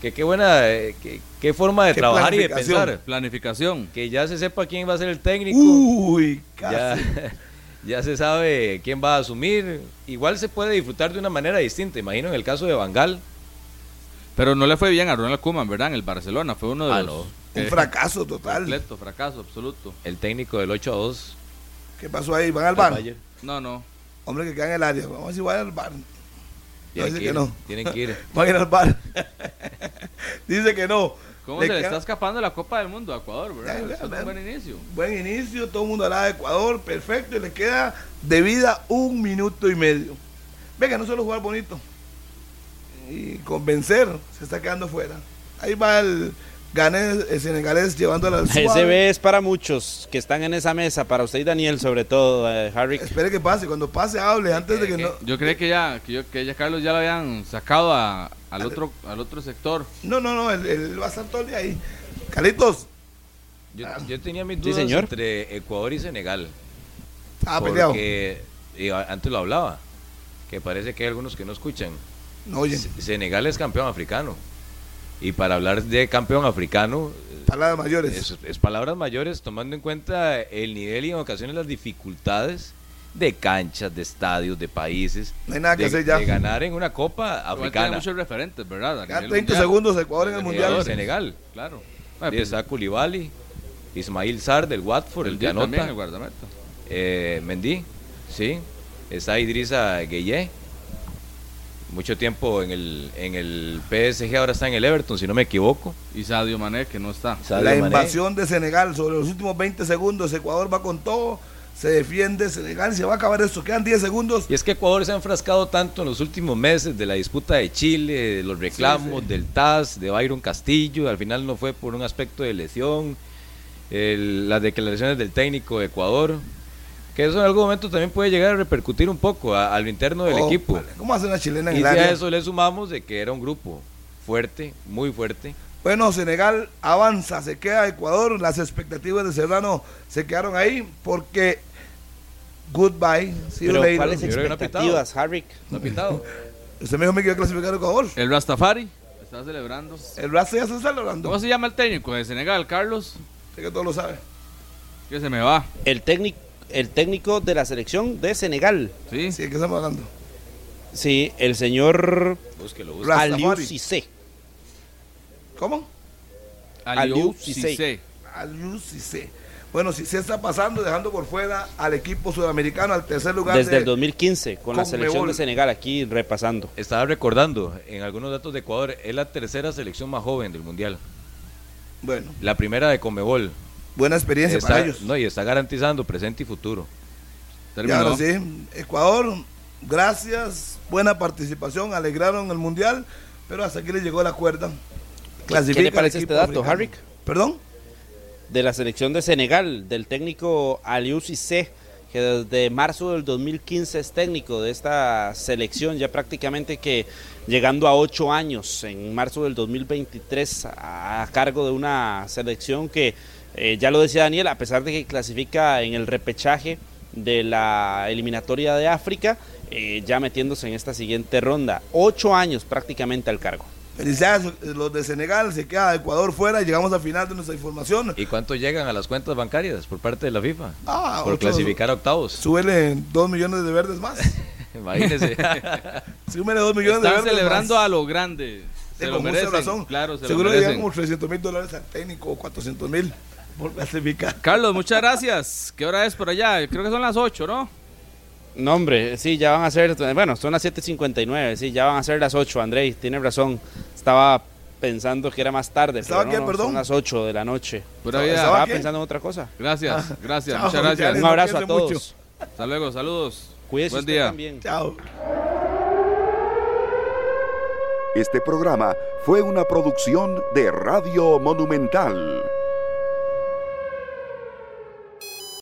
Que qué buena, eh, qué, qué forma de Qué trabajar y de pensar. Planificación. Que ya se sepa quién va a ser el técnico. Uy, casi. ya, [LAUGHS] ya se sabe quién va a asumir. Igual se puede disfrutar de una manera distinta. Imagino en el caso de Bangal. Pero no le fue bien a Ronald Koeman, ¿verdad? En el Barcelona. Fue uno de Ah, los... Un fracaso [LAUGHS] total. Completo, fracaso absoluto. El técnico del 8 a 2. ¿Qué pasó ahí? ¿Van al bar? No, no. Hombre, que queda en el área. Vamos a ver si van al bar. Tienen dice que no. Tienen que ir. [LAUGHS] Van a ir al bar. [LAUGHS] dice que no. ¿Cómo Le se le está escapando la Copa del Mundo a Ecuador, verdad? Ya, ya, Eso es ya. un buen inicio. Buen inicio, todo el mundo hablaba de Ecuador, perfecto, y le queda de vida un minuto y medio. Venga, no solo jugar bonito y convencer, se está quedando fuera. Ahí va el ganés, el senegalés llevándola al [LAUGHS] Ese suave. B es para muchos que están en esa mesa, para usted y Daniel sobre todo, eh, Harry. Espere que pase, cuando pase hable, antes de que no... Yo creí que ya, que, yo, que ya Carlos ya lo habían sacado a- al otro al otro sector. No, no, no, él, él va a estar todo el día ahí. Carlitos, Yo, yo tenía mis Sí, dudas señor. entre Ecuador y Senegal. ah, peleado. porque y a- antes lo hablaba, que parece que hay algunos que no escuchan. No oyen, Se- Senegal es campeón africano. Y para hablar de campeón africano, palabras mayores. es, es palabras mayores, tomando en cuenta el nivel y en ocasiones las dificultades de canchas, de estadios, de países. No hay nada que de, hacer ya. de ganar en una copa Igual tiene africana. muchos referentes, ¿verdad? A Quedan nivel 30 mundial. segundos Ecuador en el Mundial. Senegal. Claro. Y Ah, pues, está Koulibaly, Ismail Sar del Watford, el, el que Diez también, anota. el guardameta. Eh, Mendy, sí. Está Idrissa Gueye. Mucho tiempo en el, en el PSG, ahora está en el Everton, si no me equivoco. Y Sadio Mané, que no está. Sadio La Mané. invasión de Senegal sobre los últimos 20 segundos, Ecuador va con todo, se defiende Senegal y se va a acabar esto. Quedan 10 segundos. Y es que Ecuador se ha enfrascado tanto en los últimos meses de la disputa de Chile, de los reclamos sí. del TAS, de Byron Castillo. Al final no fue por un aspecto de lesión. el- las declaraciones del técnico de Ecuador. Que eso en algún momento también puede llegar a repercutir un poco a, a lo interno del Oh, equipo. vale. ¿Cómo hace una chilena en Y el área? a eso le sumamos de que era un grupo fuerte, muy fuerte. Bueno, Senegal avanza, se queda Ecuador. Las expectativas de Serrano se quedaron ahí porque goodbye. See you Pero. ¿cuáles que no ha expectativas, Harry? ¿No ha pitado? Usted me dijo que iba a clasificar a Ecuador. El Rastafari está celebrando. El brazo ya se está celebrando. ¿Cómo se llama el técnico de Senegal, Carlos? Sé que todo lo sabe. Que se me va. El técnico, el técnico de la selección de Senegal. ¿Sí? Sí, ¿qué estamos hablando? Sí, el señor Búsquelo, búsquelo. Aliou Cissé. ¿Cómo? Aliou Cissé. Cissé. Aliou Cissé. Bueno, si se está pasando, dejando por fuera al equipo sudamericano, al tercer lugar. Desde de- el 2015, con la Conmebol. selección de Senegal, aquí repasando. Estaba recordando en algunos datos de Ecuador, es la tercera selección más joven del Mundial. Bueno, La primera de Comebol. Buena experiencia Está- para ellos. No, y está garantizando presente y futuro. Y Terminó. ahora sí, Ecuador, gracias, buena participación, alegraron el mundial, pero hasta aquí le llegó la cuerda. Clasifica ¿Qué le parece este dato, africano. Harry? ¿Perdón? De la selección de Senegal, del técnico Aliou Cissé, que desde marzo del 2015 es técnico de esta selección, ya prácticamente que llegando a ocho años, en marzo del 2023, a, a cargo de una selección que, eh, ya lo decía Daniel, a pesar de que clasifica en el repechaje de la eliminatoria de África, eh, ya metiéndose en esta siguiente ronda. Ocho años prácticamente al cargo. Felicidades, los de Senegal, se queda Ecuador fuera y llegamos al final de nuestra información. ¿Y cuánto llegan a las cuentas bancarias por parte de la FIFA? Ah, por otros- clasificar a octavos. Súbele dos millones de verdes más. [LAUGHS] Imagínense. Súbele [LAUGHS] dos millones de Están verdes celebrando más. a lo grande. Se Sí, lo con mucha merecen. razón. Claro, se Seguro lo le llegan merecen. como 300 mil dólares al técnico o 400 mil por clasificar. Carlos, muchas gracias. ¿Qué hora es por allá? Creo que son las 8, ¿no? No, hombre, sí, ya van a ser, bueno, son las 7.59, sí, ya van a ser las 8, Andrei, tiene razón. Estaba pensando que era más tarde, ¿Estaba pero no, perdón? son las 8 de la noche. Pura ¿Estaba- estaba pensando en otra cosa. Gracias, gracias, Chao, muchas gracias. Un abrazo a mucho. todos. Hasta luego, saludos. Cuídese Buen usted día. también. Chao. Este programa fue una producción de Radio Monumental.